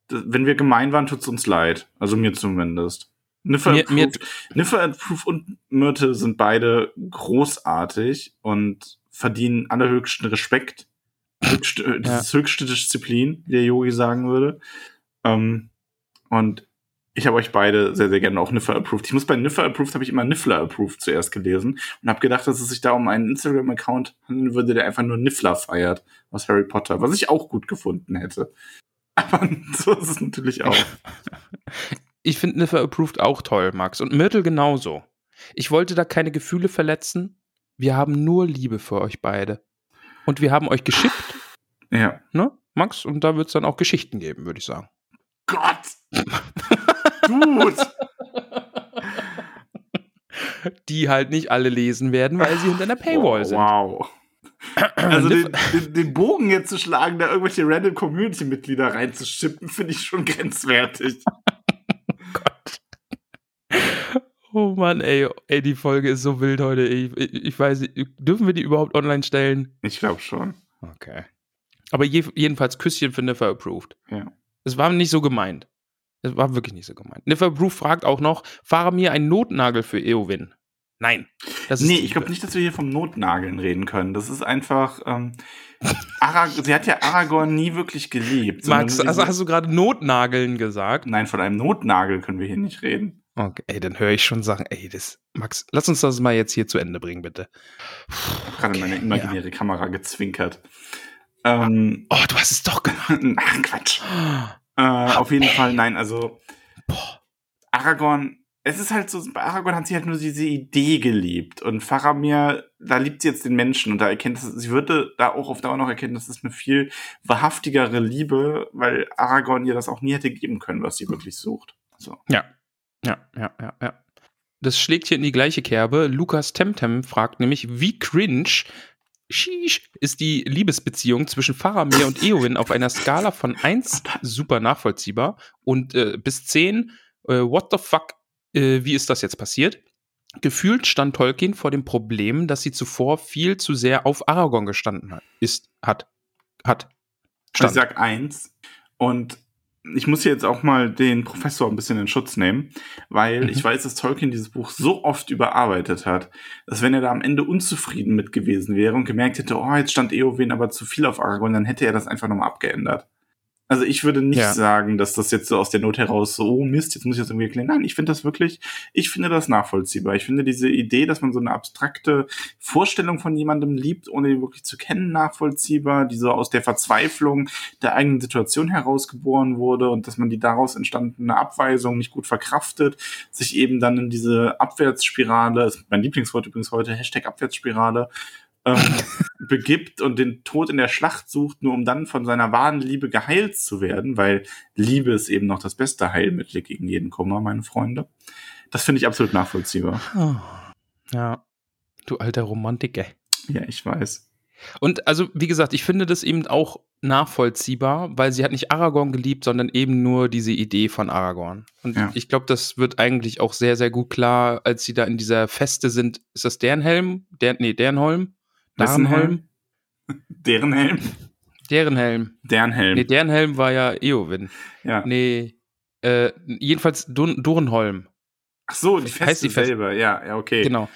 Wenn wir gemein waren, tut's uns leid. Also mir zumindest. Niffle Approved, Niffle Approved und Myrte sind beide großartig und verdienen allerhöchsten Respekt. Höchst, äh, das ist höchste Disziplin, wie der Yogi sagen würde. Ähm, und ich habe euch beide sehr, sehr gerne auch Niffler approved. Ich muss bei Niffler approved habe ich immer Niffler approved zuerst gelesen und habe gedacht, dass es sich da um einen Instagram-Account handeln würde, der einfach nur Niffler feiert aus Harry Potter, was ich auch gut gefunden hätte. Aber so ist es natürlich auch. Ich finde Niffer Approved auch toll, Max. Und Myrtle genauso. Ich wollte da keine Gefühle verletzen. Wir haben nur Liebe für euch beide. Und wir haben euch geschippt, Ja. ne, Max? Und da wird es dann auch Geschichten geben, würde ich sagen. Gott! Dude! Die halt nicht alle lesen werden, weil sie hinter einer Paywall Oh, sind. Wow. Also den, den, den Bogen jetzt zu schlagen, da irgendwelche random Community-Mitglieder reinzuschippen, finde ich schon grenzwertig. Oh Mann, ey, ey, die Folge ist so wild heute. Ich, ich, ich weiß nicht, dürfen wir die überhaupt online stellen? Ich glaube schon. Okay. Aber je, jedenfalls Küsschen für Niffer Approved. Ja. Es war nicht so gemeint. Es war wirklich nicht so gemeint. Niffer Approved fragt auch noch, fahre mir einen Notnagel für Eowyn. Nein. Das Nee, ich glaube nicht, dass wir hier vom Notnageln reden können. Das ist einfach. Ähm, sie hat ja Aragorn nie wirklich geliebt. Max, also hast du gerade Notnageln gesagt? Nein, von einem Notnagel können wir hier nicht reden. Okay, ey, dann höre ich schon Sachen. Ey, das, Max, lass uns das mal jetzt hier zu Ende bringen, bitte. Ich habe gerade Okay, meine imaginäre Kamera gezwinkert. Ähm, Oh, du hast es doch gemacht. ach, Quatsch. Äh, auf jeden Fall, nein, also Boah. Aragorn, es ist halt so, bei Aragorn hat sie halt nur diese Idee geliebt und Faramir, da liebt sie jetzt den Menschen und da erkennt sie, sie würde da auch auf Dauer noch erkennen, das ist eine viel wahrhaftigere Liebe, weil Aragorn ihr das auch nie hätte geben können, was sie wirklich sucht. So. Ja, ja, ja, ja, ja. Das schlägt hier in die gleiche Kerbe. Lukas Temtem fragt nämlich, wie cringe sheesh, ist die Liebesbeziehung zwischen Faramir und Eowyn auf einer Skala von 1 super nachvollziehbar und äh, bis 10 äh, what the fuck, äh, wie ist das jetzt passiert? Gefühlt stand Tolkien vor dem Problem, dass sie zuvor viel zu sehr auf Aragorn gestanden hat. Ist, hat, hat. Ich sag eins. Und ich muss hier jetzt auch mal den Professor ein bisschen in Schutz nehmen, weil Mhm. ich weiß, dass Tolkien dieses Buch so oft überarbeitet hat, dass wenn er da am Ende unzufrieden mit gewesen wäre und gemerkt hätte, oh, jetzt stand Eowyn aber zu viel auf Aragorn, dann hätte er das einfach nochmal abgeändert. Also ich würde nicht Ja. sagen, dass das jetzt so aus der Not heraus so, oh Mist, jetzt muss ich das irgendwie erklären. Nein, ich finde das wirklich, ich finde das nachvollziehbar. Ich finde diese Idee, dass man so eine abstrakte Vorstellung von jemandem liebt, ohne ihn wirklich zu kennen, nachvollziehbar, die so aus der Verzweiflung der eigenen Situation herausgeboren wurde und dass man die daraus entstandene Abweisung nicht gut verkraftet, sich eben dann in diese Abwärtsspirale, ist mein Lieblingswort übrigens heute, Hashtag Abwärtsspirale, ähm, begibt und den Tod in der Schlacht sucht, nur um dann von seiner wahren Liebe geheilt zu werden, weil Liebe ist eben noch das beste Heilmittel gegen jeden Kummer, meine Freunde. Das finde ich absolut nachvollziehbar. Ja, du alter Romantiker. Ja, ich weiß. Und also, wie gesagt, ich finde das eben auch nachvollziehbar, weil sie hat nicht Aragorn geliebt, sondern eben nur diese Idee von Aragorn. Und Ja. ich glaube, das wird eigentlich auch sehr, sehr gut klar, als sie da in dieser Feste sind. Ist das deren Helm? Der, nee, deren Wessen Darenholm? Deren Helm? Deren Helm. Deren Helm. Nee, deren Helm war ja Eowyn. ja. Nee, äh, jedenfalls Dun Durenholm. Ach so, die Feste Heißt die Feste. selber, ja, ja, okay. Genau.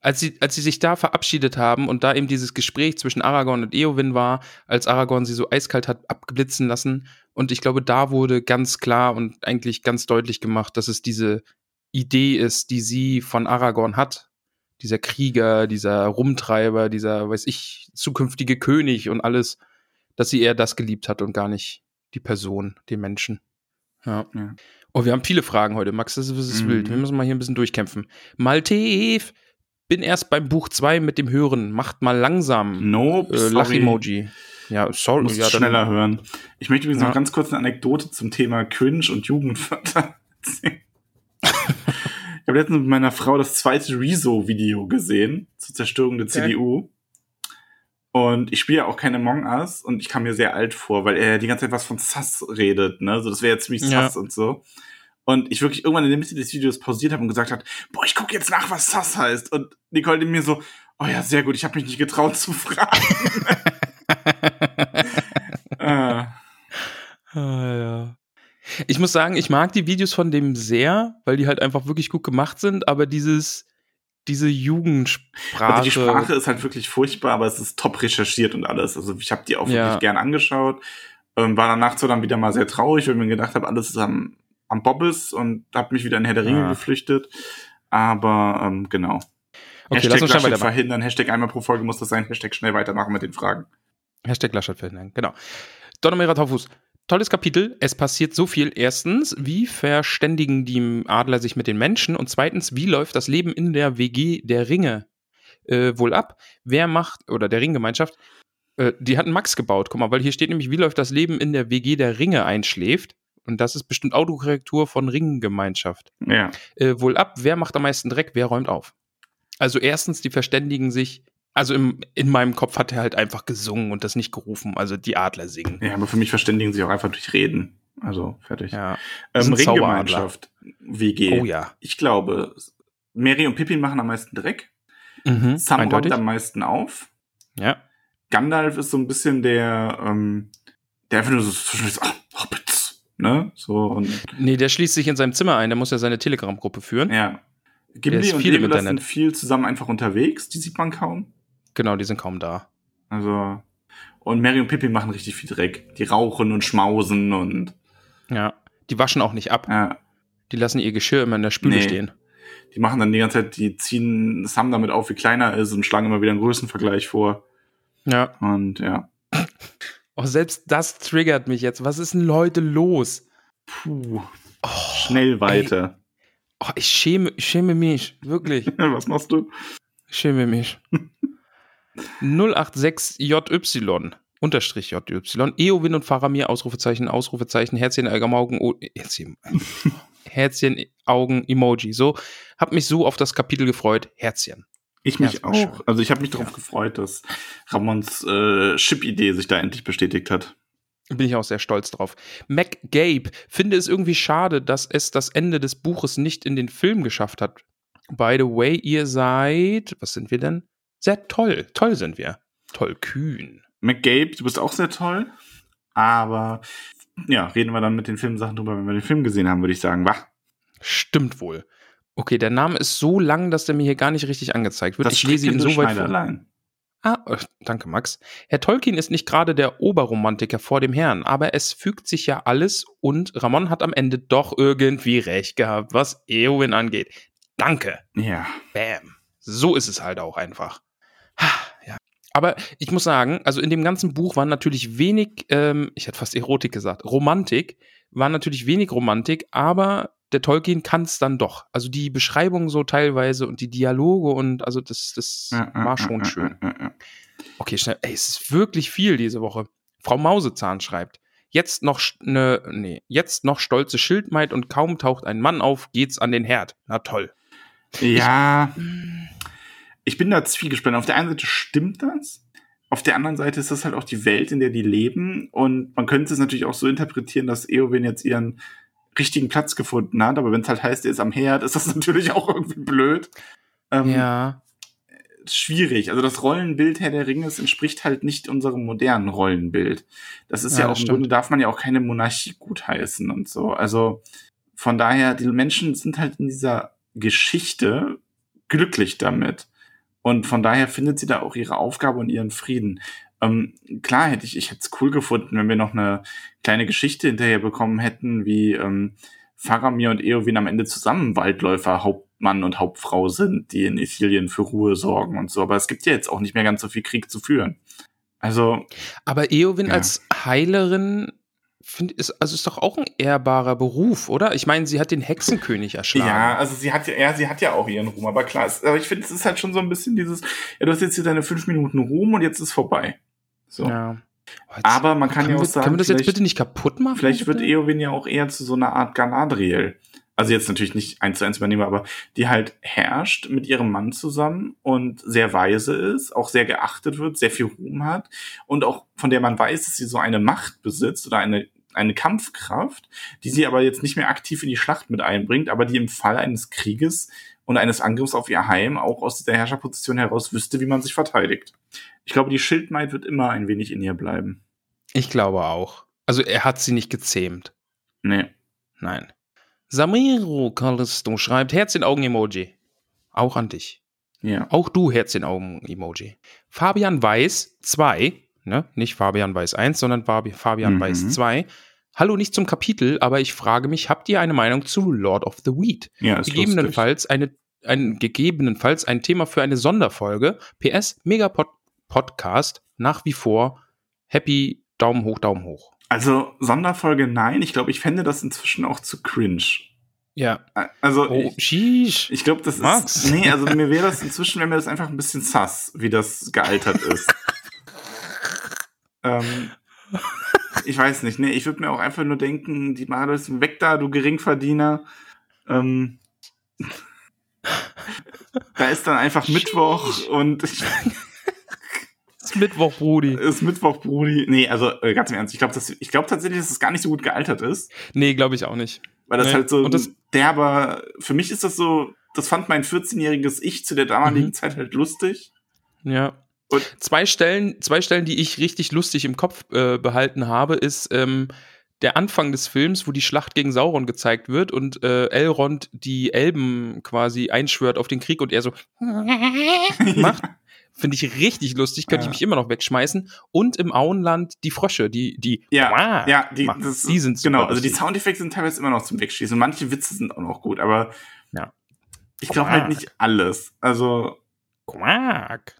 Als sie, als sie sich da verabschiedet haben und da eben dieses Gespräch zwischen Aragorn und Eowyn war, als Aragorn sie so eiskalt hat abblitzen lassen. Und ich glaube, da wurde ganz klar und eigentlich ganz deutlich gemacht, dass es diese Idee ist, die sie von Aragorn hat. Dieser Krieger, dieser Rumtreiber, dieser, weiß ich, zukünftige König und alles, dass sie eher das geliebt hat und gar nicht die Person, den Menschen. Ja. Ja. Oh, wir haben viele Fragen heute, Max, das ist, Mhm. wild. Wir müssen mal hier ein bisschen durchkämpfen. Maltev, bin erst beim Buch 2 mit dem Hören. Macht mal langsam. Nope, Äh. Lach-Emoji. Ja, sorry. Muss ja, schneller hören. Ich möchte übrigens Ja. noch ganz kurz eine Anekdote zum Thema Cringe und Jugendwörter erzählen. ich habe letztens mit meiner Frau das zweite Rezo-Video gesehen zur Zerstörung der CDU. Und ich spiele ja auch keine Among Us und ich kam mir sehr alt vor, weil er die ganze Zeit was von Sass redet, ne? So, das wäre ja ziemlich Ja. Sass und so. Und ich wirklich irgendwann in der Mitte des Videos pausiert habe und gesagt hat, boah, ich gucke jetzt nach, was Sass heißt. Und Nicole mir so, oh ja, sehr gut, ich habe mich nicht getraut zu fragen. äh, Ah, ja. Ich muss sagen, ich mag die Videos von dem sehr, weil die halt einfach wirklich gut gemacht sind, aber dieses, diese Jugendsprache. Also die Sprache ist halt wirklich furchtbar, aber es ist top recherchiert und alles. Also ich habe die auch Ja. wirklich gern angeschaut. Ähm, war danach so dann wieder mal sehr traurig, weil ich mir gedacht habe, alles ist am, am Bobbes und habe mich wieder in Herr der Ringe Ja. geflüchtet. Aber ähm, genau. okay, lass Hashtag uns schnell Laschet verhindern, Hashtag einmal pro Folge muss das sein, Hashtag schnell weitermachen mit den Fragen. Hashtag Laschet verhindern, genau. Donnermera Taufus. Tolles Kapitel. Es passiert so viel. Erstens, wie verständigen die Adler sich mit den Menschen? Und zweitens, wie läuft das Leben in der WG der Ringe äh, wohl ab? Wer macht, oder der Ringgemeinschaft, äh, die hatten Max gebaut. Guck mal, weil hier steht nämlich, wie läuft das Leben in der WG der Ringe einschläft? Und das ist bestimmt Autokorrektur von Ringgemeinschaft. Ja. Äh, wohl ab, wer macht am meisten Dreck, wer räumt auf? Also erstens, die verständigen sich, also im, in meinem Kopf hat er halt einfach gesungen und das nicht gerufen, also die Adler singen. Ja, aber für mich verständigen sie auch einfach durch Reden. Also fertig. Ja. ähm, Ringgemeinschaft, WG. Oh ja. Ich glaube, Mary und Pippin machen am meisten Dreck. Mhm. Sam räumt Eindeutig. am meisten auf. Ja. Gandalf ist so ein bisschen der, ähm, der einfach nur so zwischendurch so, ah, Hobbits, ne? So und Nee, der schließt sich in seinem Zimmer ein, der muss ja seine Telegram-Gruppe führen. ja. Gimli und Legolas sind viel zusammen einfach unterwegs, die sieht man kaum. Genau, die sind kaum da. Also und Mary und Pippin machen richtig viel Dreck. Die rauchen und schmausen und Ja. Die waschen auch nicht ab. ja, Die lassen ihr Geschirr immer in der Spüle Nee. stehen. die machen dann die ganze Zeit, die ziehen Sam damit auf, wie klein er ist und schlagen immer wieder einen Größenvergleich vor. Ja. Und ja. Oh, selbst das triggert mich jetzt. Was ist denn heute los? Puh. Oh, Schnell weiter. Oh, ich schäme, ich schäme mich. Wirklich. Was machst du? Ich schäme mich. 086JY. Unterstrich JY. Eowyn und Faramir, Ausrufezeichen, Ausrufezeichen, Herzchen, Augen, oh, Herzchen, Herzchen, Augen, Emoji. So, hab mich so auf das Kapitel gefreut. Herzchen. Ich Ja, mich war auch. schön. Also ich habe mich darauf gefreut, dass Ramons äh, Chip-Idee sich da endlich bestätigt hat. Bin ich auch sehr stolz drauf. MacGabe finde es irgendwie schade, dass es das Ende des Buches nicht in den Film geschafft hat. By the way, ihr seid, was sind wir denn? Sehr toll. Toll sind wir. Toll kühn. McGabe, du bist auch sehr toll. Aber ja, reden wir dann mit den Filmsachen drüber, wenn wir den Film gesehen haben, würde ich sagen. Wach. Stimmt wohl. Okay, der Name ist so lang, dass der mir hier gar nicht richtig angezeigt wird. Das ich lese ihn so weit allein. Ah, äh, danke, Max. Herr Tolkien ist nicht gerade der Oberromantiker vor dem Herrn, aber es fügt sich ja alles und Ramon hat am Ende doch irgendwie recht gehabt, was Eowyn angeht. Danke. Ja. Bam. So ist es halt auch einfach. Ja. Aber ich muss sagen, also in dem ganzen Buch war natürlich wenig, ähm, ich hätte fast Erotik gesagt, Romantik, war natürlich wenig Romantik, aber der Tolkien kann es dann doch. Also die Beschreibung so teilweise und die Dialoge und also das, das Ja, war schon ja, schön. ja. Okay, schnell. Ey, es ist wirklich viel diese Woche. Frau Mausezahn schreibt. Jetzt noch ne, nee, jetzt noch stolze Schildmaid und kaum taucht ein Mann auf, geht's an den Herd. Na toll. Ja, ich bin da zwiegespalten. Auf der einen Seite stimmt das. Auf der anderen Seite ist das halt auch die Welt, in der die leben. Und man könnte es natürlich auch so interpretieren, dass Eowyn jetzt ihren richtigen Platz gefunden hat. Aber wenn es halt heißt, er ist am Herd, ist das natürlich auch irgendwie blöd. Ähm, Ja. Schwierig. Also das Rollenbild Herr der Ringe entspricht halt nicht unserem modernen Rollenbild. Das ist Ja, ja, auch im. Grunde darf man ja auch keine Monarchie gutheißen und so. Also von daher, die Menschen sind halt in dieser Geschichte glücklich damit. Und von daher findet sie da auch ihre Aufgabe und ihren Frieden. Ähm, klar hätte ich, ich hätte es cool gefunden, wenn wir noch eine kleine Geschichte hinterher bekommen hätten, wie ähm, Faramir und Eowyn am Ende zusammen Waldläufer, Hauptmann und Hauptfrau sind, die in Ithilien für Ruhe sorgen und so. Aber es gibt ja jetzt auch nicht mehr ganz so viel Krieg zu führen. Also. Aber Eowyn ja. als Heilerin find, ist, also ist doch auch ein ehrbarer Beruf, oder? Ich meine, sie hat den Hexenkönig erschlagen. Ja, also sie hat ja, ja, sie hat ja auch ihren Ruhm, aber klar, es, aber ich finde, es ist halt schon so ein bisschen dieses, ja, du hast jetzt hier deine fünf Minuten Ruhm und jetzt ist vorbei. So. Ja. Jetzt, aber man kann ja auch wir, sagen, können wir das jetzt bitte nicht kaputt machen? Vielleicht bitte? wird Eowyn ja auch eher zu so einer Art Galadriel. Also jetzt natürlich nicht eins zu eins übernehmen, aber die halt herrscht mit ihrem Mann zusammen und sehr weise ist, auch sehr geachtet wird, sehr viel Ruhm hat und auch von der man weiß, dass sie so eine Macht besitzt oder eine eine Kampfkraft, die sie aber jetzt nicht mehr aktiv in die Schlacht mit einbringt, aber die im Fall eines Krieges und eines Angriffs auf ihr Heim auch aus der Herrscherposition heraus wüsste, wie man sich verteidigt. Ich glaube, die Schildmaid wird immer ein wenig in ihr bleiben. Ich glaube auch. Also er hat sie nicht gezähmt. Nee. Nein. Samiro Callisto schreibt Herz-in-Augen-Emoji. Auch an dich. Ja. Auch du Herz-in-Augen-Emoji. Fabian Weiß 2 ne? Nicht Fabian Weiß 1, sondern Fabian mhm. Weiß 2. Hallo nicht zum Kapitel, aber ich frage mich, habt ihr eine Meinung zu Lord of the Weed? Ja, ist gegebenenfalls eine ein gegebenenfalls ein Thema für eine Sonderfolge. PS Megapod Podcast nach wie vor happy Daumen hoch Daumen hoch. Also Sonderfolge nein, ich glaube, ich fände das inzwischen auch zu cringe. Ja. Also oh, ich, ich glaube, das Max. ist nee, also mir wäre das inzwischen wäre mir das einfach ein bisschen sass, wie das gealtert ist. Ähm, ich weiß nicht, ne? Ich würde mir auch einfach nur denken, die ist weg da, du Geringverdiener. Ähm, da ist dann einfach Mittwoch und ich, ist Mittwoch, Brudi. Ist Mittwoch, Brudi. Nee, also äh, ganz im Ernst, ich glaube glaub tatsächlich, dass es das gar nicht so gut gealtert ist. Nee, glaube ich auch nicht. Weil das nee. halt so das derber, für mich ist das so, das fand mein 14-jähriges Ich zu der damaligen mhm. Zeit halt lustig. Ja. Und zwei Stellen, zwei Stellen, die ich richtig lustig im Kopf äh, behalten habe, ist ähm, der Anfang des Films, wo die Schlacht gegen Sauron gezeigt wird und äh, Elrond die Elben quasi einschwört auf den Krieg und er so macht. Finde ich richtig lustig, könnte ja. ich mich immer noch wegschmeißen. Und im Auenland die Frösche, die, die, ja, ja, die, das, die sind super Genau, also die Soundeffekte sind teilweise immer noch zum Wegschießen. Manche Witze sind auch noch gut, aber ja. ich glaube halt nicht alles. Also. Quack.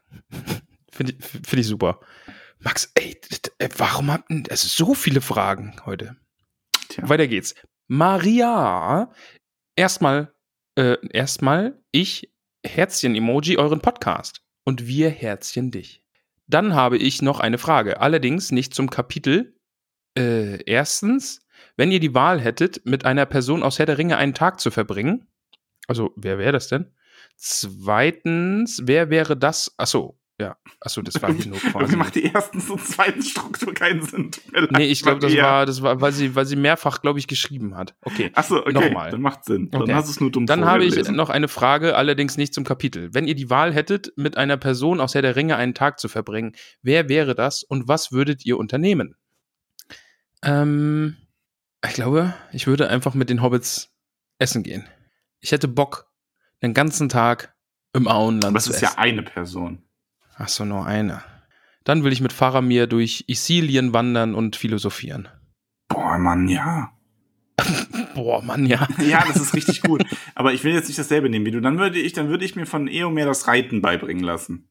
Finde ich, find ich super. Max, ey, warum habt ihr also so viele Fragen heute? Tja. Weiter geht's. Maria, erstmal, äh, erstmal ich Herzchen-Emoji euren Podcast und wir Herzchen dich. Dann habe ich noch eine Frage, allerdings nicht zum Kapitel. Äh, erstens, wenn ihr die Wahl hättet, mit einer Person aus Herr der Ringe einen Tag zu verbringen, also wer wäre das denn? Zweitens, wer wäre das? Achso, ja, achso, das war genug quasi. Irgendwie macht die ersten und zweiten Struktur keinen Sinn. Nee, ich glaube, das war, das war, weil sie, weil sie mehrfach, glaube ich, geschrieben hat. Okay. Achso, okay. Nochmal. Dann macht Sinn. Dann okay. hast du es nur dumm Dann habe ich noch eine Frage, allerdings nicht zum Kapitel. Wenn ihr die Wahl hättet, mit einer Person aus Herr der Ringe einen Tag zu verbringen, wer wäre das und was würdet ihr unternehmen? Ähm, ich glaube, ich würde einfach mit den Hobbits essen gehen. Ich hätte Bock, den ganzen Tag im Auenland Aber zu essen. Das ist ja eine Person. Ach so, nur eine. Dann will ich mit Faramir durch Isilien wandern und philosophieren. Boah, Mann, ja. Boah, Mann, ja. ja, das ist richtig gut. Aber ich will jetzt nicht dasselbe nehmen wie du. Dann würde ich, dann würde ich mir von Eomer das Reiten beibringen lassen.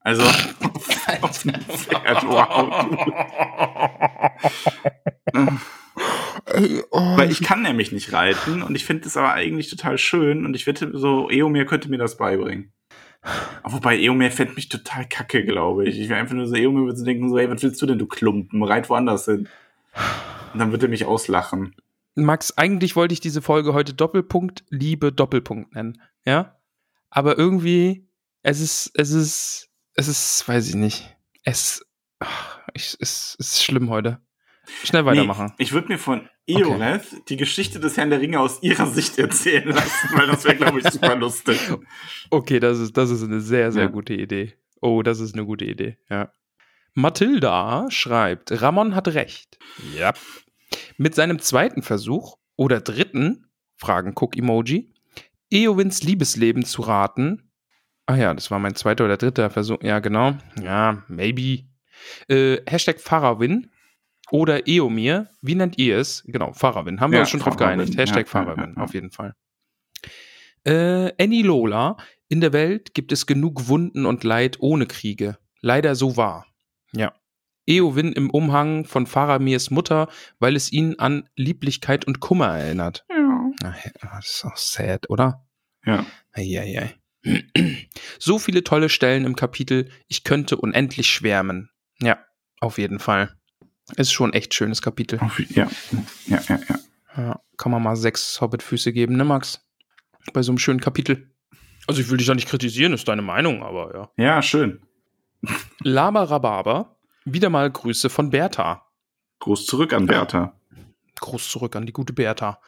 Also auf einem Pferd. Wow. Weil ich kann nämlich nicht reiten und ich finde es aber eigentlich total schön und ich wette, so Eomer könnte mir das beibringen. Wobei Eomer fände mich total kacke, glaube ich. Ich wäre einfach nur so, Eomer würde so denken, so, ey, was willst du denn, du Klumpen? Reit woanders hin. Und dann würde er mich auslachen. Max, eigentlich wollte ich diese Folge heute Doppelpunkt Liebe Doppelpunkt nennen, ja? Aber irgendwie, es ist, es ist, es ist, weiß ich nicht. Es, ach, ich, es, es ist schlimm heute. Schnell weitermachen. Nee, ich würde mir von Eoreth okay. die Geschichte des Herrn der Ringe aus ihrer Sicht erzählen lassen, weil das wäre, glaube ich, super lustig. Okay, das ist, das ist eine sehr, sehr ja. gute Idee. Oh, das ist eine gute Idee, ja. Mathilda schreibt, Ramon hat recht. Ja. Mit seinem zweiten Versuch oder dritten, Fragen Cook Emoji, Eowins Liebesleben zu raten. Ach ja, das war mein zweiter oder dritter Versuch. Ja, genau. Ja, maybe. Äh, Hashtag Farawin oder Eomir. Wie nennt ihr es? Genau, Farawin. Haben wir Ja, uns schon drauf Farawin. geeinigt. Hashtag Ja, Farawin, ja, ja. auf jeden Fall. Äh, Annie Lola. In der Welt gibt es genug Wunden und Leid ohne Kriege. Leider so wahr. Ja. Eowyn im Umhang von Faramirs Mutter, weil es ihn an Lieblichkeit und Kummer erinnert. Ja. Ach, Das ist auch sad, oder? Ja. Eieiei. So viele tolle Stellen im Kapitel, ich könnte unendlich schwärmen. Ja, auf jeden Fall. Ist schon ein echt schönes Kapitel. Ja. Ja, ja, ja. Ja, kann man mal sechs Hobbit-Füße geben, ne, Max? Bei so einem schönen Kapitel. Also, ich will dich ja nicht kritisieren, ist deine Meinung, aber ja. Ja, schön. Lama Rhabarber, wieder mal Grüße von Bertha. Gruß zurück an Bertha. Gruß zurück an die gute Bertha.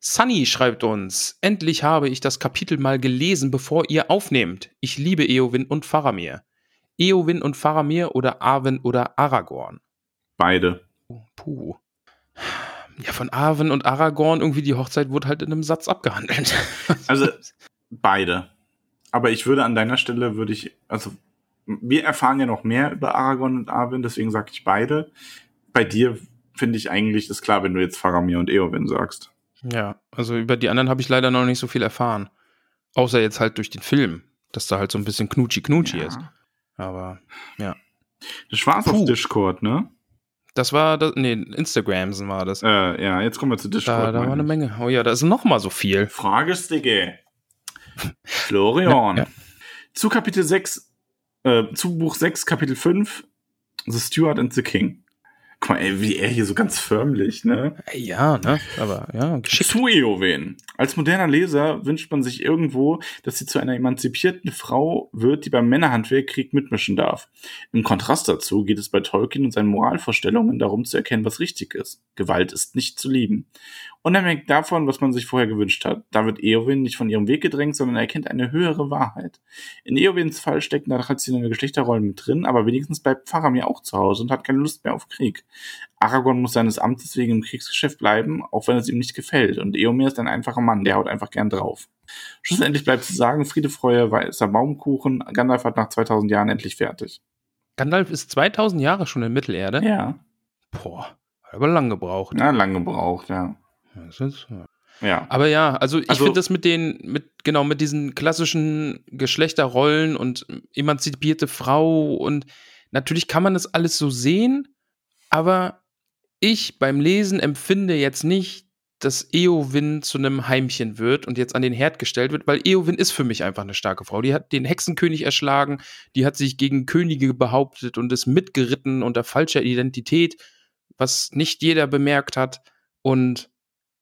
Sunny schreibt uns: Endlich habe ich das Kapitel mal gelesen, bevor ihr aufnehmt. Ich liebe Eowyn und Faramir. Eowyn und Faramir oder Arwen oder Aragorn. Beide. Oh, puh. Ja, von Arwen und Aragorn irgendwie die Hochzeit wurde halt in einem Satz abgehandelt. Also beide. Aber ich würde an deiner Stelle, würde ich, also wir erfahren ja noch mehr über Aragorn und Arwen, deswegen sage ich beide. Bei dir finde ich eigentlich ist klar, wenn du jetzt Faramir und Eowyn sagst. ja, also über die anderen habe ich leider noch nicht so viel erfahren. Außer jetzt halt durch den Film, dass da halt so ein bisschen knutschi-knutschi ist. Aber Das war's Puh. auf Discord, ne? Das war das, nee, Instagrams war das. Äh, ja, jetzt kommen wir zu Discord. Da, da war eine. Menge. Oh ja, da ist noch mal so viel. Fragestige. Florian. Ja, ja. Zu Kapitel 6, äh, zu Buch 6, Kapitel 5, The Steward and the King. Guck mal, ey, wie er hier so ganz förmlich, ne? Ja, ne? Aber ja, geschickt. Zu Eowyn. Als moderner Leser wünscht man sich irgendwo, dass sie zu einer emanzipierten Frau wird, die beim Männerhandwerkkrieg mitmischen darf. Im Kontrast dazu geht es bei Tolkien und seinen Moralvorstellungen darum zu erkennen, was richtig ist. Gewalt ist nicht zu lieben. Unabhängig davon, was man sich vorher gewünscht hat, da wird Eowyn nicht von ihrem Weg gedrängt, sondern erkennt eine höhere Wahrheit. In Eowyns Fall stecken da traditionelle Geschlechterrollen mit drin, aber wenigstens bleibt Faramir auch zu Hause und hat keine Lust mehr auf Krieg. Aragorn muss seines Amtes wegen im Kriegsgeschäft bleiben, auch wenn es ihm nicht gefällt. Und Eomer ist ein einfacher Mann, der haut einfach gern drauf. Schlussendlich bleibt zu sagen, Friede, Freude, weißer Baumkuchen, Gandalf hat nach 2000 Jahren endlich fertig. Gandalf ist 2000 Jahre schon in Mittelerde. Ja, Boah, hat aber lang gebraucht. na, lang gebraucht, ja. Das ist, ja. Ja, Aber ja, also ich Also- finde das mit den, mit, genau, mit diesen klassischen Geschlechterrollen und emanzipierte Frau und natürlich kann man das alles so sehen, aber ich beim Lesen empfinde jetzt nicht, dass Eowyn zu einem Heimchen wird und jetzt an den Herd gestellt wird, weil Eowyn ist für mich einfach eine starke Frau. Die hat den Hexenkönig erschlagen, die hat sich gegen Könige behauptet und ist mitgeritten unter falscher Identität, was nicht jeder bemerkt hat und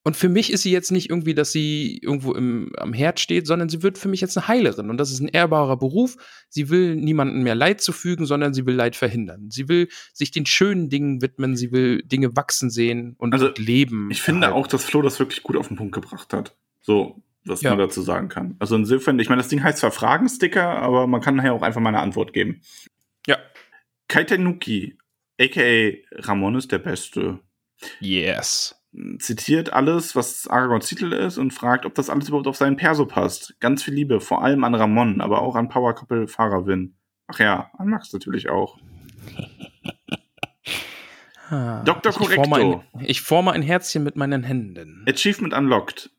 und für mich ist sie jetzt nicht irgendwie, dass sie irgendwo im, am Herd steht, sondern sie wird für mich jetzt eine Heilerin. Und das ist ein ehrbarer Beruf. Sie will niemandem mehr Leid zufügen, sondern sie will Leid verhindern. Sie will sich den schönen Dingen widmen. Sie will Dinge wachsen sehen und Also, leben. ich finde halt. auch, dass Flo das wirklich gut auf den Punkt gebracht hat. So, was Ja. man dazu sagen kann. Also insofern, ich meine, das Ding heißt zwar Fragensticker, aber man kann nachher auch einfach mal eine Antwort geben. Ja. Kaitanuki, aka Ramon ist der Beste. Yes. Zitiert alles, was Aragorns Titel ist und fragt, ob das alles überhaupt auf seinen Perso passt. Ganz viel Liebe, vor allem an Ramon, aber auch an Power Couple Farawin. Ach ja, an Max natürlich auch. Ah, Dr. Correcto. ein, ich forme ein Herzchen mit meinen Händen. Achievement unlocked.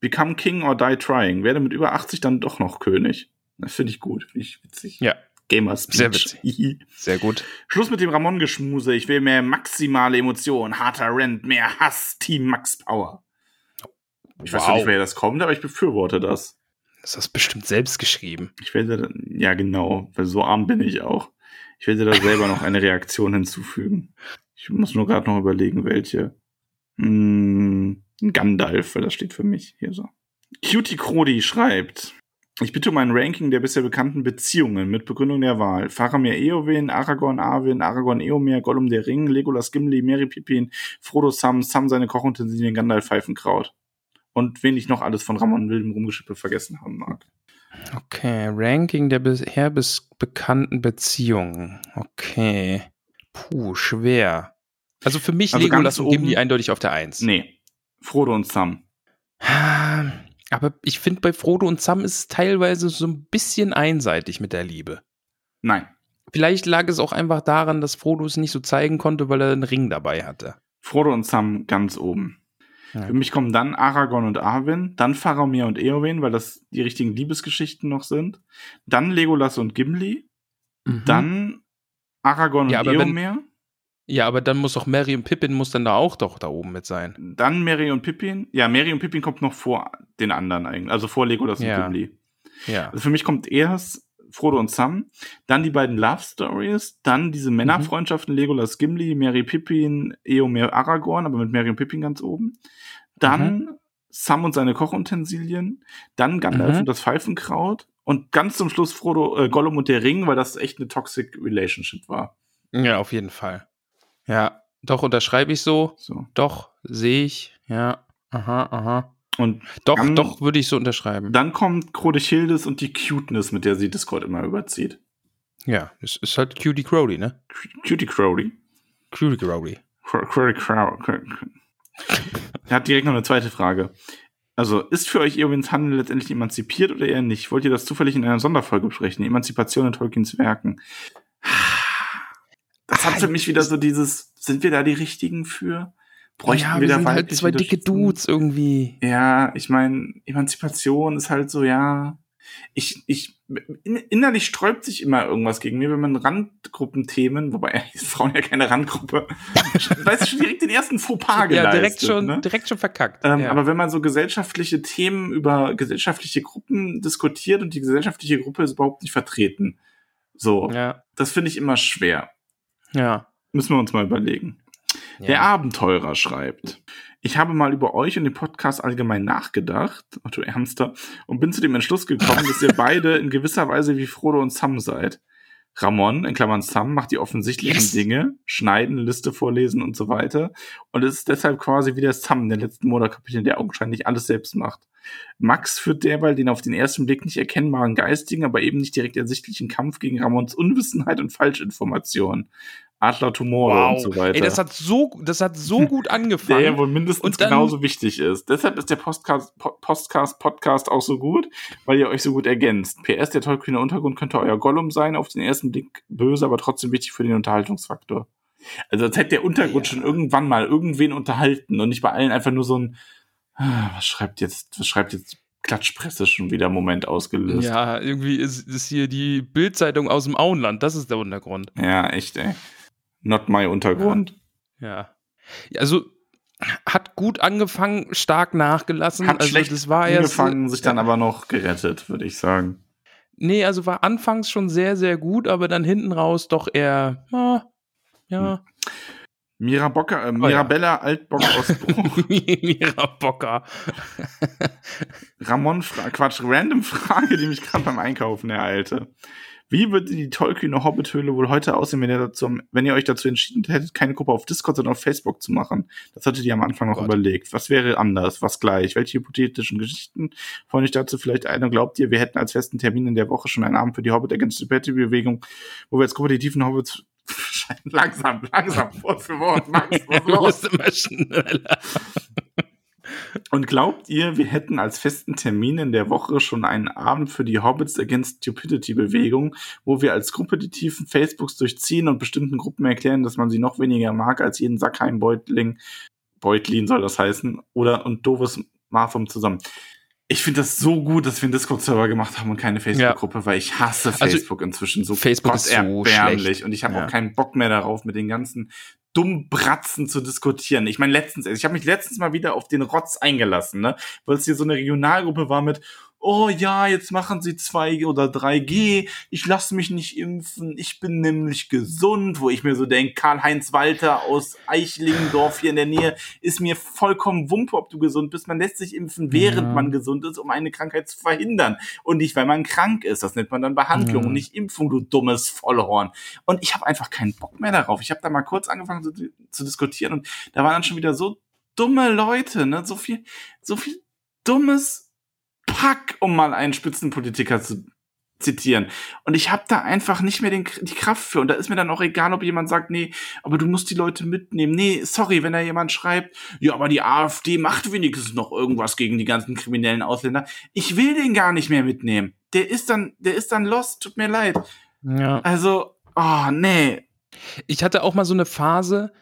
Become King or die trying. Werde mit über 80 dann doch noch König. Das finde ich gut, finde ich witzig. Ja, Gamer Speech. Sehr witzig. sehr gut. Schluss mit dem Ramon-Geschmuse. Ich will mehr maximale Emotion, harter Rent, mehr Hass, Team Max Power. Ich weiß noch nicht, wer das kommt, aber ich befürworte das. Das hast du bestimmt selbst geschrieben. Ich werde, da- ja genau, weil so arm bin ich auch. Ich werde da selber noch eine Reaktion hinzufügen. Ich muss nur gerade noch überlegen, welche. Hm, Gandalf, weil das steht für mich hier so. Cutie Crodi schreibt. Ich bitte um ein Ranking der bisher bekannten Beziehungen mit Begründung der Wahl. Faramir Eowyn, Aragorn Arwen, Aragorn Eomer, Gollum der Ring, Legolas Gimli, Merry Pippin, Frodo Sam, Sam seine Kochutensilien, Gandalf Pfeifenkraut. Und wen ich noch alles von Ramon Wildem Rumgeschippe vergessen haben mag. Okay, Ranking der bisher bis bekannten Beziehungen. Okay. Puh, schwer. Also für mich Also Legolas und Gimli eindeutig auf der Eins. Nee, Frodo und Sam. Aber ich finde, bei Frodo und Sam ist es teilweise so ein bisschen einseitig mit der Liebe. Nein. Vielleicht lag es auch einfach daran, dass Frodo es nicht so zeigen konnte, weil er einen Ring dabei hatte. Frodo und Sam ganz oben. Ja. Für mich kommen dann Aragorn und Arwen, dann Faramir und Eowyn, weil das die richtigen Liebesgeschichten noch sind. Dann Legolas und Gimli. Mhm. Dann Aragorn Ja, und aber wenn- Eomer. Ja, aber dann muss auch Mary und Pippin muss dann da auch doch da oben mit sein. Dann Mary und Pippin. Ja, Mary und Pippin kommt noch vor den anderen eigentlich. Also vor Legolas Ja. und Gimli. Ja. Also für mich kommt erst Frodo und Sam, dann die beiden Love Stories, dann diese Männerfreundschaften Legolas Gimli, Mary Pippin, Eomer Aragorn, aber mit Mary und Pippin ganz oben. Dann Sam und seine Kochutensilien, dann Gandalf Mhm. und das Pfeifenkraut und ganz zum Schluss Frodo, äh, Gollum und der Ring, weil das echt eine toxic Relationship war. Ja, auf jeden Fall. Ja, doch unterschreibe ich so. So. Doch, sehe ich. Ja. Aha, aha. Und Doch, Dann- doch, würde ich so unterschreiben. dann kommt Crodechildes und die Cuteness, mit der sie Discord immer überzieht. ja, es ist halt Cutie Crowley, ne? Cutie Crowley. Cutie Crowley. Cro- Cro- Cro- Cro- Er hat direkt noch eine zweite Frage. Also, ist für euch Eowyn's Handel letztendlich emanzipiert oder eher nicht? Wollt ihr das zufällig in einer Sonderfolge besprechen? Emanzipation in Tolkiens Werken. Das hat für mich wieder so dieses, sind wir da die Richtigen für? Bräuchten ja, wir wir da sind halt zwei dicke? Dudes irgendwie. Ja, ich meine, Emanzipation ist halt so, ja. Ich, ich, in, innerlich sträubt sich immer irgendwas gegen mir, wenn man Randgruppenthemen, wobei Frauen ja keine Randgruppe, weißt du, schon direkt den ersten Fauxpas Ja, geleistet. direkt schon, ne? direkt schon verkackt. Ähm, ja. Aber wenn man so gesellschaftliche Themen über gesellschaftliche Gruppen diskutiert und die gesellschaftliche Gruppe ist überhaupt nicht vertreten, so, ja, das finde ich immer schwer. Ja. Müssen wir uns mal überlegen. ja. Der Abenteurer schreibt. Ich habe mal über euch und den Podcast allgemein nachgedacht, Otto Ernster, und bin zu dem Entschluss gekommen, dass ihr beide in gewisser Weise wie Frodo und Sam seid. Ramon, in Klammern Sam, macht die offensichtlichen Yes. Dinge, schneiden, Liste vorlesen und so weiter. Und es ist deshalb quasi wie der Sam in den letzten Monatskapiteln, der augenscheinlich alles selbst macht. Max führt derweil den auf den ersten Blick nicht erkennbaren geistigen, aber eben nicht direkt ersichtlichen Kampf gegen Ramons Unwissenheit und Falschinformation. Adler Tumore und so weiter. Ey, das hat so, das hat so gut der angefangen. ja wohl mindestens dann- genauso wichtig ist. Deshalb ist der Podcast, Po- Postcast, Podcast auch so gut, weil ihr euch so gut ergänzt. PS, der tollkühne Untergrund könnte euer Gollum sein, auf den ersten Blick böse, aber trotzdem wichtig für den Unterhaltungsfaktor. Also als hätte der Untergrund Ja. schon irgendwann mal irgendwen unterhalten und nicht bei allen einfach nur so ein, was schreibt jetzt, was schreibt jetzt Klatschpresse schon wieder Moment ausgelöst. ja, irgendwie ist, ist hier die Bildzeitung aus dem Auenland. Das ist der Untergrund. ja echt, ey. Not my Untergrund. Ja. Ja, Also hat gut angefangen, stark nachgelassen. Hat also schlecht das war erst, angefangen, sich dann aber noch gerettet, würde ich sagen. Nee, also war anfangs schon sehr, sehr gut, aber dann hinten raus doch eher, ah, ja, Mira Bocker, äh, Oh ja. Mirabella Altbock aus Bruch. Mira Bocker. Ramon, Fra Quatsch, random Frage, die mich gerade beim Einkaufen ereilte. Wie würde die tollkühne Hobbithöhle wohl heute aussehen, wenn ihr, dazu, wenn ihr euch dazu entschieden hättet, keine Gruppe auf Discord, sondern auf Facebook zu machen? Das hattet ihr am Anfang noch Gott. überlegt. Was wäre anders? Was gleich? Welche hypothetischen Geschichten fallen euch dazu vielleicht ein? Und glaubt ihr, wir hätten als festen Termin in der Woche schon einen Abend für die Hobbit Against the Patty Bewegung, wo wir als Gruppe die tiefen Hobbits langsam, langsam, Wort für Wort, Max, was los? immer schneller. Und glaubt ihr, wir hätten als festen Termin in der Woche schon einen Abend für die Hobbits Against Stupidity Bewegung, wo wir als Gruppe die tiefen Facebooks durchziehen und bestimmten Gruppen erklären, dass man sie noch weniger mag als jeden Sackheim-Beutling, Beutlin soll das heißen, oder und doofes Marthum zusammen. Ich finde das so gut, dass wir einen Discord-Server gemacht haben und keine Facebook-Gruppe, weil ich hasse Also, Facebook inzwischen so Facebook ist so erbärmlich schlecht. und ich habe Ja. auch keinen Bock mehr darauf, mit den ganzen dummen Bratzen zu diskutieren. Ich meine, letztens, ich habe mich letztens mal wieder auf den Rotz eingelassen, ne? Weil es hier so eine Regionalgruppe war mit, oh ja, jetzt machen sie 2 oder 3G, ich lasse mich nicht impfen, ich bin nämlich gesund, wo ich mir so denke, Karl-Heinz Walter aus Eichlingendorf hier in der Nähe, ist mir vollkommen wumpe, ob du gesund bist. Man lässt sich impfen, während Ja. man gesund ist, um eine Krankheit zu verhindern. Und nicht, weil man krank ist. Das nennt man dann Behandlung Ja. und nicht Impfung, du dummes Vollhorn. Und ich habe einfach keinen Bock mehr darauf. Ich habe da mal kurz angefangen zu, zu diskutieren und da waren dann schon wieder so dumme Leute, ne? So viel, so viel dummes Pack, um mal einen Spitzenpolitiker zu zitieren. Und ich habe da einfach nicht mehr den, die Kraft für. Und da ist mir dann auch egal, ob jemand sagt, nee, aber du musst die Leute mitnehmen. Nee, sorry, wenn da jemand schreibt, ja, aber die AfD macht wenigstens noch irgendwas gegen die ganzen kriminellen Ausländer. Ich will den gar nicht mehr mitnehmen. Der ist dann, der ist dann lost, tut mir leid. Ja. Also, oh, nee. Ich hatte auch mal so eine Phase,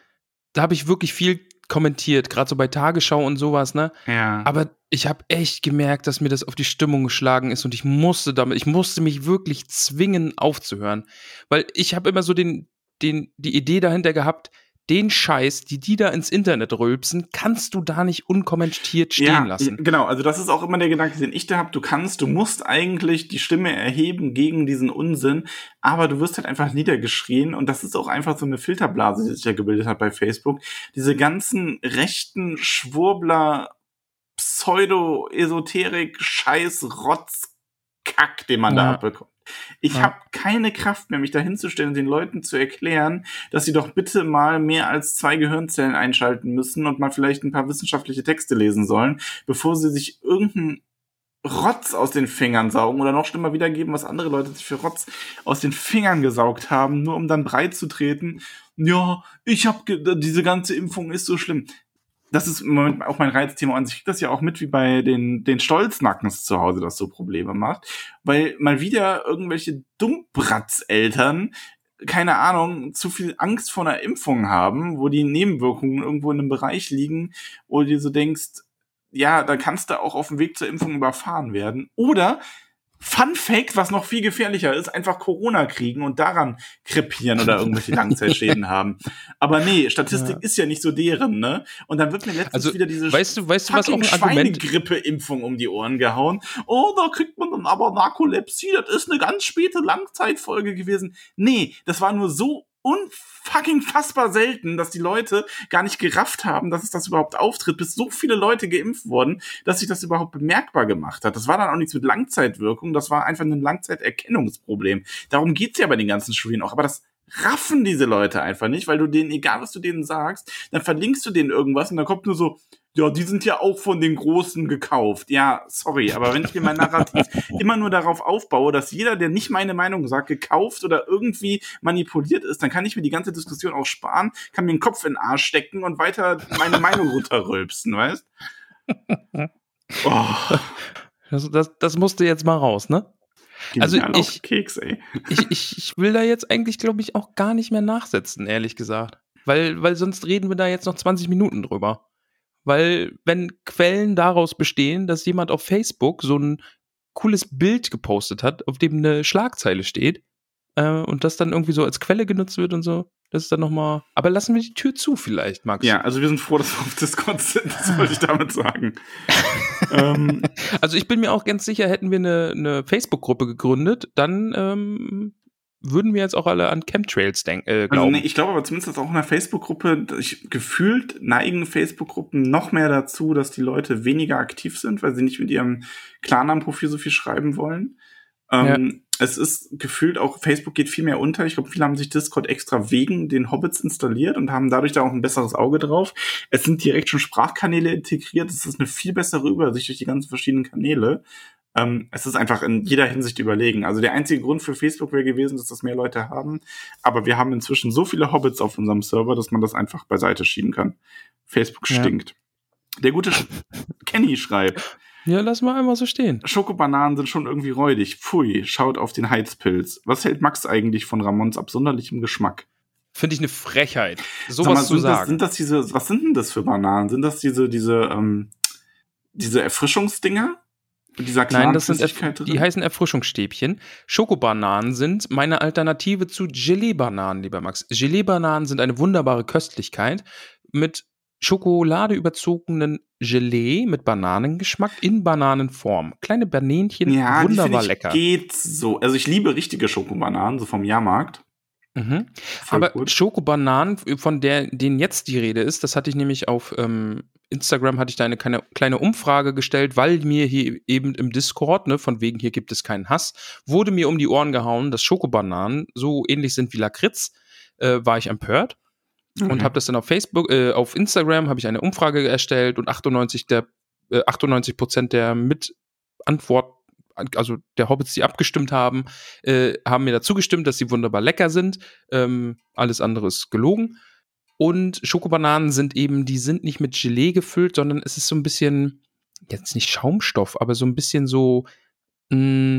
da habe ich wirklich viel kommentiert, gerade so bei Tagesschau und sowas, ne? Ja. Aber ich habe echt gemerkt, dass mir das auf die Stimmung geschlagen ist und ich musste damit, ich musste mich wirklich zwingen aufzuhören, weil ich habe immer so den, den, die Idee dahinter gehabt, den Scheiß, die die da ins Internet rülpsen, kannst du da nicht unkommentiert stehen ja, lassen. Genau, also das ist auch immer der Gedanke, den ich da habe. Du kannst, du musst eigentlich die Stimme erheben gegen diesen Unsinn, aber du wirst halt einfach niedergeschrien und das ist auch einfach so eine Filterblase, die sich ja gebildet hat bei Facebook. Diese ganzen rechten Schwurbler, Pseudo-Esoterik, Scheiß, Rotz, Kack, den man Ja. da abbekommt. Ich Ja. habe keine Kraft mehr, mich da hinzustellen und den Leuten zu erklären, dass sie doch bitte mal mehr als zwei Gehirnzellen einschalten müssen und mal vielleicht ein paar wissenschaftliche Texte lesen sollen, bevor sie sich irgendeinen Rotz aus den Fingern saugen oder noch schlimmer wiedergeben, was andere Leute sich für Rotz aus den Fingern gesaugt haben, nur um dann breit zu treten. Ja, ich habe diese ganze Impfung ist so schlimm. Das ist im Moment auch mein Reizthema und ich krieg das ja auch mit, wie bei den, den Stolznackens zu Hause das so Probleme macht, weil mal wieder irgendwelche Dummbratzeltern keine Ahnung, zu viel Angst vor einer Impfung haben, wo die Nebenwirkungen irgendwo in einem Bereich liegen, wo du dir so denkst, ja, da kannst du auch auf dem Weg zur Impfung überfahren werden. Oder Fun Fact, was noch viel gefährlicher ist, einfach Corona kriegen und daran krepieren oder irgendwelche Langzeitschäden haben. Aber nee, Statistik Ja. ist ja nicht so deren, ne? Und dann wird mir letztens Also, wieder diese weißt du, weißt du, was auch fucking ein Argument Schweinegrippe-Impfung um die Ohren gehauen. Oh, da kriegt man dann aber Narkolepsie, das ist eine ganz späte Langzeitfolge gewesen. Nee, das war nur so unfucking fassbar selten, dass die Leute gar nicht gerafft haben, dass es das überhaupt auftritt, bis so viele Leute geimpft wurden, dass sich das überhaupt bemerkbar gemacht hat. Das war dann auch nichts mit Langzeitwirkung, das war einfach ein Langzeiterkennungsproblem. Darum geht's ja bei den ganzen Studien auch, aber das raffen diese Leute einfach nicht, weil du denen, egal was du denen sagst, dann verlinkst du denen irgendwas und dann kommt nur so, ja, die sind ja auch von den Großen gekauft. Ja, sorry, aber wenn ich mir mein Narrativ immer nur darauf aufbaue, dass jeder, der nicht meine Meinung sagt, gekauft oder irgendwie manipuliert ist, dann kann ich mir die ganze Diskussion auch sparen, kann mir den Kopf in den Arsch stecken und weiter meine Meinung runterrülpsen, weißt? Oh, Das, das, das musste jetzt mal raus, ne? Also genial auf ich- Keks, ey. Ich, ich, ich will da jetzt eigentlich, glaube ich, auch gar nicht mehr nachsetzen, ehrlich gesagt. Weil, weil sonst reden wir da jetzt noch 20 Minuten drüber. Weil, wenn Quellen daraus bestehen, dass jemand auf Facebook so ein cooles Bild gepostet hat, auf dem eine Schlagzeile steht, äh, und das dann irgendwie so als Quelle genutzt wird und so, das ist dann nochmal. Aber lassen wir die Tür zu, vielleicht, Max. Ja, also wir sind froh, dass wir auf Discord sind, das wollte ich damit sagen. ähm, Also ich bin mir auch ganz sicher, hätten wir eine, eine Facebook-Gruppe gegründet, dann ähm, würden wir jetzt auch alle an Chemtrails denken, äh, Also glauben. nee, ich glaube aber zumindest dass auch in der Facebook-Gruppe, gefühlt neigen Facebook-Gruppen noch mehr dazu, dass die Leute weniger aktiv sind, weil sie nicht mit ihrem Klarnamen-Profil so viel schreiben wollen. Ähm, Es ist gefühlt auch, Facebook geht viel mehr unter. Ich glaube, viele haben sich Discord extra wegen den Hobbits installiert und haben dadurch da auch ein besseres Auge drauf. Es sind direkt schon Sprachkanäle integriert. Es ist eine viel bessere Übersicht durch die ganzen verschiedenen Kanäle. Ähm, es ist einfach in jeder Hinsicht überlegen. Also der einzige Grund für Facebook wäre gewesen, dass das mehr Leute haben. Aber wir haben inzwischen so viele Hobbits auf unserem Server, dass man das einfach beiseite schieben kann. Facebook Ja. stinkt. Der gute Sch Kenny schreibt, Ja, lass mal einmal so stehen. Schokobananen sind schon irgendwie räudig. Pfui, schaut auf den Heizpilz. Was hält Max eigentlich von Ramons absonderlichem Geschmack? Finde ich eine Frechheit, sowas mal, zu sind, das, sagen. sind das diese, was sind denn das für Bananen? Sind das diese, diese, ähm, diese Erfrischungsdinger? Mit dieser Nein, das sind Erf drin? die heißen Erfrischungsstäbchen. Schokobananen sind meine Alternative zu Gelee-Bananen, lieber Max. Gelee-Bananen sind eine wunderbare Köstlichkeit mit Schokolade überzogenen Gelee mit Bananengeschmack in Bananenform. Kleine Banänchen, ja, wunderbar ich, lecker. geht so. Also ich liebe richtige Schokobananen, so vom Jahrmarkt. Mhm. Aber gut. Schokobananen, von der, denen jetzt die Rede ist, das hatte ich nämlich auf ähm, Instagram, hatte ich da eine kleine, kleine Umfrage gestellt, weil mir hier eben im Discord, ne, von wegen hier gibt es keinen Hass, wurde mir um die Ohren gehauen, dass Schokobananen so ähnlich sind wie Lakritz, äh, war ich empört und Okay. habe das dann auf Facebook, äh, auf Instagram habe ich eine Umfrage erstellt und 98 der äh, 98 Prozent der mit Antwort also der Hobbits, die abgestimmt haben, äh, haben mir dazu gestimmt, dass sie wunderbar lecker sind. Ähm, alles andere ist gelogen. Und Schokobananen sind eben, die sind nicht mit Gelee gefüllt, sondern es ist so ein bisschen, jetzt nicht Schaumstoff, aber so ein bisschen so, mh, mm,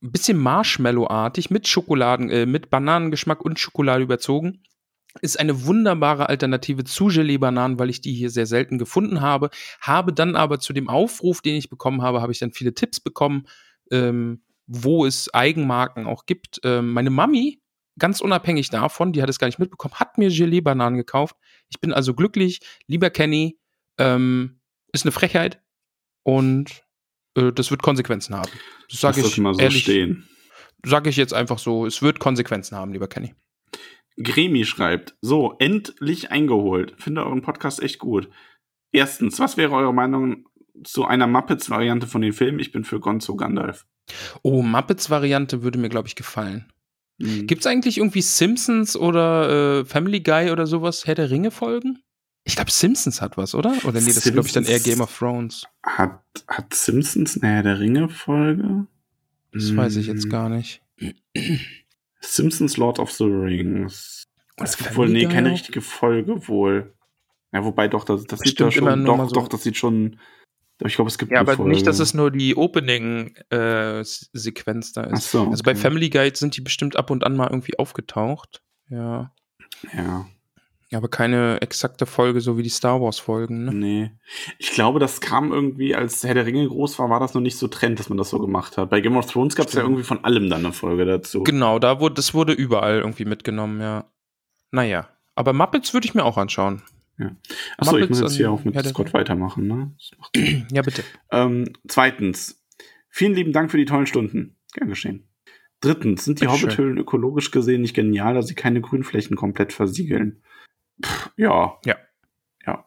ein bisschen Marshmallow-artig mit Schokoladen, äh, mit Bananengeschmack und Schokolade überzogen. Ist eine wunderbare Alternative zu Gelee-Bananen, weil ich die hier sehr selten gefunden habe. Habe dann aber zu dem Aufruf, den ich bekommen habe, habe ich dann viele Tipps bekommen, ähm, wo es Eigenmarken auch gibt. Ähm, meine Mami, ganz unabhängig davon, die hat es gar nicht mitbekommen, hat mir Gelee-Bananen gekauft. Ich bin also glücklich. Lieber Kenny, ähm, ist eine Frechheit und äh, das wird Konsequenzen haben. Das sage ich mal so ehrlich. stehen. Sage ich jetzt einfach so, es wird Konsequenzen haben, lieber Kenny. Gremi schreibt, so, endlich eingeholt. Finde euren Podcast echt gut. Erstens, was wäre eure Meinung zu einer Muppets-Variante von den Filmen? Ich bin für Gonzo Gandalf. Oh, Muppets-Variante würde mir, glaube ich, gefallen. Mhm. Gibt es eigentlich irgendwie Simpsons oder äh, Family Guy oder sowas Herr der Ringe-Folgen? Ich glaube, Simpsons hat was, oder? Oder nee, das ist, glaube ich, dann eher Game of Thrones. Hat, hat Simpsons eine Herr der Ringe-Folge? Das weiß ich jetzt gar nicht. Simpsons Lord of the Rings. Das ist Family wohl, nee, keine richtige Folge wohl. Ja, wobei doch, das, das sieht ja immer schon, doch, so- doch, das sieht schon, ich glaube, es gibt Ja, eine aber Folge. nicht, dass es nur die Opening-Sequenz da Ach ist. so, Also bei okay. Family Guide sind die bestimmt ab und an mal irgendwie aufgetaucht. Ja. Ja, Aber keine exakte Folge, so wie die Star Wars-Folgen, ne? nee. Ich glaube, das kam irgendwie, als Herr der Ringe groß war, war das noch nicht so Trend, dass man das so gemacht hat. Bei Game of Thrones gab es ja irgendwie von allem dann eine Folge dazu. Genau, da wurde, das wurde überall irgendwie mitgenommen, ja. Naja. Aber Muppets würde ich mir auch anschauen. Achso, ich muss Muppets jetzt hier auch mit Scott weitermachen, ne? Ja, bitte. Ähm, zweitens, vielen lieben Dank für die tollen Stunden. Gern geschehen. Drittens, sind die. Hobbithöhlen ökologisch gesehen nicht genial, da sie keine Grünflächen komplett versiegeln? Pff, ja. Ja. Ja.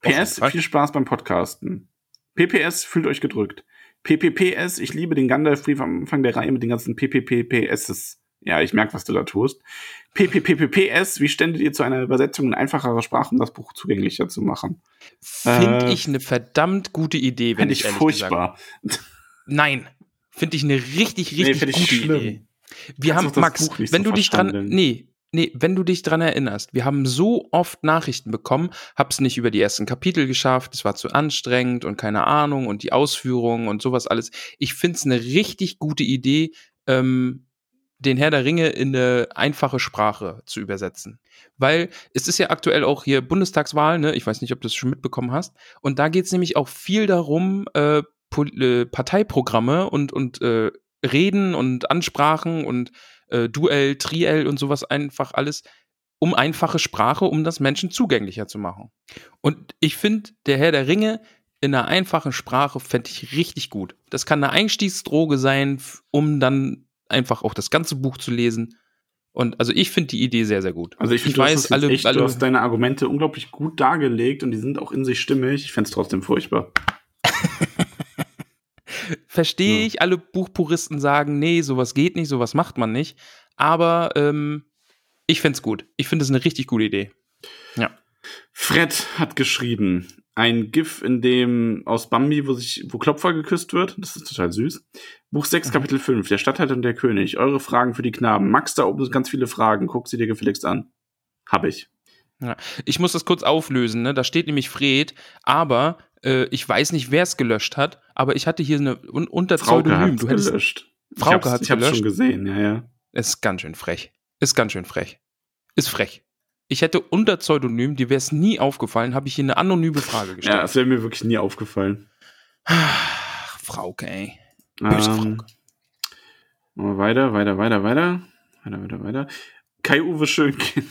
PS, viel Spaß beim Podcasten. PPS, fühlt euch gedrückt. PPPS, ich liebe den Gandalf-Brief am Anfang der Reihe mit den ganzen PPPPSs. Ja, ich merke, was du da tust. PPPPS, wie ständet ihr zu einer Übersetzung in einfacherer Sprache, um das Buch zugänglicher zu machen? Finde Äh, ich eine verdammt gute Idee, wenn ich ich furchtbar. Gesagt. Nein. Finde ich eine richtig, Nee, richtig ich gute. Idee. Wir Kannst haben, Max, wenn so du dich dran, nee, nee, wenn du dich dran erinnerst, wir haben so oft Nachrichten bekommen, hab's nicht über die ersten Kapitel geschafft, es war zu anstrengend und keine Ahnung und die Ausführungen und sowas alles. Ich find's eine richtig gute Idee, ähm, den Herr der Ringe in eine einfache Sprache zu übersetzen. Weil es ist ja aktuell auch hier Bundestagswahl, ne? Ich weiß nicht, ob du das schon mitbekommen hast. Und da geht's nämlich auch viel darum, äh, äh, Parteiprogramme und, und äh, Reden und Ansprachen und äh, Duell, Triell und sowas einfach alles um einfache Sprache, um das Menschen zugänglicher zu machen. Und ich finde, der Herr der Ringe in einer einfachen Sprache fände ich richtig gut. Das kann eine Einstiegsdroge sein, um dann einfach auch das ganze Buch zu lesen. Und also ich finde die Idee sehr, sehr gut. Also ich finde, Ich weiß, alle- echt, alle- du hast deine Argumente unglaublich gut dargelegt und die sind auch in sich stimmig. Ich fände es trotzdem furchtbar. Verstehe Ja. ich, alle Buchpuristen sagen, nee, sowas geht nicht, sowas macht man nicht. Aber ähm, ich find's gut. Ich finde es eine richtig gute Idee. Fred hat geschrieben, ein GIF, in dem aus Bambi, wo sich, wo Klopfer geküsst wird. Das ist total süß. Buch 6, Mhm. Kapitel 5, der Stadthalter und der König. Eure Fragen für die Knaben. Max, da oben sind ganz viele Fragen. Guck sie dir gefälligst an. Hab ich. Ich muss das kurz auflösen, ne? Da steht nämlich Fred, aber äh, ich weiß nicht, wer es gelöscht hat, aber ich hatte hier eine un unter Frauke Pseudonym. Du hättest, gelöscht. Frauke ich hab's, hat's ich hab's gelöscht? schon gesehen, ja, ja. ist ganz schön frech. Ist ganz schön frech. Ist frech. Ich hätte unter Pseudonym, dir wäre es nie aufgefallen, habe ich hier eine anonyme Frage Ja, gestellt. das wäre mir wirklich nie aufgefallen. Ach, Frauke, ey. Böse Ähm, Frauke. weiter, weiter, weiter, weiter. Weiter, weiter, weiter. Kai-Uwe Schönkind.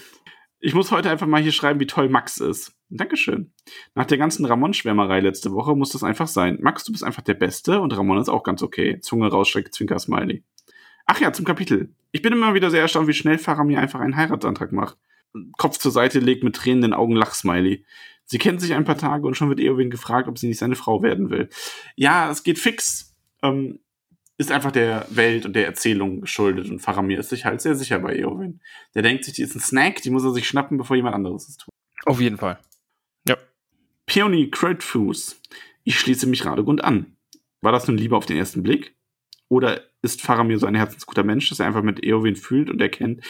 Ich muss heute einfach mal hier schreiben, wie toll Max ist. Dankeschön. Nach der ganzen Ramon-Schwärmerei letzte Woche muss das einfach sein. Max, du bist einfach der Beste und Ramon ist auch ganz okay. Zunge rausstreckt, Zwinker-Smiley. Ach ja, zum Kapitel. Ich bin immer wieder sehr erstaunt, wie schnell Farah mir einfach einen Heiratsantrag macht. Kopf zur Seite legt mit tränenden Augen Lachsmiley. Sie kennen sich ein paar Tage und schon wird Eowyn gefragt, ob sie nicht seine Frau werden will. Ja, es geht fix. Ähm, ist einfach der Welt und der Erzählung geschuldet und Faramir ist sich halt sehr sicher bei Eowyn. Der denkt sich, die ist ein Snack, die muss er sich schnappen, bevor jemand anderes es tut. Auf jeden Fall. Peony Crowdfuß. Ich schließe mich Radegund an. War das nun Liebe auf den ersten Blick? Oder ist Faramir so ein herzensguter Mensch, dass er einfach mit Eowyn fühlt und erkennt,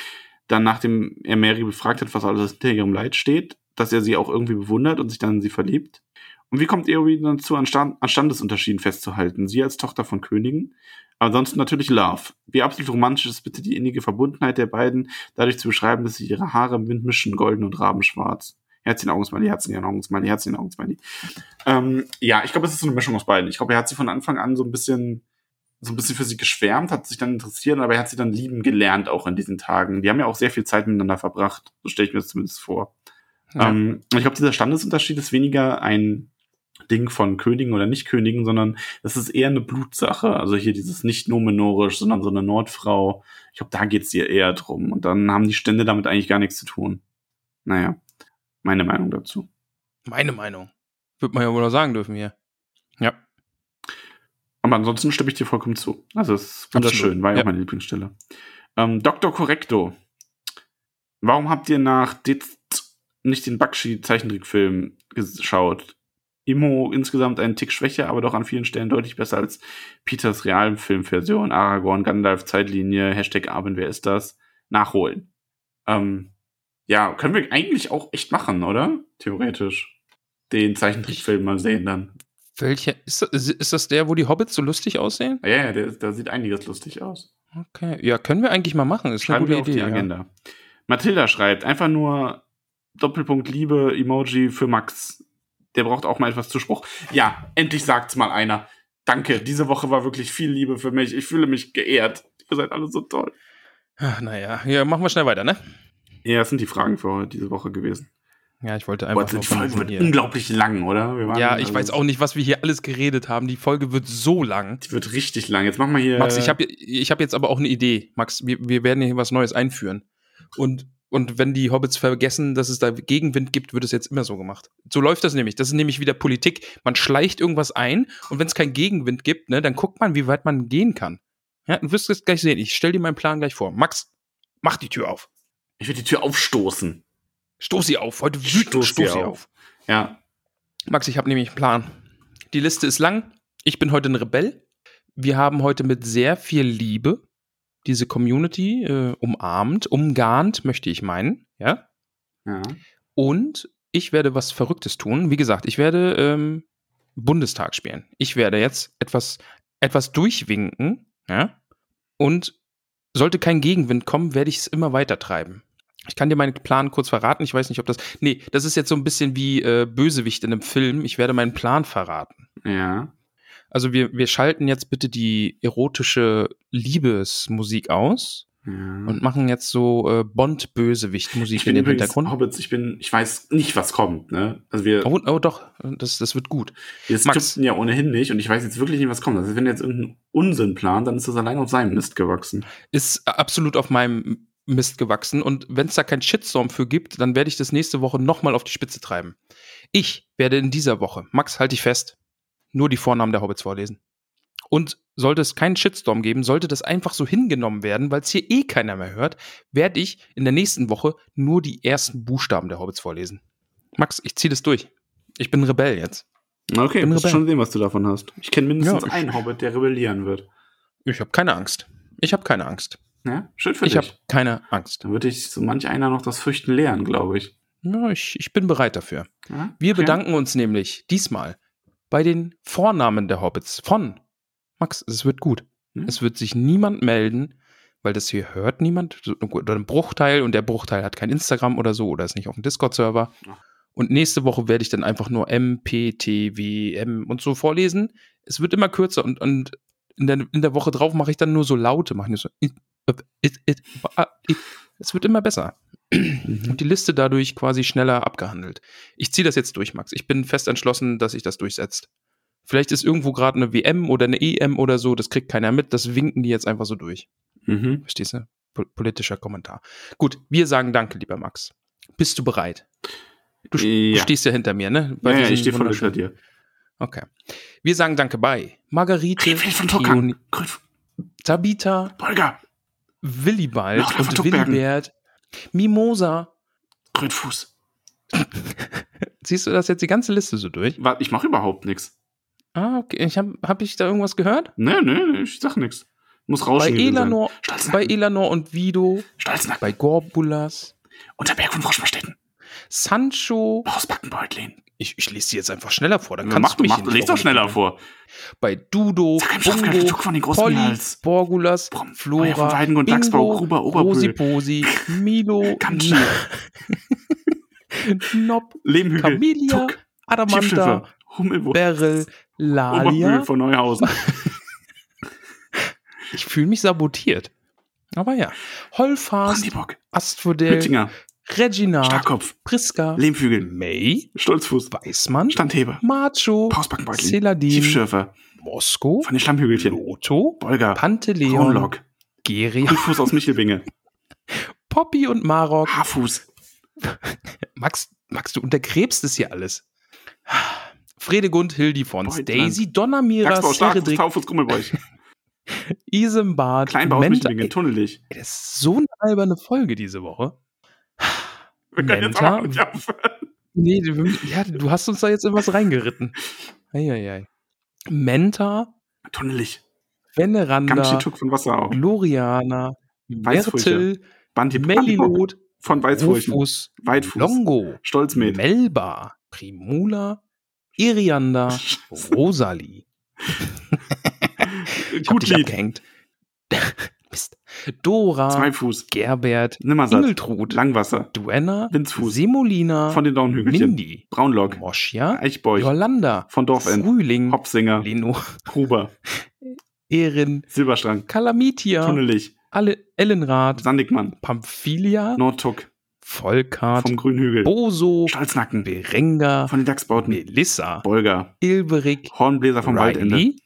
dann nachdem er Mary befragt hat, was alles hinter ihrem Leid steht, dass er sie auch irgendwie bewundert und sich dann in sie verliebt? Und wie kommt Eowyn dazu, an, an Standesunterschieden festzuhalten? Sie als Tochter von Königen, ansonsten natürlich Love. Wie absolut romantisch ist bitte die innige Verbundenheit der beiden, dadurch zu beschreiben, dass sich ihre Haare im Wind mischen, golden und rabenschwarz. Herzchen Augensmiley, Herzchen Augensmiley, Herzchen Augensmiley. Ähm, ja, ich glaube, es ist so eine Mischung aus beiden. Ich glaube, er hat sie von Anfang an so ein bisschen so ein bisschen für sie geschwärmt, hat sich dann interessiert, aber er hat sie dann lieben gelernt auch in diesen Tagen. Die haben ja auch sehr viel Zeit miteinander verbracht. So stelle ich mir das zumindest vor. Ja. Ähm, ich glaube, dieser Standesunterschied ist weniger ein Ding von Königen oder Nicht-Königen, sondern das ist eher eine Blutsache. Also hier dieses nicht nominorisch, sondern so eine Nordfrau. Ich glaube, da geht's ihr eher drum. Und dann haben die Stände damit eigentlich gar nichts zu tun. Naja, meine Meinung dazu. Meine Meinung. Wird man ja wohl noch sagen dürfen hier. Ja. Aber ansonsten stimme ich dir vollkommen zu. Also es ist wunderschön, Absolut. war ja, ja auch meine Lieblingsstelle. Ähm, Dr. Correcto. Warum habt ihr nach Ditz nicht den Bakshi-Zeichentrickfilm geschaut? Immo insgesamt einen Tick schwächer, aber doch an vielen Stellen deutlich besser als Peters Realfilmversion. Aragorn, Gandalf, Zeitlinie, Hashtag Abend, wer ist das? Nachholen. Ähm, ja, können wir eigentlich auch echt machen, oder? Theoretisch. Den Zeichentrickfilm mal sehen dann. Welcher? Ist das, ist das der, wo die Hobbits so lustig aussehen? Ja, ja, der, da sieht einiges lustig aus. Okay, ja, können wir eigentlich mal machen. Ist Schreiben eine gute wir auf Idee, die Agenda. Ja. Mathilda schreibt einfach nur Doppelpunkt Liebe Emoji für Max der braucht auch mal etwas Zuspruch. Ja, endlich sagt's mal einer. Danke, diese Woche war wirklich viel Liebe für mich. Ich fühle mich geehrt. Ihr seid alle so toll. Ach, naja, ja, machen wir schnell weiter, ne? Ja, das sind die Fragen für heute, diese Woche gewesen. Ja, ich wollte einfach. Boah, die Folge wird hier. unglaublich lang, oder? ja, ich also weiß auch nicht, was wir hier alles geredet haben. Die Folge wird so lang. Die wird richtig lang. Jetzt machen wir hier. Max, ich habe ich hab jetzt aber auch eine Idee. Max, wir, wir werden hier was Neues einführen. Und und wenn die Hobbits vergessen, dass es da Gegenwind gibt, wird es jetzt immer so gemacht. So läuft das nämlich. Das ist nämlich wieder Politik. Man schleicht irgendwas ein und wenn es keinen Gegenwind gibt, ne, dann guckt man, wie weit man gehen kann. Ja, du wirst es gleich sehen. Ich stell dir meinen Plan gleich vor. Max, mach die Tür auf. Ich will die Tür aufstoßen. Stoß sie auf. Heute wütend stoß, stoß sie auf. auf. Ja. Max, ich habe nämlich einen Plan. Die Liste ist lang. Ich bin heute ein Rebell. Wir haben heute mit sehr viel Liebe diese Community äh, umarmt, umgarnt, möchte ich meinen, ja. Ja. Und ich werde was Verrücktes tun. Wie gesagt, ich werde ähm, Bundestag spielen. Ich werde jetzt etwas, etwas durchwinken, ja. Und sollte kein Gegenwind kommen, werde ich es immer weiter treiben. Ich kann dir meinen Plan kurz verraten. Ich weiß nicht, ob das. Nee, das ist jetzt so ein bisschen wie äh, Bösewicht in einem Film. Ich werde meinen Plan verraten. Ja. Also wir, wir schalten jetzt bitte die erotische Liebesmusik aus ja. und machen jetzt so äh, Bond-Bösewicht-Musik in den Hintergrund. Hobbits, ich bin, ich weiß nicht, was kommt, ne? Also wir. Oh, oh doch, das, das wird gut. Wir skripten ja ohnehin nicht und ich weiß jetzt wirklich nicht, was kommt. Also wenn jetzt irgendein Unsinn plant, dann ist das allein auf seinem Mist gewachsen. Ist absolut auf meinem Mist gewachsen und wenn es da keinen Shitstorm für gibt, dann werde ich das nächste Woche nochmal auf die Spitze treiben. Ich werde in dieser Woche, Max, halte ich fest, nur die Vornamen der Hobbits vorlesen. Und sollte es keinen Shitstorm geben, sollte das einfach so hingenommen werden, weil es hier eh keiner mehr hört, werde ich in der nächsten Woche nur die ersten Buchstaben der Hobbits vorlesen. Max, ich ziehe das durch. Ich bin Rebell jetzt. Okay, ich muss schon sehen, was du davon hast. Ich kenne mindestens ja, ich, einen Hobbit, der rebellieren wird. Ich habe keine Angst. Ich habe keine Angst. Ja, schön für ich dich. Ich habe keine Angst. Dann würde ich so manch einer noch das Fürchten lernen, glaube ich. Ja, ich, ich bin bereit dafür. Ja, okay. Wir bedanken uns nämlich diesmal bei den Vornamen der Hobbits von. Max, es wird gut. Hm? Es wird sich niemand melden, weil das hier hört niemand. Oder ein Bruchteil und der Bruchteil hat kein Instagram oder so oder ist nicht auf dem Discord-Server. Und nächste Woche werde ich dann einfach nur M, P, T, W, M und so vorlesen. Es wird immer kürzer und, und in, der, in der Woche drauf mache ich dann nur so Laute, mache ich so. Es wird immer besser. Mhm. und die Liste dadurch quasi schneller abgehandelt. Ich ziehe das jetzt durch, Max. Ich bin fest entschlossen, dass sich das durchsetzt. Vielleicht ist irgendwo gerade eine WM oder eine EM oder so, das kriegt keiner mit, das winken die jetzt einfach so durch. Mhm. Verstehst du? Po politischer Kommentar. Gut, wir sagen Danke, lieber Max. Bist du bereit? Du, ja. du stehst ja hinter mir, ne? Bei ja, ja, ich stehe voll hinter dir. Okay. Wir sagen Danke bei Margarete, Leoni, Tabita, Bolger, Willibald und Willibert, Mimosa. Grünfuß. Siehst du das jetzt die ganze Liste so durch? Ich mache überhaupt nichts. Ah, okay. Ich hab, hab ich da irgendwas gehört? Nee, nee, ich sag nichts. Muss Bei Rauschen sein. Elanor, bei Elanor und Vido, Stolznacken. bei Gorbulas, Unterberg von Froschmarstetten. Sancho. Haus Backenbeutlin. Ich, ich lese sie jetzt einfach schneller vor. Dann Ja, kannst mach, du mich mach, nicht lies doch schneller vor. Bei Dudo, Bungo, von den großen Polly, Hals. Borgulas, Brom, Flora, Weidengrund, Dachsbau, Bingo, Gruber. Rosi Posi, Milo, Gamschi. Nob, Lehmhügel. Camellia, Tuck. Adamanta. Hummelwurst. Beryl, Lalia. Oberbühl von Neuhausen. Ich fühle mich sabotiert. Aber ja. Holfast. Asphodel, Hüttinger. Reginald, Starkkopf. Priska, Lehmhügel. May, Stolzfuß. Weißmann, Standheber. Macho, Pausbackenbeutlin. Celadin, Tiefschürfer. Mosko, Von den Schlammhügelchen. Loto, Bolger. Panteleon, Kronlock. Geria, Fuß aus Michelbinge. Poppy und Marok. Haarfuß. Max, Max, du untergräbst es hier alles. Fredegund, Hildifons, Beutland. Daisy, Donnermira, Seredrik, Taufuß, Grummelbeuch. Isembad, Kleinbau Menta. Tunnelig. Ey, Das ist so eine alberne Folge diese Woche. Wir können jetzt Menta. aber nicht aufhören. Nee, du, ja, du hast uns da jetzt in was reingeritten. Eieiei. Menta, Tunnelig. Veneranda, von Wasserau. Gloriana, Weißfurche. Myrtle, Bandi Melilot, von Weißfurchen. Rufus, Weitfuß. Longo, Stolzmed. Melba, Primula, Irianda, Rosalie. Ich hab dich Gutlied. abgehängt. Mist. Dora, Zweifuß. Gerbert, Nimmersatt. Ingeltrud, Langwasser. Duenna, Winzfuß. Semolina, Von den Dornhügelchen. Mindy, Braunlock. Moschia, Eichbeuch. Yolanda, Von Dorfend. Frühling, Hopsinger. Leno, Huber. Erin, Silberstrang. Kalamitia, Tunnelig. alle Ellenrad, Sandigmann. Pamphilia, Nordtuck. Volkart, Vom Grünhügel. Boso, Stolznacken. Berenga, Von den Dachsbauten. Melissa, Bolger. Ilberik, Hornbläser vom Waldende. Riley,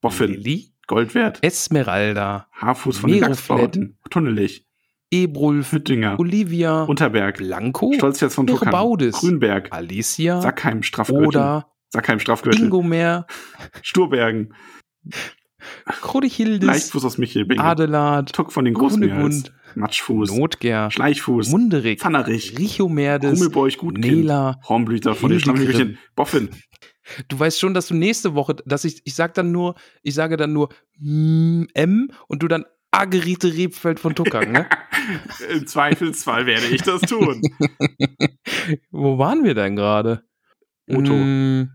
Boffin. Lilly, Goldwert. Esmeralda, Haarfuß von den Meroflett. Dachsbauten. Tunnelig. Ebrulf, Hüttinger. Olivia, Unterberg. Blanco, Stolzfest von Tuckern. Mirbaudis, Grünberg. Alicia, Sackheim. Strafgürtel. Oda, Sackheim. Strafgürtel. Ingomer, Sturbergen. Krodichildes, Leichtfuß aus Michelbinge. Adelard, Tuck von den Großmeers. Matschfuß. Notger, Schleichfuß. Munderig, Pfannerich. Richomerdes, Hummelbeuch. Gutkind. Nela. Hornblüter von den. Schlammhügelchen. Boffin. Du weißt schon, dass du nächste Woche, dass ich, ich sag dann nur, ich sage dann nur M und du dann Agerite Rebfeld von Tuckang, ne? Im Zweifelsfall werde ich das tun. Wo waren wir denn gerade? Otto. Mm,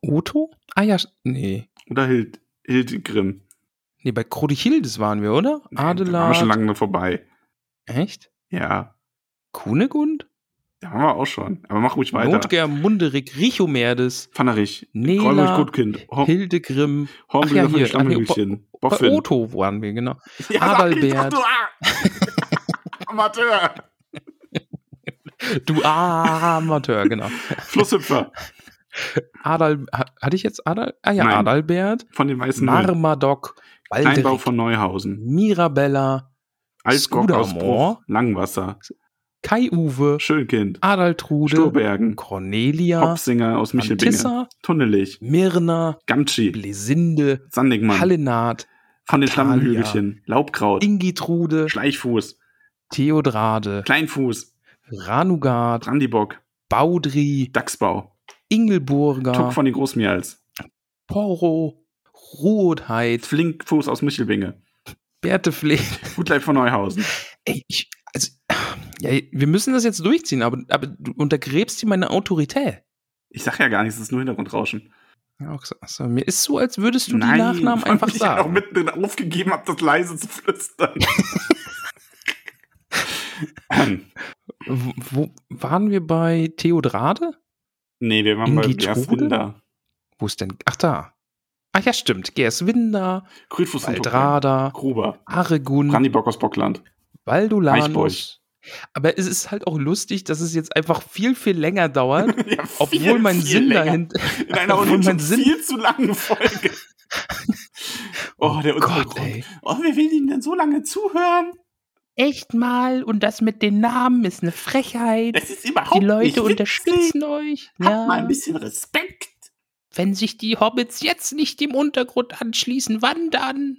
Otto? Ah ja, nee. Oder Hild, Hildegrim. Nee, bei Krodichildes waren wir, oder? Da waren wir schon lange vorbei. Echt? Ja. Kunegund? Da waren wir auch schon. Aber mach ruhig weiter. Notger, Munderig, Richomerdes, Pfannerich. Nela, Gutkind. Hor Hildegrim. Hornblüter Ach ja, von den hier. Ach nee. Bei. Otto waren wir, genau. Ja, Adalbert. sag ich du Amateur. Du Amateur, genau. Flusshüpfer. Adal, ha- hatte ich jetzt Adal? Ah ja, Nein. Adalbert, Von den weißen. Marmadoc, Kleinbau von Neuhausen. Mirabella. Bruch. Langwasser. Kai-Uwe, Schönkind. Adaltrude, Sturbergen. Cornelia, Hopsinger aus Michelbinge. Tunnelig. Mirna, Gamschi. Blesinde, Sandigmann. Hallenat, Von den Atalia. Schlammhügelchen. Laubkraut. Ingitrude, Schleichfuß. Theodrade, Kleinfuß. Ranugard, Brandibock. Baudry, Dachsbau. Ingelburger, Tuck von den Großmials. Porro, Ruotheit, Flinkfuß aus Michelbinge. Bertefleet. Gutleib von Neuhausen. Ey, ich, also, ja, wir müssen das jetzt durchziehen, aber, aber du untergräbst hier meine Autorität. Ich sag ja gar nichts, das ist nur Hintergrundrauschen. Ja, auch so- mir ist so, als würdest du die Nachnamen weil einfach ich auch sagen. mittendrin aufgegeben habe, das leise zu flüstern. Ähm, wo waren wir bei Theodrade? Nee, wir waren bei Ingitrude? Gerstwinder. Wo ist denn? Ach, da. Ach ja, stimmt. Und Waldrada, Gruber. Aregun, Brandibock aus Bockland. Eichbeuch. Aber es ist halt auch lustig, dass es jetzt einfach viel, viel länger dauert, Ja, obwohl viel, mein viel Sinn länger. dahinter. In einer obwohl mein Sinn. viel zu langen Folge. Oh, der Gott, Untergrund. ey. Oh, wer will Ihnen denn so lange zuhören? Echt mal, und das mit den Namen ist eine Frechheit. Das ist überhaupt Die nicht Leute witzig. unterstützen euch. Habt mal ein bisschen Respekt. Wenn sich die Hobbits jetzt nicht dem Untergrund anschließen, wann dann?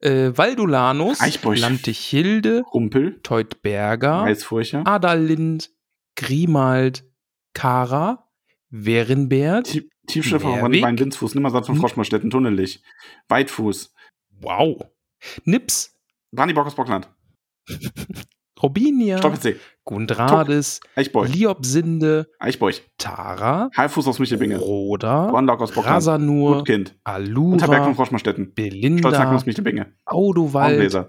Äh, Valdolanus, Eichbeuch. Lantichilde, Rumpel, Teutberger, Weißfurcher, Adalind, Grimald, Kara, Werenbert. Tie- Tiefschiffer von Meerweg. Bein Linzfuß, Nimmersatt von Hm. Froschmarstetten, Tunnelig, Weitfuß, Wow. Nips, Brandybock aus Bockland. Robinia. Gundrades. Liobsinde, Eichbeuch. Tara, Halbfuß aus Michelbinge. Roda, Bornlock aus Bockland. Rasanur, Gutkind. Unterberg von Alura, Froschmarstetten. Belinda, aus Michelbinge. Audowald.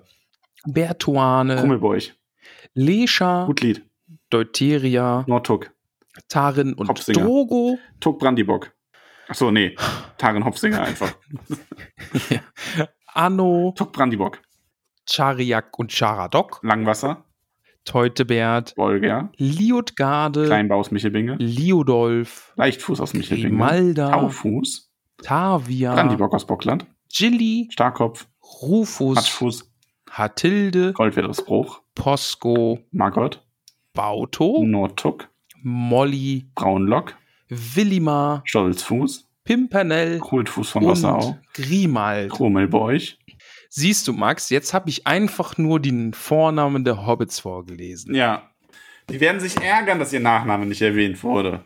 Bertuane, Krummelbeuch. Lescha, Gutlied. Deuteria, Nordtuck. Tarin und Hopsinger. Drogo. Tuck Brandybock. Achso, nee. Tarin Hopsinger einfach. Anno, Tuck Brandybock. Chariak und Charadok, Langwasser. Teutebert, Bolger. Liutgarde, Kleinbau aus Michelbinge. Liudolf, Leichtfuß aus Michelbinge. Grimalda, Taufuß. Tavia, Brandybock aus Bockland. Gilly, Starkopf. Rufus, Hatschfuß. Hatilde, Goldwettersbruch. Posko, Margot. Bauto, Nordtuck. Molly, Braunlock. Willimar, Stolzfuß. Pimpernell Kultfuß von Wasserau. Grimald. Krummelbeuch. Siehst du, Max, jetzt habe ich einfach nur den Vornamen der Hobbits vorgelesen. Ja. Die werden sich ärgern, dass ihr Nachname nicht erwähnt wurde.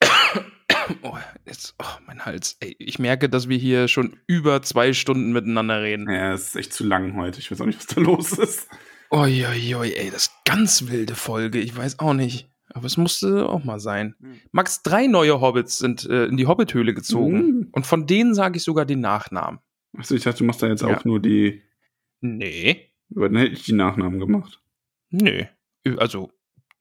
Oh, jetzt, oh, mein Hals. Ey, ich merke, dass wir hier schon über zwei Stunden miteinander reden. Ja, es ist echt zu lang heute. Ich weiß auch nicht, was da los ist. Uiuiui, ey, das ist ganz wilde Folge. Ich weiß auch nicht. Aber es musste auch mal sein. Hm. Max, drei neue Hobbits sind äh, in die Hobbithöhle gezogen. Mhm. Und von denen sage ich sogar den Nachnamen. Achso, ich dachte, du machst da jetzt Ja. auch nur die. Nee. Dann hätte ich die Nachnamen gemacht. Nee. Also,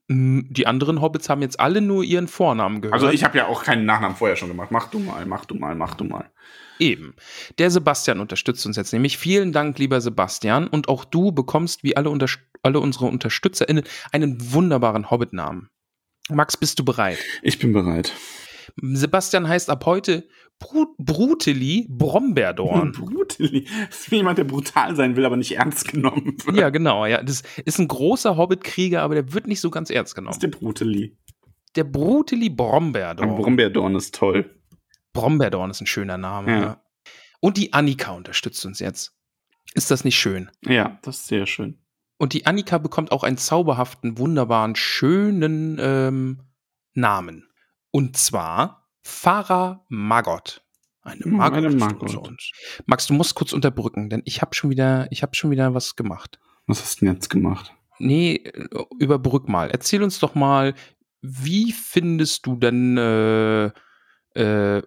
die anderen Hobbits haben jetzt alle nur ihren Vornamen gehört. Also ich habe ja auch keinen Nachnamen vorher schon gemacht. Mach du mal, mach du mal, mach du mal. Eben. Der Sebastian unterstützt uns jetzt nämlich. Vielen Dank, lieber Sebastian. Und auch du bekommst, wie alle, Unterst alle unsere UnterstützerInnen, einen wunderbaren Hobbit-Namen. Max, bist du bereit? Ich bin bereit. Sebastian heißt ab heute Bru Bruteli Brombeerdorn. Brutally. Das ist wie jemand, der brutal sein will, aber nicht ernst genommen wird. ja, genau. Ja, das ist ein großer Hobbit-Krieger, aber der wird nicht so ganz ernst Das genommen. ist der Brutally. Der Bruteli Brombeerdorn. Brombeerdorn ist toll. Brombeerdorn ist ein schöner Name. Ja. Ja. Und die Annika unterstützt uns jetzt. Ist das nicht schön? Ja, das ist sehr schön. Und die Annika bekommt auch einen zauberhaften, wunderbaren, schönen ähm, Namen. Und zwar Farah Maggot. Eine Hm, eine Maggot. unter uns. Max, du musst kurz unterbrücken, denn ich habe schon wieder, ich habe schon wieder was gemacht. Was hast du denn jetzt gemacht? Nee, äh, überbrück mal. Erzähl uns doch mal, wie findest du denn äh, äh,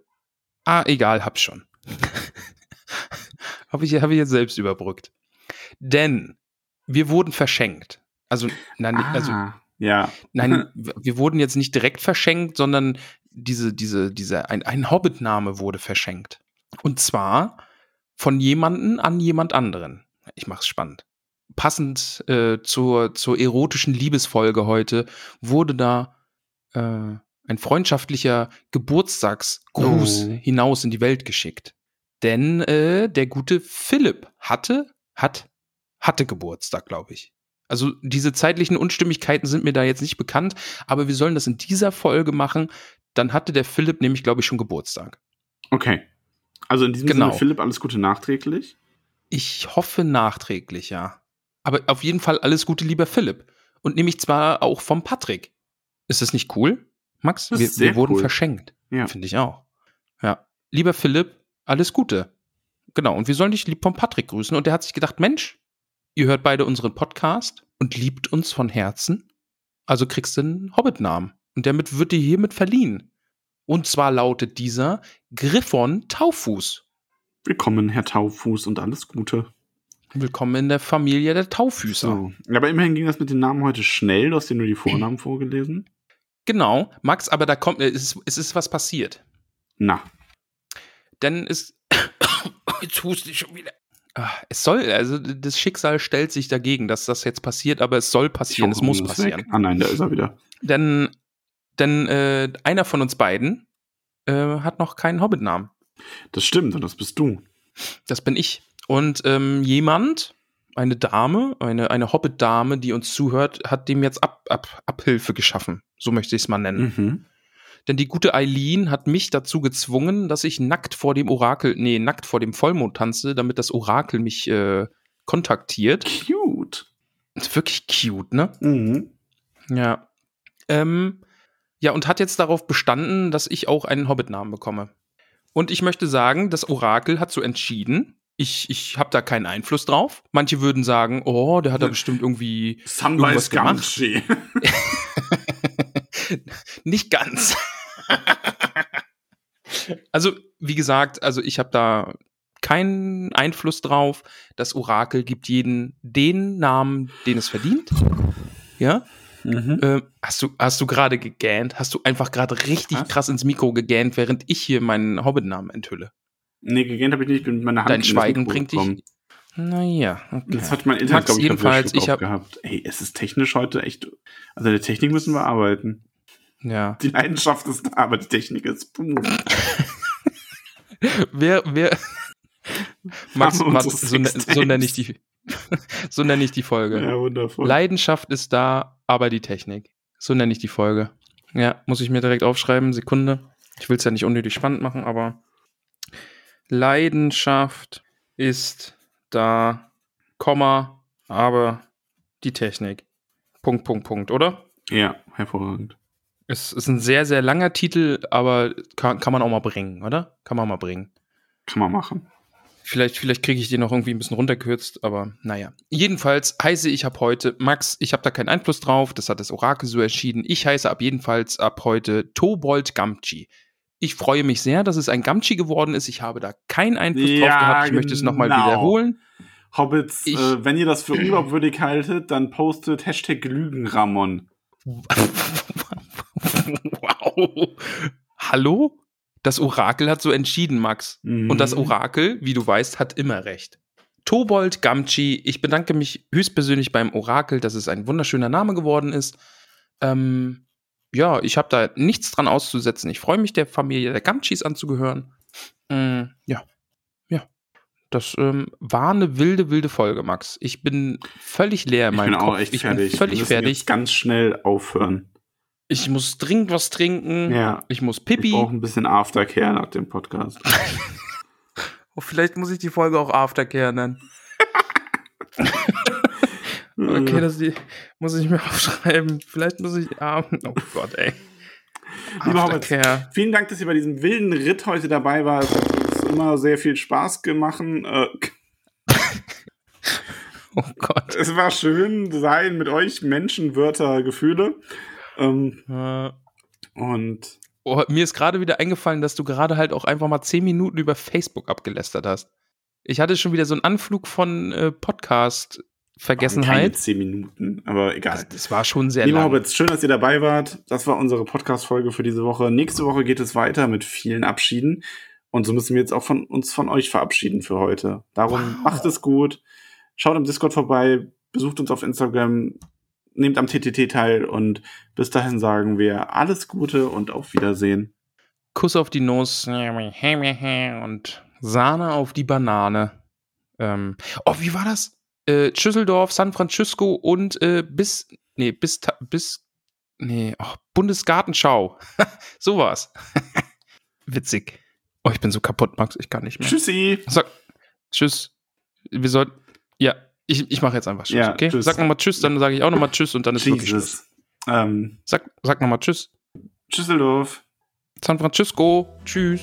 Ah, egal, hab schon. habe ich, hab ich jetzt selbst überbrückt. Denn wir wurden verschenkt. Also, nein, also ah, ja. Nein, wir wurden jetzt nicht direkt verschenkt, sondern diese, diese, diese, ein, ein Hobbit-Name wurde verschenkt. Und zwar von jemanden an jemand anderen. Ich mach's spannend. Passend äh, zur, zur erotischen Liebesfolge heute wurde da äh, ein freundschaftlicher Geburtstagsgruß Oh. hinaus in die Welt geschickt. Denn äh, der gute Philipp hatte, hat, hatte Geburtstag, glaube ich. Also diese zeitlichen Unstimmigkeiten sind mir da jetzt nicht bekannt, aber wir sollen das in dieser Folge machen. Dann hatte der Philipp nämlich, glaube ich, schon Geburtstag. Okay. Also in diesem Genau. Sinne, Philipp, alles Gute nachträglich. Ich hoffe nachträglich, ja. Aber auf jeden Fall alles Gute, lieber Philipp. Und nämlich zwar auch vom Patrick. Ist das nicht cool, Max? Wir, wir wurden cool. verschenkt. Ja. Finde ich auch. Ja. Lieber Philipp, alles Gute. Genau. Und wir sollen dich lieb vom Patrick grüßen. Und der hat sich gedacht, Mensch, ihr hört beide unseren Podcast und liebt uns von Herzen. Also kriegst du einen Hobbit-Namen. Und damit wird dir hiermit verliehen. Und zwar lautet dieser Griffon Taufuß. Willkommen, Herr Taufuß, und alles Gute. Willkommen in der Familie der Taufüßer. So. Aber immerhin ging das mit den Namen heute schnell. Du hast dir nur die Vornamen vorgelesen. Genau, Max, aber da kommt, äh, es ist, es ist was passiert. Na, Denn es. Jetzt huste ich schon wieder. Ah, Es soll, also das Schicksal stellt sich dagegen, dass das jetzt passiert, aber es soll passieren, es muss er passieren. weg. Ah nein, da ist er wieder. Denn, denn äh, einer von uns beiden äh, hat noch keinen Hobbit-Namen. Das stimmt, und das bist du. Das bin ich. Und ähm, jemand, eine Dame, eine, eine Hobbit-Dame, die uns zuhört, hat dem jetzt Ab, Ab, Abhilfe geschaffen. So möchte ich es mal nennen. Mhm. Denn die gute Eileen hat mich dazu gezwungen, dass ich nackt vor dem Orakel, nee, nackt vor dem Vollmond tanze, damit das Orakel mich äh, kontaktiert. Cute. Ist wirklich cute, ne? Mhm. Ja. Ähm, ja, und hat jetzt darauf bestanden, dass ich auch einen Hobbit-Namen bekomme. Und ich möchte sagen, das Orakel hat so entschieden, Ich, ich habe da keinen Einfluss drauf. Manche würden sagen, oh, der hat da bestimmt irgendwie Sunrise irgendwas gemacht. Nicht ganz. also, wie gesagt, also ich habe da keinen Einfluss drauf. Das Orakel gibt jeden den Namen, den es verdient. Ja? Mhm. Äh, hast du, hast du gerade gegähnt? Hast du einfach gerade richtig Was? krass ins Mikro gegähnt, während ich hier meinen Hobbit-Namen enthülle? Nee, gegähnt habe ich nicht, ich bin mit meiner Hand Dein in das Schweigen Mikro bringt gekommen. dich. Naja, okay. Das hat mein Internet, glaube ich, jedenfalls, ich hab- gehabt. Ey, es ist technisch heute echt. Also der Technik müssen wir arbeiten. Ja. Die Leidenschaft ist da, aber die Technik ist. Wer, wer. Max, Max so, ne- so nenne ich die. so nenne ich die Folge. Ja, wundervoll. Leidenschaft ist da, aber die Technik. So nenne ich die Folge. Ja, muss ich mir direkt aufschreiben. Sekunde. Ich will es ja nicht unnötig spannend machen, aber Leidenschaft ist da, Komma, aber die Technik. Punkt, Punkt, Punkt, oder? Ja, hervorragend. Es ist ein sehr, sehr langer Titel, aber kann, kann man auch mal bringen, oder? Kann man mal bringen. Kann man machen. Vielleicht, vielleicht kriege ich den noch irgendwie ein bisschen runterkürzt, aber naja. Jedenfalls heiße ich ab heute, Max, ich habe da keinen Einfluss drauf, das hat das Orakel so entschieden. Ich heiße ab jedenfalls ab heute Tobold Gamgee. Ich freue mich sehr, dass es ein Gamgee geworden ist. Ich habe da keinen Einfluss drauf Ja, gehabt. Ich möchte es nochmal genau. wiederholen. Hobbits, Ich- äh, wenn ihr das für unglaubwürdig haltet, dann postet Hashtag Lügenramon. wow. Hallo? Das Orakel hat so entschieden, Max. Mhm. Und das Orakel, wie du weißt, hat immer recht. Tobold Gamgee, ich bedanke mich höchstpersönlich beim Orakel, dass es ein wunderschöner Name geworden ist. Ähm, ja, ich habe da nichts dran auszusetzen. Ich freue mich, der Familie der Gamgees anzugehören. Mm, ja, ja. Das ähm, war eine wilde, wilde Folge, Max. Ich bin völlig leer in Ich meinem bin Kopf. auch echt ich fertig. bin völlig wir müssen fertig. Jetzt ganz schnell aufhören. Ich muss dringend was trinken. Ja. Ich muss Ich Pipi. brauche ein bisschen Aftercare nach dem Podcast. Oh, vielleicht muss ich die Folge auch Aftercare nennen. Okay, das die, muss ich mir aufschreiben. Vielleicht muss ich. Ah, oh Gott, ey. Lieber Aftercare. Vielen Dank, dass ihr bei diesem wilden Ritt heute dabei wart. Es hat uns immer sehr viel Spaß gemacht. Äh, Oh Gott. es war schön sein mit euch, Menschen, Wörter, Gefühle. Ähm, Äh, und Oh, mir ist gerade wieder eingefallen, dass du gerade halt auch einfach mal zehn Minuten über Facebook abgelästert hast. Ich hatte schon wieder so einen Anflug von äh, keine Podcast-Vergessenheit. zehn Minuten, aber egal. Das, das war schon sehr Lieber lang. Hobbits, schön, dass ihr dabei wart. Das war unsere Podcast-Folge für diese Woche. Nächste Woche geht es weiter mit vielen Abschieden. Und so müssen wir jetzt auch von uns von euch verabschieden für heute. Darum Wow. macht es gut. Schaut im Discord vorbei, besucht uns auf Instagram, nehmt am TTT teil und bis dahin sagen wir alles Gute und auf Wiedersehen. Kuss auf die Nuss und Sahne auf die Banane. Ähm, oh, wie war das? Äh, Schüsseldorf, San Francisco und äh, bis, nee, bis, bis, nee, oh, Bundesgartenschau. so war's. Witzig. Oh, ich bin so kaputt, Max, ich kann nicht mehr. Tschüssi. Sag, tschüss. Wir sollten, ja, ich, ich mache jetzt einfach Tschüss, Ja, okay? tschüss. Sag nochmal Tschüss, dann sage ich auch nochmal Tschüss und dann ist wirklich Schluss. Jesus. Ähm, Sag, sag nochmal Tschüss. Tschüsseldorf. San Francisco, Tschüss.